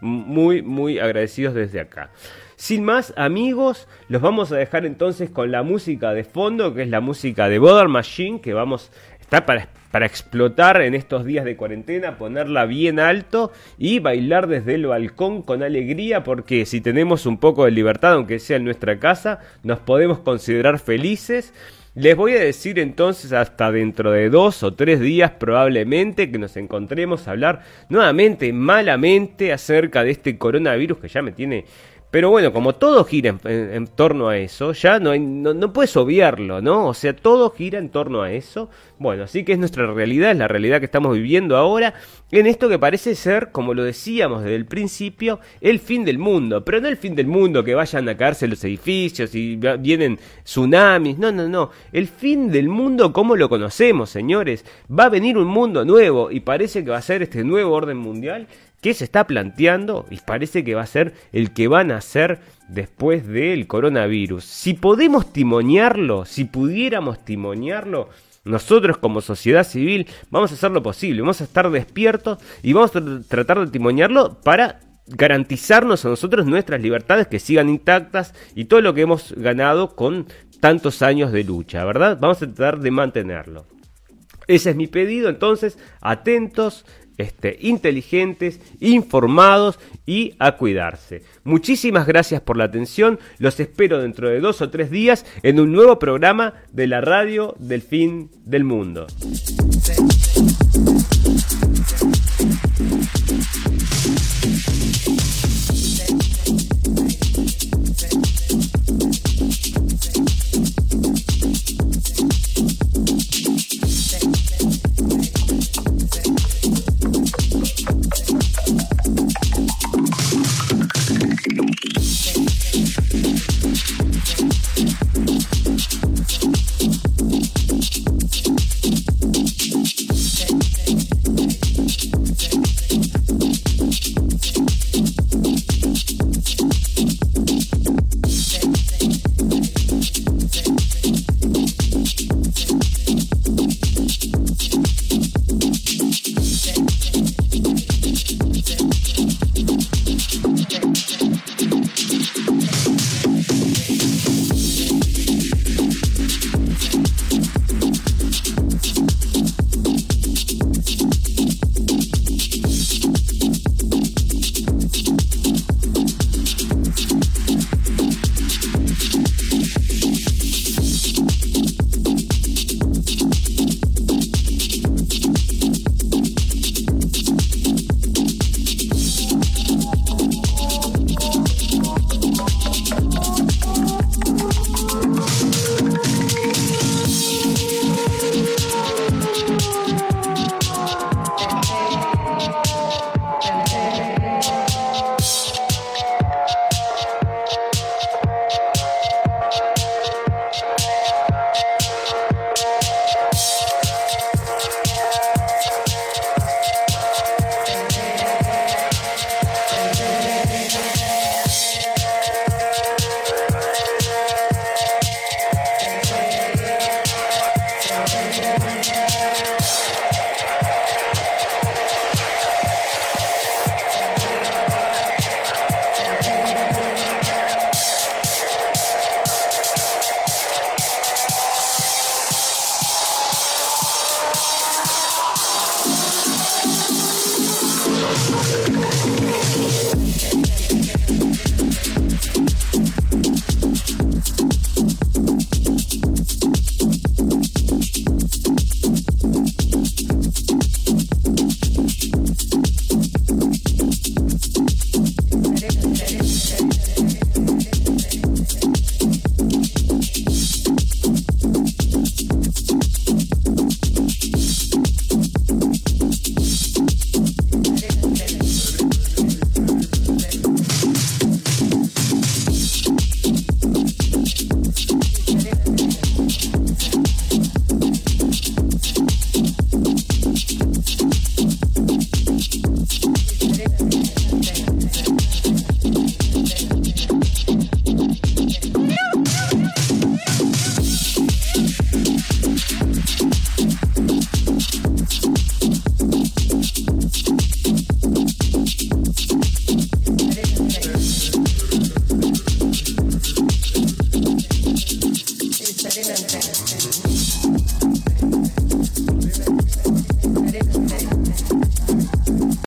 muy, muy agradecidos desde acá. Sin más, amigos, los vamos a dejar entonces con la música de fondo, que es la música de Bodar Machine, que vamos, está para para explotar en estos días de cuarentena, ponerla bien alto y bailar desde el balcón con alegría porque si tenemos un poco de libertad, aunque sea en nuestra casa, nos podemos considerar felices. Les voy a decir entonces hasta dentro de dos o tres días probablemente que nos encontremos a hablar nuevamente malamente acerca de este coronavirus que ya me tiene pero bueno, como todo gira en, torno a eso, ya no, no, puedes obviarlo, ¿no? O sea, todo gira en torno a eso. Bueno, así que es nuestra realidad, es la realidad que estamos viviendo ahora, en esto que parece ser, como lo decíamos desde el principio, el fin del mundo. Pero no el fin del mundo, que vayan a caerse los edificios y vienen tsunamis, no, no, no. El fin del mundo como lo conocemos, señores. Va a venir un mundo nuevo y parece que va a ser este nuevo orden mundial que se está planteando y parece que va a ser el que van a hacer después del coronavirus. Si podemos timonearlo, si pudiéramos timonearlo, nosotros como sociedad civil vamos a hacer lo posible, vamos a estar despiertos y vamos a tratar de timonearlo para garantizarnos a nosotros nuestras libertades que sigan intactas y todo lo que hemos ganado con tantos años de lucha, ¿verdad? Vamos a tratar de mantenerlo. Ese es mi pedido, entonces, atentos, este, inteligentes, informados y a cuidarse. Muchísimas gracias por la atención. Los espero dentro de dos o tres días en un nuevo programa de la radio del fin del mundo.